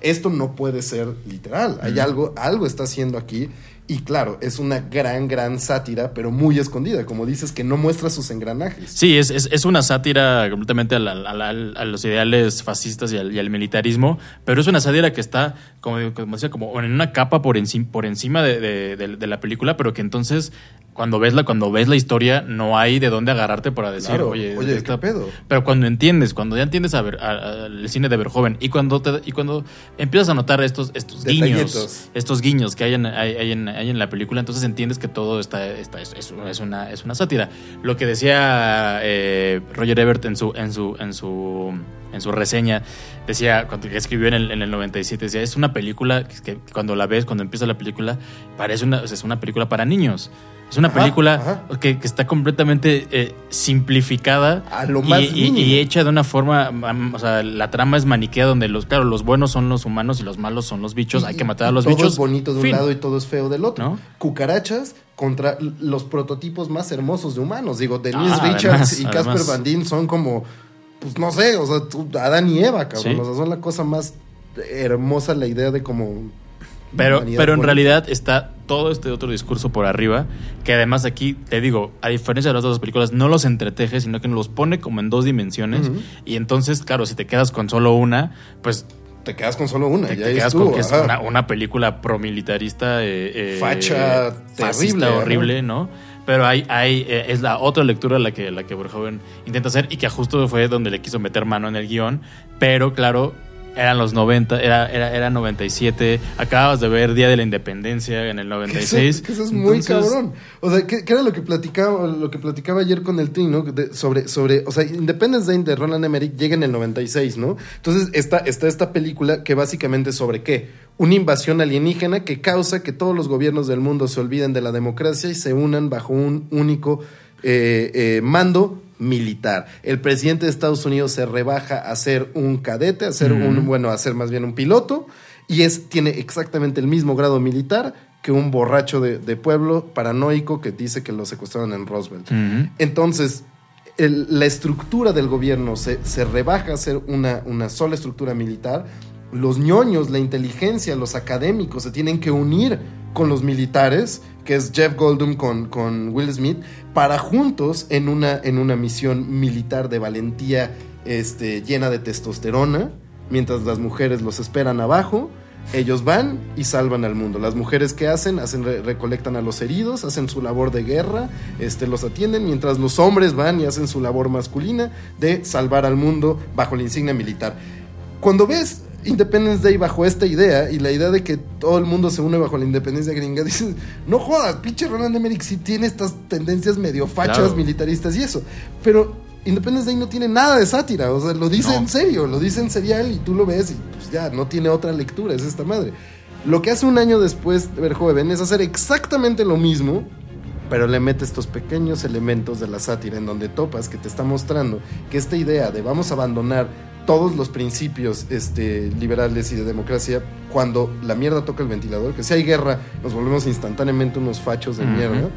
A: esto no puede ser literal. Hay algo, algo está haciendo aquí. Y claro, es una gran, gran sátira, pero muy escondida, como dices, que no muestra sus engranajes.
B: Sí, es, es, es una sátira completamente a, la, a, la, a, los ideales fascistas y al, y al, militarismo, pero es una sátira que está, como, como decía, como en una capa por, encima, por encima de, de, de, de la película, pero que entonces cuando ves la cuando ves la historia no hay de dónde agarrarte para decir
A: claro,
B: oye,
A: oye esta, ¿qué pedo
B: pero cuando entiendes cuando ya entiendes a ver a, a, el cine de Verhoeven y cuando te, y cuando empiezas a notar estos estos guiños estos guiños que hay en, hay, hay, en, hay en la película entonces entiendes que todo está, está es, es, es, una es una sátira. Lo que decía eh, Roger Ebert en su en su en su en su reseña, decía, cuando escribió en el, en el 97, decía, es una película que, que, cuando la ves, cuando empieza la película, parece una, es una película para niños. Es una ajá, película ajá. Que, que, está completamente eh, simplificada
A: a lo más
B: y, y, y, hecha de una forma, o sea, la trama es maniquea donde los, claro, los buenos son los humanos y los malos son los bichos, y, hay que matar a los
A: todo
B: bichos.
A: Todo es bonito de fin. un lado y todo es feo del otro. ¿No? Cucarachas contra los prototipos más hermosos de humanos. Digo, Denise ah, Richards además, y Casper Van Dien son como, pues no sé, o sea, Adán y Eva, cabrón. ¿Sí? O sea, son la cosa más hermosa la idea de como
B: pero, pero en realidad está todo este otro discurso por arriba, que además aquí, te digo, a diferencia de las otras películas, no los entreteje, sino que los pone como en dos dimensiones. Uh -huh. Y entonces, claro, si te quedas con solo una, pues
A: te quedas con solo una.
B: Te,
A: ya
B: te quedas con que es una, una, película promilitarista. Eh,
A: eh, Facha terrible.
B: horrible, ¿no? Pero hay, hay eh, es la otra lectura la que, la que Verhoeven intenta hacer y que justo fue donde le quiso meter mano en el guion. Pero claro, eran los 90, era, era, era 97. Acababas de ver Día de la Independencia en el 96.
A: Que eso, que eso es muy Entonces, cabrón. O sea, que, que, era lo que platicaba, lo que platicaba ayer con el Trino de, sobre, sobre, o sea, Independence Day de Roland Emmerich llega en el 96, ¿no? Entonces está, está esta película que básicamente sobre qué? Una invasión alienígena que causa que todos los gobiernos del mundo se olviden de la democracia y se unan bajo un único eh, eh, mando militar. El presidente de Estados Unidos se rebaja a ser un cadete, a ser un, bueno, a ser más bien un piloto, y es, tiene exactamente el mismo grado militar que un borracho de, de pueblo paranoico que dice que lo secuestraron en Roosevelt. Uh -huh. Entonces, el, la estructura del gobierno se, se rebaja a ser una, una sola estructura militar. Los ñoños, la inteligencia, los académicos se tienen que unir con los militares, que es Jeff Goldblum con, con Will Smith, para juntos en una, en una misión militar de valentía este, llena de testosterona, mientras las mujeres los esperan abajo. Ellos van y salvan al mundo. Las mujeres que hacen, hacen recolectan a los heridos, hacen su labor de guerra, este, los atienden, mientras los hombres van y hacen su labor masculina de salvar al mundo bajo la insignia militar. Cuando ves Independence Day bajo esta idea y la idea de que todo el mundo se une bajo la independencia gringa, [laughs] dices, no jodas, pinche Roland Emmerich sí tiene estas tendencias medio fachas claro. militaristas y eso, pero Independence Day no tiene nada de sátira, o sea, lo dice no. en serio, lo dice en serial y tú lo ves y pues ya, no tiene otra lectura, es esta madre. Lo que hace un año después de Verhoeven es hacer exactamente lo mismo, pero le mete estos pequeños elementos de la sátira en donde topas que te está mostrando que esta idea de vamos a abandonar todos los principios este, liberales y de democracia cuando la mierda toca el ventilador, que si hay guerra nos volvemos instantáneamente unos fachos de uh -huh. mierda,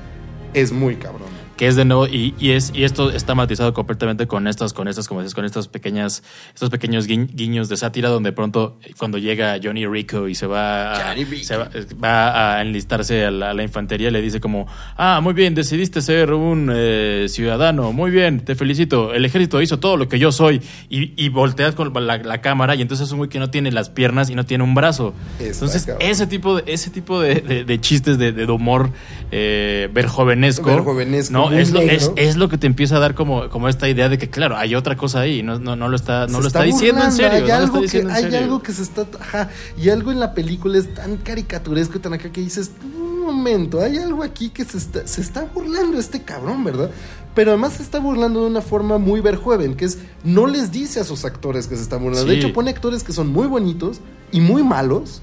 A: es muy cabrón
B: que es de nuevo y, y, es y esto está matizado completamente con estas con estas como dices con estas pequeñas estos pequeños guiños de sátira donde pronto cuando llega Johnny Rico y se va a, se va, va, a enlistarse a la, a la, infantería le dice como ah muy bien decidiste ser un eh, ciudadano muy bien te felicito. El ejército hizo todo lo que yo soy y, y volteas con la, la, cámara y entonces es un güey que no tiene las piernas y no tiene un brazo.
A: Está
B: entonces
A: cabrón.
B: ese tipo de ese tipo de, de, de chistes de, de, humor eh, verjovenesco,
A: verjovenesco
B: no es lo, es, es, lo que te empieza a dar como, como esta idea de que, claro, hay otra cosa ahí, no, no, no lo está, no lo está, está diciendo en serio.
A: Hay,
B: no
A: algo,
B: que,
A: hay
B: serio.
A: algo que se está. Ajá, y algo en la película es tan caricaturesco y tan acá que dices, un momento, hay algo aquí que se está, se está burlando este cabrón, ¿verdad? pero además se está burlando de una forma muy Verjoven, que es no les dice a sus actores que se están burlando. De hecho, pone actores que son muy bonitos y muy malos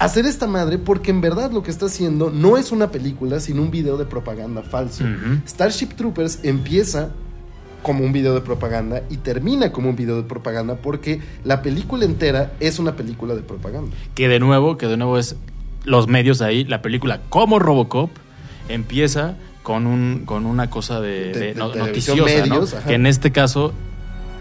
A: hacer esta madre porque en verdad lo que está haciendo no es una película, sino un video de propaganda falso. Starship Troopers empieza como un video de propaganda y termina como un video de propaganda porque la película entera es una película de propaganda.
B: Que de nuevo, que de nuevo es los medios ahí, la película como Robocop empieza con un con una cosa de,
A: De-
B: de
A: de medios.
B: Que en este caso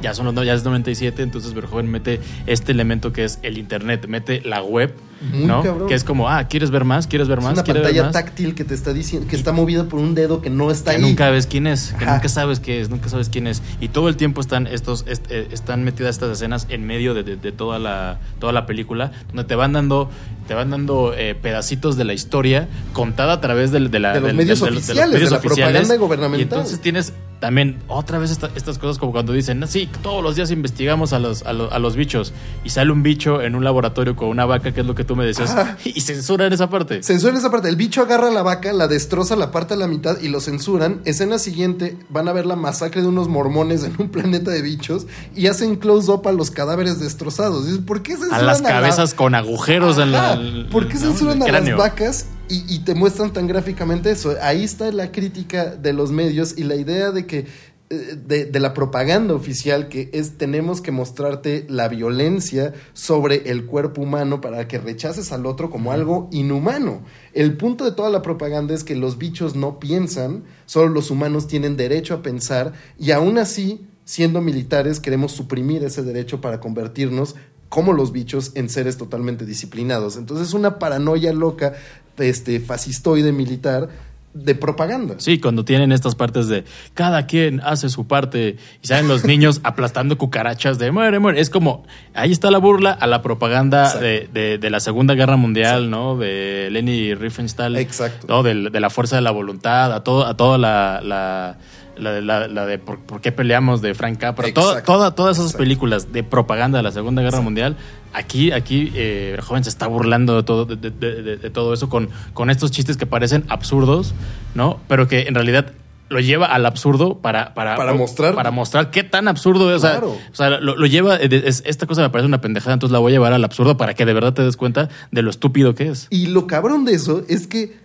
B: ya son los ya es 97, entonces Verhoeven mete este elemento que es el internet, mete la web,
A: Muy
B: ¿no?
A: cabrón.
B: Que es como, ah, ¿quieres ver más? ¿Quieres ver
A: Es
B: más?
A: una
B: ¿Quieres ver
A: pantalla
B: más?
A: táctil que te está diciendo que está movida por un dedo que no está
B: que
A: ahí.
B: nunca ves quién es, que
A: Ajá.
B: nunca sabes qué es, nunca sabes quién es. Y todo el tiempo están estos, est- eh, están metidas estas escenas en medio de, de- de toda la, toda la película, donde te van dando, te van dando eh, pedacitos de la historia contada a través de, la-
A: los medios oficiales, de la propaganda gubernamental.
B: Y entonces tienes también otra vez esta- estas cosas como cuando dicen, "No, sí, todos los días investigamos a los, a, los, a los bichos y sale un bicho en un laboratorio con una vaca, que es lo que tú me decías,
A: Ajá. [laughs]
B: y censuran esa parte.
A: Censuran esa parte. El bicho agarra a la vaca, la destroza, la parte a la mitad y lo censuran. Escena siguiente, van a ver la masacre de unos mormones en un [laughs] planeta de bichos y hacen close-up a los cadáveres destrozados. Dices, ¿por qué
B: a
A: censuran
B: las
A: la-
B: cabezas con agujeros en la.
A: ¿Por qué censuran a las vacas y, y te muestran tan gráficamente eso? Ahí está la crítica de los medios y la idea de que eh, de, de la propaganda oficial que es tenemos que mostrarte la violencia sobre el cuerpo humano para que rechaces al otro como algo inhumano. El punto de toda la propaganda es que los bichos no piensan, solo los humanos tienen derecho a pensar y aún así, siendo militares, queremos suprimir ese derecho para convertirnos como los bichos en seres totalmente disciplinados. Entonces es una paranoia loca, este, fascistoide militar de propaganda.
B: Sí, cuando tienen estas partes de cada quien hace su parte y salen los niños [laughs] aplastando cucarachas de muere, muere. Es como, ahí está la burla a la propaganda de, de- de la Segunda Guerra Mundial, ¿no? De Leni Riefenstahl.
A: Exacto.
B: ¿no? De, de la fuerza de la voluntad, a, todo, a toda la... la la, la- la de por, por qué peleamos de Frank Capra, toda, toda- todas esas
A: Exacto.
B: películas de propaganda de la Segunda Guerra
A: Exacto.
B: Mundial, aquí, aquí eh, el joven se está burlando de todo, de, de- de- de todo eso con, con estos chistes que parecen absurdos, ¿no? Pero que en realidad lo lleva al absurdo para, para,
A: Para mostrar-
B: para mostrar qué tan absurdo es.
A: Claro.
B: O sea, lo, lo lleva, de- es- esta cosa me parece una pendejada, entonces la voy a llevar al absurdo para que de verdad te des cuenta de lo estúpido que es.
A: Y lo cabrón de eso es que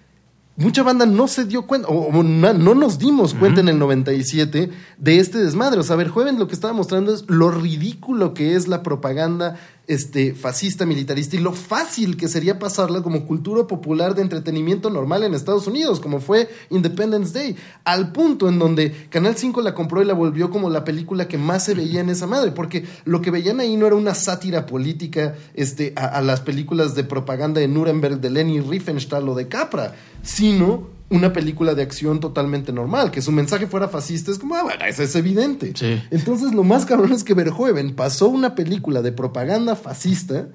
A: mucha banda no se dio cuenta, o, no, no nos dimos cuenta en el 97 de este desmadre. O sea, Verhoeven lo que estaba mostrando es lo ridículo que es la propaganda este, fascista, militarista y lo fácil que sería pasarla como cultura popular de entretenimiento normal en Estados Unidos, como fue Independence Day, al punto en donde Canal 5 la compró y la volvió como la película que más se veía en esa madre, porque lo que veían ahí no era una sátira política este, a, a las películas de propaganda de Nuremberg de Leni Riefenstahl o de Capra, sino una película de acción totalmente normal, que su mensaje fuera fascista es como, ah, bueno, eso es evidente.
B: Sí.
A: Entonces lo más cabrón es que Verhoeven pasó una película de propaganda fascista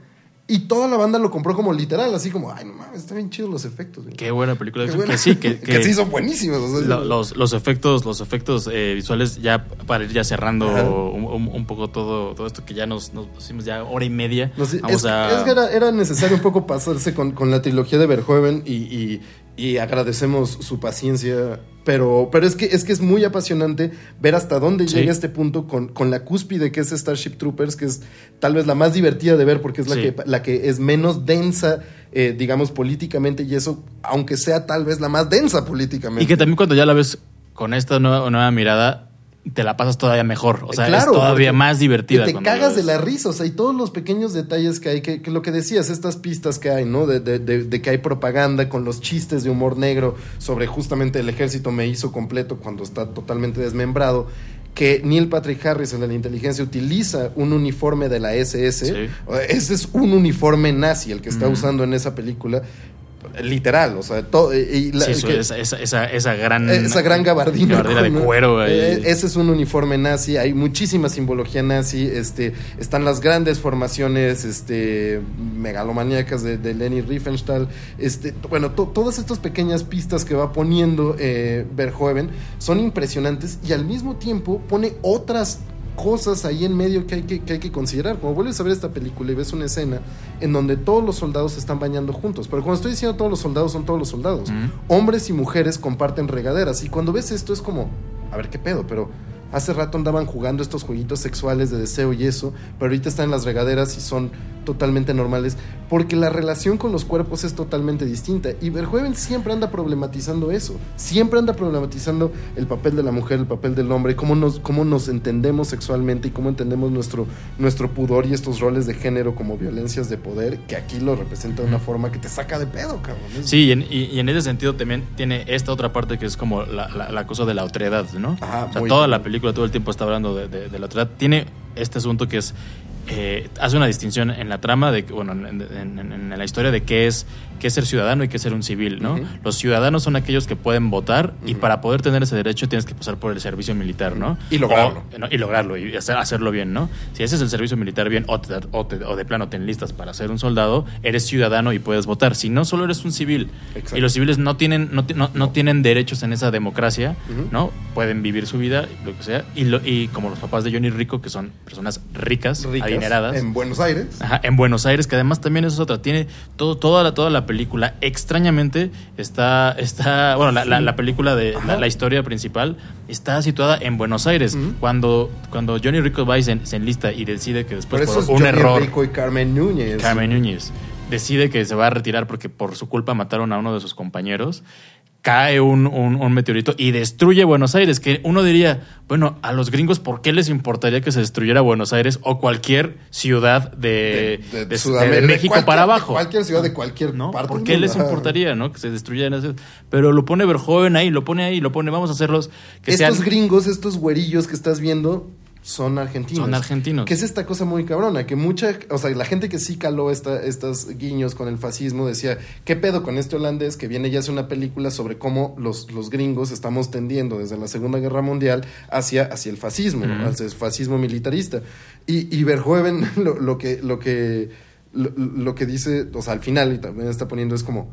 A: y toda la banda lo compró como literal, así como, ay, no mames, están bien chidos los efectos. güey".
B: Qué buena película.
A: Qué
B: que
A: buena.
B: sí, [laughs] que, que-
A: sí son buenísimos. o sea,
B: lo- los, los efectos, los efectos eh, visuales, ya para ir ya cerrando un, poco todo, todo esto que ya nos, nos pusimos ya hora y media. Vamos
A: es,
B: a.
A: es que era, era necesario un poco pasarse con, con la trilogía de Verhoeven y, y- y agradecemos su paciencia. Pero, pero es, que, es que es muy apasionante ver hasta dónde
B: Sí.
A: llega este punto con, con la cúspide que es Starship Troopers, que es tal vez la más divertida de ver porque es la,
B: Sí.
A: que, la que es menos densa, eh, digamos, políticamente y eso, aunque sea tal vez la más densa políticamente.
B: Y que también cuando ya la ves con esta nueva, nueva mirada, te la pasas todavía mejor. O sea,
A: Claro,
B: es todavía más divertida.
A: Te cagas de la risa, o sea, y todos los pequeños detalles que hay, que, que lo que decías, estas pistas que hay, ¿no? De, de- de- de que hay propaganda con los chistes de humor negro sobre justamente el ejército me hizo completo cuando está totalmente desmembrado. Que Neil Patrick Harris en la inteligencia utiliza un uniforme de la SS.
B: Sí.
A: Ese es un uniforme nazi el que está usando en esa película. Literal, o sea, todo. Y la-
B: Sí,
A: el
B: eso,
A: que-
B: esa, esa, gran.
A: esa gran gabardina.
B: gabardina de cuero. ahí.
A: Eh, ese es un uniforme nazi, hay muchísima simbología nazi, este, están las grandes formaciones este, megalomaníacas de, de Leni Riefenstahl, este, bueno, to- todas estas pequeñas pistas que va poniendo eh, Verhoeven son impresionantes y al mismo tiempo pone otras cosas ahí en medio que hay que, que hay que considerar. Como vuelves a ver esta película y ves una escena en donde todos los soldados se están bañando juntos, pero cuando estoy diciendo todos los soldados son todos los soldados hombres y mujeres comparten regaderas. Y cuando ves esto es como, a ver qué pedo, pero hace rato andaban jugando estos jueguitos sexuales de deseo y eso, pero ahorita están en las regaderas y son totalmente normales, porque la relación con los cuerpos es totalmente distinta. Y Verhoeven siempre anda problematizando eso, siempre anda problematizando el papel de la mujer, el papel del hombre, cómo nos, cómo nos entendemos sexualmente y cómo entendemos nuestro, nuestro pudor y estos roles de género como violencias de poder, que aquí lo representa de una forma que te saca de pedo, cabrón.
B: Sí, y en, y, en, ese sentido también tiene esta otra parte que es como la, la, cosa de la otredad, ¿no? o sea, toda la película todo el tiempo está hablando de, la otredad. Tiene este asunto que es eh, hace una distinción en la trama, de, bueno, en, la historia de qué es, qué es ser ciudadano y qué es ser un civil, ¿no? Los ciudadanos son aquellos que pueden votar y para poder tener ese derecho tienes que pasar por el servicio militar, ¿no?
A: Y lograrlo.
B: y lograrlo y hacerlo bien, ¿no? Si ese es el servicio militar bien o, de plano te enlistas para ser un soldado, eres ciudadano y puedes votar. Si no, solo eres un civil. Y los civiles no tienen, no, no, tienen derechos en esa democracia, ¿no? Pueden vivir su vida, lo que sea. Y, y como los papás de Johnny Rico, que son personas ricas, ricas
A: en Buenos Aires.
B: Ajá, en Buenos Aires, que además también es otra. Tiene todo, toda, la, toda la película, extrañamente, está, está bueno, la, la, película de la, historia principal está situada en Buenos Aires. cuando, cuando Johnny Rico va se, se, enlista y decide que después
A: por, un error. Rico y Carmen Núñez.
B: Carmen Núñez decide que se va a retirar porque por su culpa mataron a uno de sus compañeros cae un, un, meteorito y destruye Buenos Aires, que uno diría, bueno, a los gringos, ¿por qué les importaría que se destruyera Buenos Aires o cualquier ciudad de, de, México para abajo?
A: Cualquier ciudad de cualquier ¿no? parte.
B: ¿Por qué les importaría, no? Que se destruyeran. Pero lo pone Verjoven ahí, lo pone ahí, lo pone, vamos a hacerlos.
A: Que estos gringos, estos güerillos que estás viendo, son argentinos.
B: Son argentinos.
A: Que es esta cosa muy cabrona, que mucha, o sea, la gente que sí caló esta, estos guiños con el fascismo decía, ¿qué pedo con este holandés que viene ya hace una película sobre cómo los, los gringos estamos tendiendo desde la Segunda Guerra Mundial hacia, hacia el fascismo, hacia el fascismo militarista? Y, y Verhoeven [laughs] lo, que, lo, que, lo, que dice, o sea, al final, y también está poniendo es como...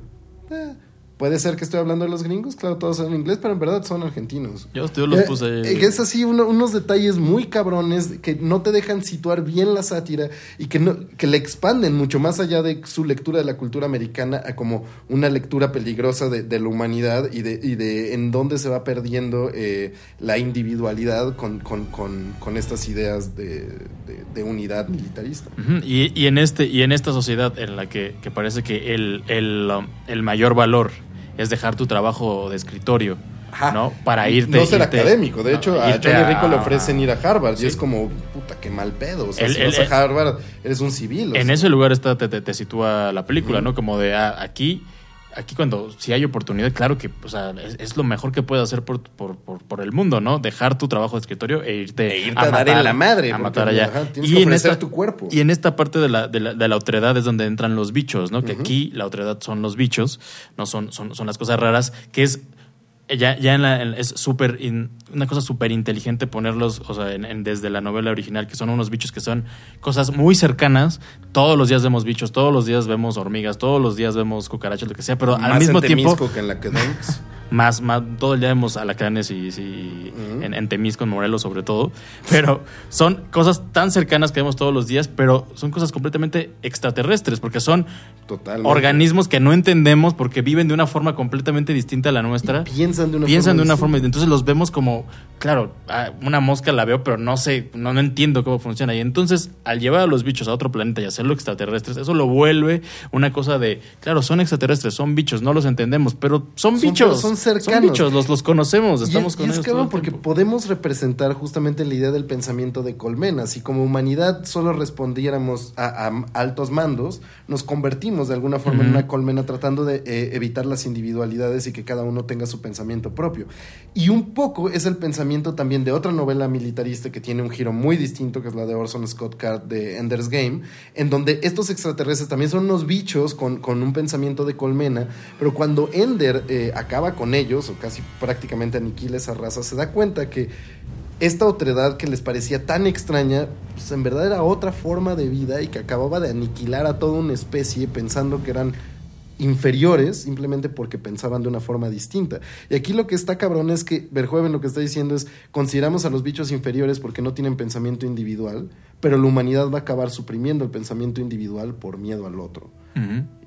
A: Eh, Puede ser que estoy hablando de los gringos, claro, todos son inglés, pero en verdad son argentinos.
B: Yo, los puse.
A: Eh, es así, unos detalles muy cabrones que no te dejan situar bien la sátira y que, no, que le expanden mucho más allá de su lectura de la cultura americana a como una lectura peligrosa de, de la humanidad y de, y de en dónde se va perdiendo eh, la individualidad con, con, con, con estas ideas de, de unidad militarista.
B: y, y, en este, y en esta sociedad en la que, que parece que el, el, um, el mayor valor es dejar tu trabajo de escritorio. ¿no? Para irte.
A: No ser académico. De hecho, a Johnny Rico le ofrecen ir a Harvard. Y es como, puta, qué mal pedo. O sea, si vas a Harvard, eres un civil.
B: en ese lugar está, te, te, sitúa la película, ¿no? Como de ah, aquí aquí cuando si hay oportunidad, claro que o sea, es, lo mejor que puedes hacer por, por, por, el mundo, ¿no? Dejar tu trabajo de escritorio e irte,
A: e irte a, dar en la madre.
B: A matar allá.
A: tienes y que en tu cuerpo.
B: Y en esta parte de la, de la, de la otredad es donde entran los bichos, ¿no? Que aquí la otredad son los bichos, no son, son, son las cosas raras, que es ya, ya en la, es súper una cosa súper inteligente ponerlos, o sea, en, desde la novela original, que son unos bichos que son cosas muy cercanas. Todos los días vemos bichos, todos los días vemos hormigas, todos los días vemos cucarachas, lo que sea, pero al mismo tiempo.
A: que en la que
B: más, más, todo el día vemos alacranes y, y en, en, Temisco, en Morelos sobre todo, pero son cosas tan cercanas que vemos todos los días, pero son cosas completamente extraterrestres, porque son organismos que no entendemos porque viven de una forma completamente distinta a la nuestra.
A: piensan de una
B: piensan
A: forma
B: de una forma, entonces los vemos como, claro, una mosca la veo, pero no sé, no, no entiendo cómo funciona. Y entonces, al llevar a los bichos a otro planeta y hacerlo extraterrestres, eso lo vuelve una cosa de, claro, son extraterrestres, son bichos, no los entendemos, pero son, bichos.
A: Son cercanos.
B: Son los, los conocemos, estamos con
A: y es
B: ellos.
A: porque podemos representar justamente la idea del pensamiento de colmena. Si como humanidad solo respondiéramos a, altos mandos, nos convertimos de alguna forma en una colmena tratando de eh, evitar las individualidades y que cada uno tenga su pensamiento propio. Y un poco es el pensamiento también de otra novela militarista que tiene un giro muy distinto, que es la de Orson Scott Card de Ender's Game, en donde estos extraterrestres también son unos bichos con, con un pensamiento de colmena, pero cuando Ender eh, acaba con ellos, o casi prácticamente aniquila esa raza, se da cuenta que esta otredad que les parecía tan extraña, pues en verdad era otra forma de vida y que acababa de aniquilar a toda una especie pensando que eran inferiores simplemente porque pensaban de una forma distinta. Y aquí lo que está cabrón es que Verhoeven lo que está diciendo es consideramos a los bichos inferiores porque no tienen pensamiento individual, pero la humanidad va a acabar suprimiendo el pensamiento individual por miedo al otro.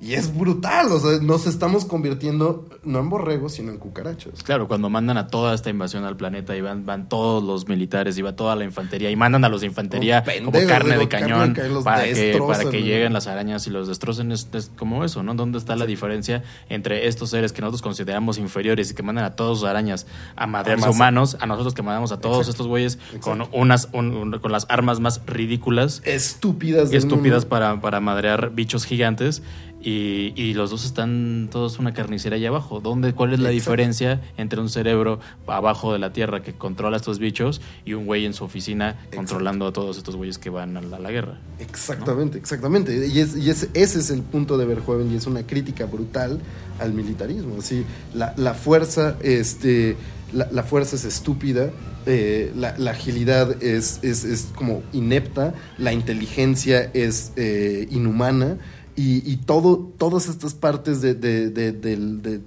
A: Y es brutal, o sea, nos estamos convirtiendo no en borregos, sino en cucarachos.
B: Claro, cuando mandan a toda esta invasión al planeta y van, van todos los militares y va toda la infantería y mandan a los de infantería como carne de cañón para, que, para que lleguen las arañas y los destrocen, es, como eso, ¿no? ¿Dónde está la diferencia entre estos seres que nosotros consideramos inferiores y que mandan a todos sus arañas a madrearse humanos, a nosotros que mandamos a todos estos güeyes con unas con las armas más ridículas,
A: estúpidas,
B: estúpidas para, para madrear bichos gigantes? Y, los dos están todos una carnicera ahí abajo. ¿Dónde, ¿Cuál es la diferencia entre un cerebro abajo de la Tierra que controla a estos bichos y un güey en su oficina controlando a todos estos güeyes que van a la, guerra?
A: Exactamente, exactamente. Y, es, y ese es el punto de Verhoeven y es una crítica brutal al militarismo. Así, la, la fuerza, este, la, fuerza es estúpida, eh, la, agilidad es, es, es, como inepta, la inteligencia es eh, inhumana y, todo, todas estas partes del,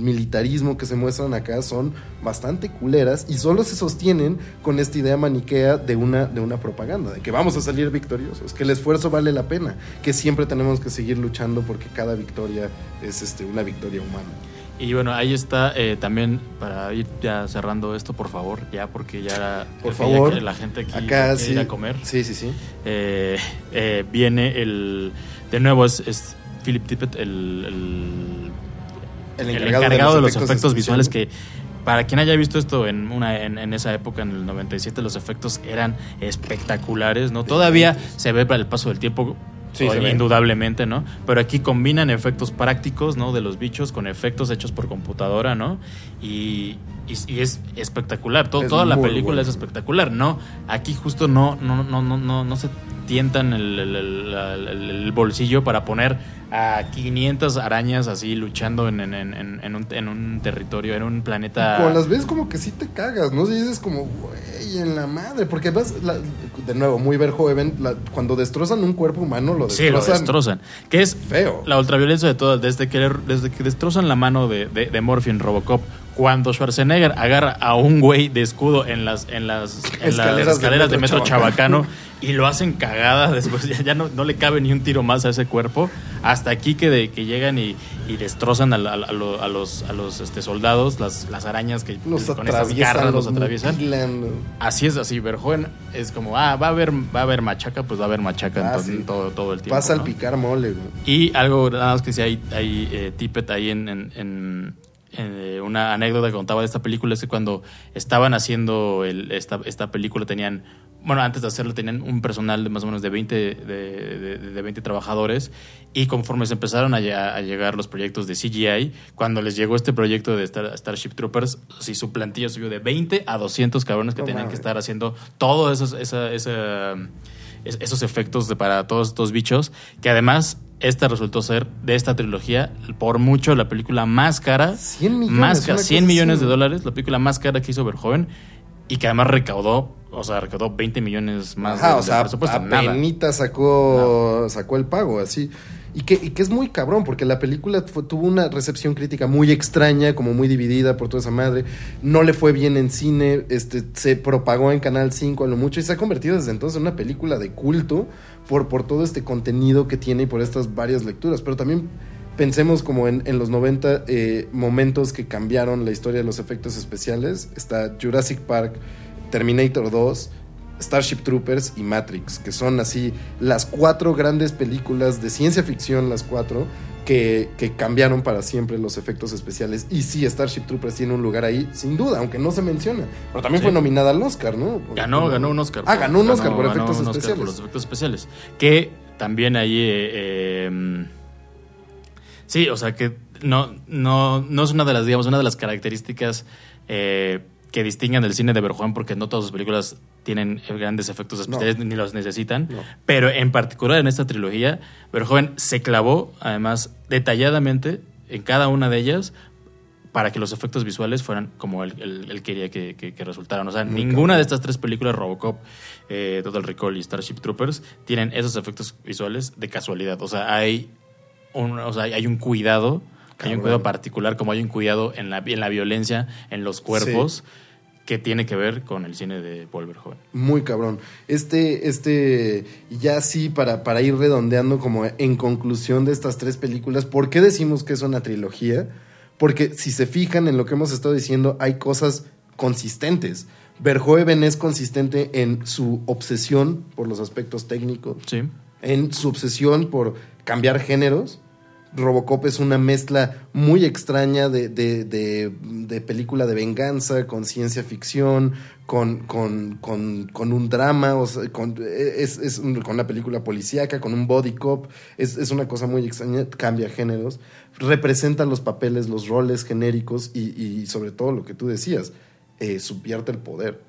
A: militarismo que se muestran acá son bastante culeras y solo se sostienen con esta idea maniquea de una, de una propaganda, de que vamos a salir victoriosos, que el esfuerzo vale la pena, que siempre tenemos que seguir luchando porque cada victoria es este, una victoria humana.
B: Y bueno, ahí está eh, también para ir ya cerrando esto, por favor, ya porque ya,
A: por favor,
B: la gente aquí
A: acá sí,
B: ir a comer.
A: Sí, sí, sí.
B: Eh, eh, viene el de nuevo es, Philip Tippett el, el, encargado, de los, efectos, visuales que para quien haya visto esto en una en, esa época en el 97 los efectos eran espectaculares no todavía se ve para el paso del tiempo indudablemente, ¿no? Pero aquí combinan efectos prácticos, ¿no? De los bichos con efectos hechos por computadora, ¿no? Y, y, es espectacular. toda la película es espectacular, ¿no? Aquí justo no, no, no, no, no, no se tientan el, bolsillo para poner a 500 arañas así luchando en, en, un, en un territorio, en un planeta.
A: Con las veces como que sí te cagas, ¿no? Si dices como, güey, en la madre. Porque vas, de nuevo, muy Verhoeven, la, cuando destrozan un cuerpo humano, lo destrozan.
B: Sí, lo destrozan. Que es feo. La ultraviolencia de todo, desde que, desde que destrozan la mano de, de, de en Robocop cuando Schwarzenegger agarra a un güey de escudo en las, en las, escaleras, de, metro, Chabacano y lo hacen cagada, [laughs] después ya, no, no, le cabe ni un tiro más a ese cuerpo, hasta aquí que, de, que llegan y, y destrozan a, a, los, a los este, soldados, las, las arañas que
A: los con esas garras los, atraviesan.
B: Así es, así, Verjoen es como, ah, va a haber, va a haber machaca, pues va a haber machaca ah, todo, todo, el tiempo.
A: Pasa al picar mole.
B: Y algo, nada más que si hay, hay eh, tippet ahí en, en eh, una anécdota que contaba de esta película es que cuando estaban haciendo esta, esta película tenían, bueno, antes de hacerlo tenían un personal de más o menos de 20, de, de, 20 trabajadores y conforme se empezaron a, llegar los proyectos de CGI, cuando les llegó este proyecto de Starship Troopers, si su plantilla subió de 20 a 200 cabrones que tenían que estar haciendo todos esos, esa, esos efectos para todos estos bichos, que además esta resultó ser de esta trilogía por mucho la película más cara.
A: 100 millones.
B: Más 100 millones de dólares, la película más cara que hizo Verhoeven y que además recaudó, o sea, recaudó 20 millones más
A: Ajá, o sea, sacó, sacó el pago, así. Y que, y que, es muy cabrón, porque la película tuvo una recepción crítica muy extraña, como muy dividida por toda esa madre. No le fue bien en cine, este, se propagó en Canal 5 a lo mucho y se ha convertido desde entonces en una película de culto por, por todo este contenido que tiene y por estas varias lecturas. Pero también pensemos como en, los 90 eh, momentos que cambiaron la historia de los efectos especiales. Está Jurassic Park, Terminator 2, Starship Troopers y Matrix, que son así las cuatro grandes películas de ciencia ficción, las cuatro, que, cambiaron para siempre los efectos especiales. Y sí, Starship Troopers tiene un lugar ahí, sin duda, aunque no se menciona. Pero también fue nominada al Oscar, ¿no?
B: ganó, ganó un Oscar.
A: Ah, ganó un Oscar por efectos especiales.
B: por los efectos especiales. Que también ahí... Eh, em, sí, o sea que no, no, no es una de las, digamos, una de las características... Eh, que distinguen del cine de Verhoeven porque no todas sus películas tienen grandes efectos especiales ni los necesitan, pero en particular en esta trilogía Verhoeven se clavó además detalladamente en cada una de ellas para que los efectos visuales fueran como él, quería que, resultaran. O sea, ninguna de estas tres películas, Robocop, eh, Total Recall y Starship Troopers, tienen esos efectos visuales de casualidad. O sea, hay un, o sea, hay un cuidado, hay un cuidado particular, como hay un cuidado en la, en la violencia, en los cuerpos que tiene que ver con el cine de Paul Verhoeven.
A: Muy cabrón. Este, este, ya sí, para, para ir redondeando como en conclusión de estas tres películas, ¿por qué decimos que es una trilogía? Porque si se fijan en lo que hemos estado diciendo, hay cosas consistentes. Verhoeven es consistente en su obsesión por los aspectos técnicos,
B: Sí.
A: en su obsesión por cambiar géneros. Robocop es una mezcla muy extraña de, de- de- película de venganza, con ciencia ficción, con, con, con- con un drama, o con, es, es con una película policíaca, con un body cop. Es, es una cosa muy extraña, cambia géneros, representa los papeles, los roles genéricos y, y sobre todo lo que tú decías, eh, subvierte el poder.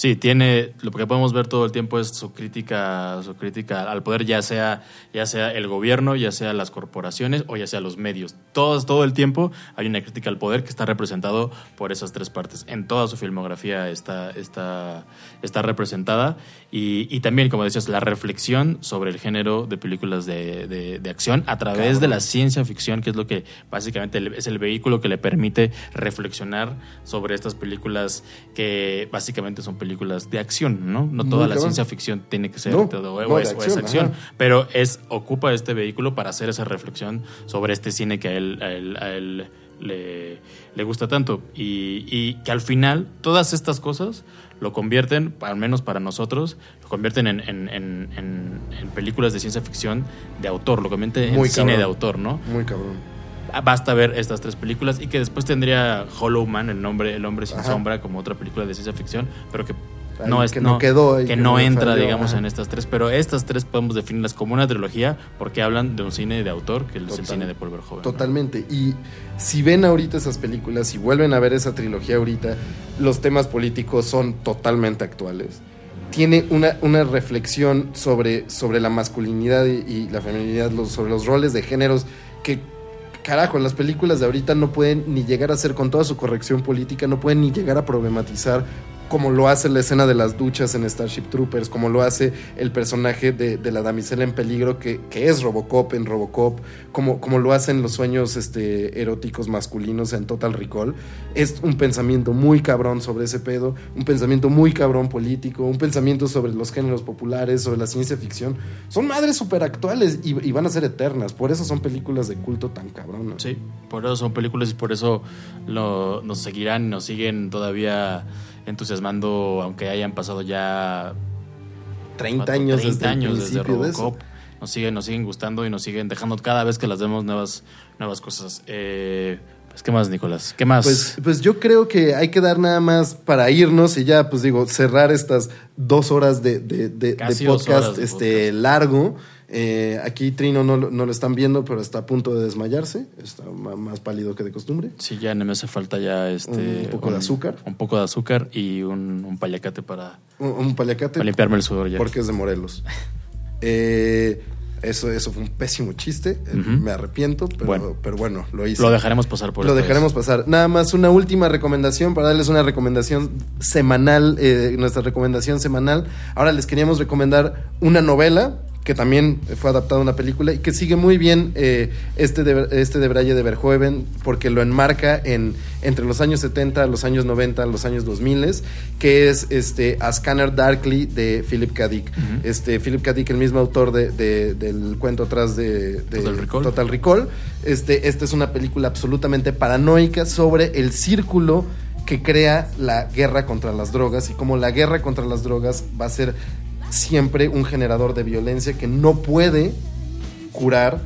B: Sí, tiene, lo que podemos ver todo el tiempo es su crítica, su crítica al poder, ya sea, ya sea el gobierno, ya sea las corporaciones o ya sea los medios. Todo, todo el tiempo hay una crítica al poder que está representado por esas tres partes. En toda su filmografía está, está, está representada. Y, y también, como decías, la reflexión sobre el género de películas de, de- de acción a través de la ciencia ficción, que es lo que básicamente es el vehículo que le permite reflexionar sobre estas películas que básicamente son películas de acción, ¿no? No
A: Muy
B: toda la ciencia ficción tiene que ser
A: No,
B: todo, o,
A: no,
B: es, o es
A: acción, ajá.
B: pero es ocupa este vehículo para hacer esa reflexión sobre este cine que a él, a él- a él le, le gusta tanto y, y que al final todas estas cosas lo convierten, al menos para nosotros, lo convierten en, en- en- en- en películas de ciencia ficción de autor, lo convierte en
A: Muy
B: cine
A: cabrón.
B: de autor, ¿no?
A: Muy cabrón.
B: Basta ver estas tres películas y que después tendría Hollow Man, el nombre, el hombre sin
A: Ajá.
B: sombra, como otra película de ciencia ficción, pero que no es
A: que no quedó
B: que
A: que
B: no entra, digamos,
A: ajá.
B: en estas tres. Pero estas tres podemos definirlas como una trilogía porque hablan de un cine de autor, que es el cine de Paul Verhoeven. ¿no?
A: Totalmente. Y si ven ahorita esas películas, si vuelven a ver esa trilogía ahorita, los temas políticos son totalmente actuales. Tiene una, una reflexión sobre, sobre la masculinidad y, y la feminidad, los- sobre los roles de géneros que, carajo, en las películas de ahorita no pueden ni llegar a ser, con toda su corrección política, no pueden ni llegar a problematizar como lo hace la escena de las duchas en Starship Troopers, como lo hace el personaje de, la damisela en peligro, que, es Robocop en Robocop, como, como lo hacen los sueños este, eróticos masculinos en Total Recall. Es un pensamiento muy cabrón sobre ese pedo, un pensamiento muy cabrón político, un pensamiento sobre los géneros populares, sobre la ciencia ficción. Son madres súper actuales y, van a ser eternas, por eso son películas de culto tan cabronas.
B: Sí, por eso son películas y por eso nos seguirán nos siguen todavía entusiasmando, aunque hayan pasado ya
A: 30
B: ¿cuánto?
A: años
B: 30
A: desde
B: años desde
A: de.
B: Nos siguen, nos siguen gustando y nos siguen dejando cada vez que las vemos nuevas, nuevas cosas. Eh, pues, ¿qué más, Nicolás? ¿Qué más?
A: Pues, pues yo creo que hay que dar nada más para irnos y ya, pues digo, cerrar estas dos horas de, de- de- podcast,
B: horas
A: este,
B: podcast.
A: largo. Eh, aquí Trino no, lo- no lo están viendo, pero está a punto de desmayarse. Está más pálido que de costumbre.
B: sí, ya no me hace falta ya este...
A: Un poco de azúcar.
B: Un poco de azúcar y un, un paliacate para,
A: Un, paliacate
B: para limpiarme el sudor ya.
A: porque es de Morelos. [laughs] Eh, eso, eso fue un pésimo chiste. eh. Me arrepiento, pero
B: Bueno.
A: pero bueno lo hice.
B: Lo dejaremos pasar por
A: Lo dejaremos pasar. Nada más una última recomendación para darles una recomendación semanal, eh, nuestra recomendación semanal. Ahora les queríamos recomendar una novela que también fue adaptada a una película y que sigue muy bien eh, este, de, este de Braille de Verhoeven porque lo enmarca en, entre los años 70, los años 90, los años 2000, que es este, A Scanner Darkly de Philip K. Dick. Este, Philip K. Dick, el mismo autor de- de- del cuento atrás de, de
B: Total Recall.
A: Total Recall. Este, esta es una película absolutamente paranoica sobre el círculo que crea la guerra contra las drogas y cómo la guerra contra las drogas va a ser siempre un generador de violencia que no puede curar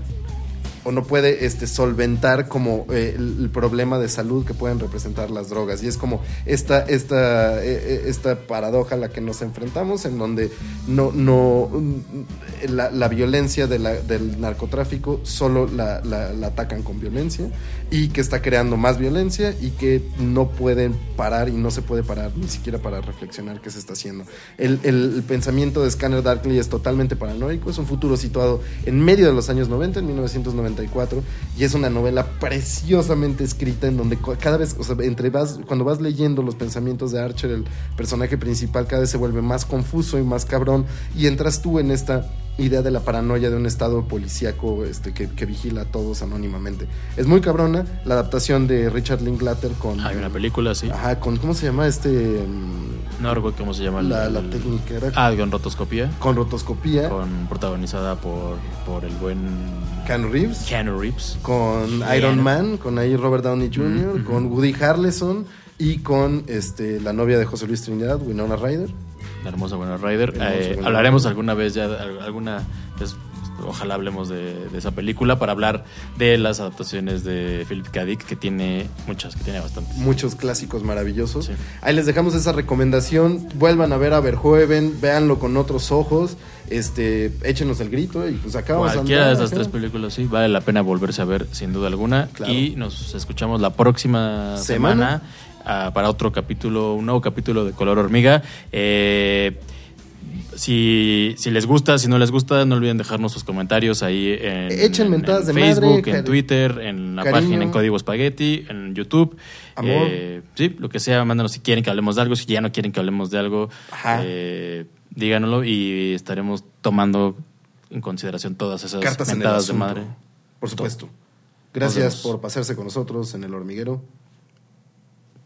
A: o no puede este, solventar como eh, el, problema de salud que pueden representar las drogas. Y es como esta, esta, eh, eh, esta paradoja a la que nos enfrentamos, en donde no, no mm, la, la violencia del narcotráfico solo la, la- atacan con violencia y que está creando más violencia y que no pueden parar y no se puede parar ni siquiera para reflexionar qué se está haciendo. El, el- el pensamiento de Scanner Darkly es totalmente paranoico, es un futuro situado en medio de los años 90, en 1994, y es una novela preciosamente escrita en donde cada vez, o sea, entre vas, cuando vas leyendo los pensamientos de Archer, el personaje principal, cada vez se vuelve más confuso y más cabrón, y entras tú en esta idea de la paranoia de un estado policíaco este, que, que vigila a todos anónimamente. Es muy cabrona la adaptación de Richard Linklater con...
B: Hay una película, sí.
A: Ajá, con... ¿Cómo se llama este...? mm,
B: No recuerdo cómo se llama.
A: La,
B: el-
A: la
B: el-
A: técnica era
B: Ah, con rotoscopía.
A: con rotoscopía.
B: Con, protagonizada por, por el buen
A: Keanu Reeves.
B: Keanu Reeves.
A: con. Iron Man, con ahí Robert Downey Jr., con Woody Harrelson y con este, la novia de José Luis Trinidad, Winona Ryder.
B: La hermosa Buena Rider.
A: La hermosa
B: Eh,
A: Winona
B: hablaremos
A: Ryder.
B: alguna vez ya, al- alguna. pues, ojalá hablemos de, de esa película para hablar de las adaptaciones de Philip K. Dick, que tiene muchas, que tiene bastantes.
A: Muchos clásicos maravillosos.
B: Sí.
A: Ahí les dejamos esa recomendación. Vuelvan a ver a Verhoeven, véanlo con otros ojos. Este, échenos el grito y pues acabamos
B: Cualquiera de esas tres películas, sí, vale la pena volverse a ver, sin duda alguna.
A: Claro.
B: Y nos escuchamos la próxima
A: Semana.
B: semana, para otro capítulo, un nuevo capítulo de Color Hormiga. Eh, si, si les gusta, si no les gusta, no olviden dejarnos sus comentarios ahí en,
A: Echen
B: en-
A: mentadas
B: en
A: de madre,
B: Facebook, en
A: cari-
B: Twitter, en la
A: cariño.
B: página en Código Spaghetti, en YouTube.
A: Amor.
B: Eh, sí, lo que sea, mándanos si quieren que hablemos de algo, si ya no quieren que hablemos de algo, eh, díganoslo y estaremos tomando en consideración todas esas
A: Cartas en el
B: mentadas de madre.
A: Por supuesto. Gracias por pasarse con nosotros en el hormiguero.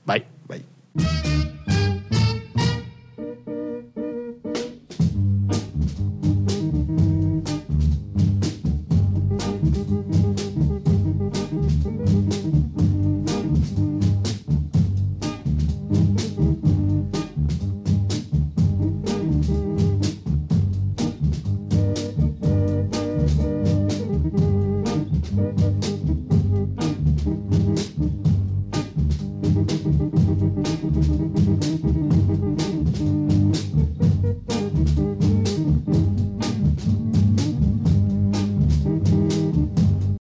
B: 拜
A: 拜。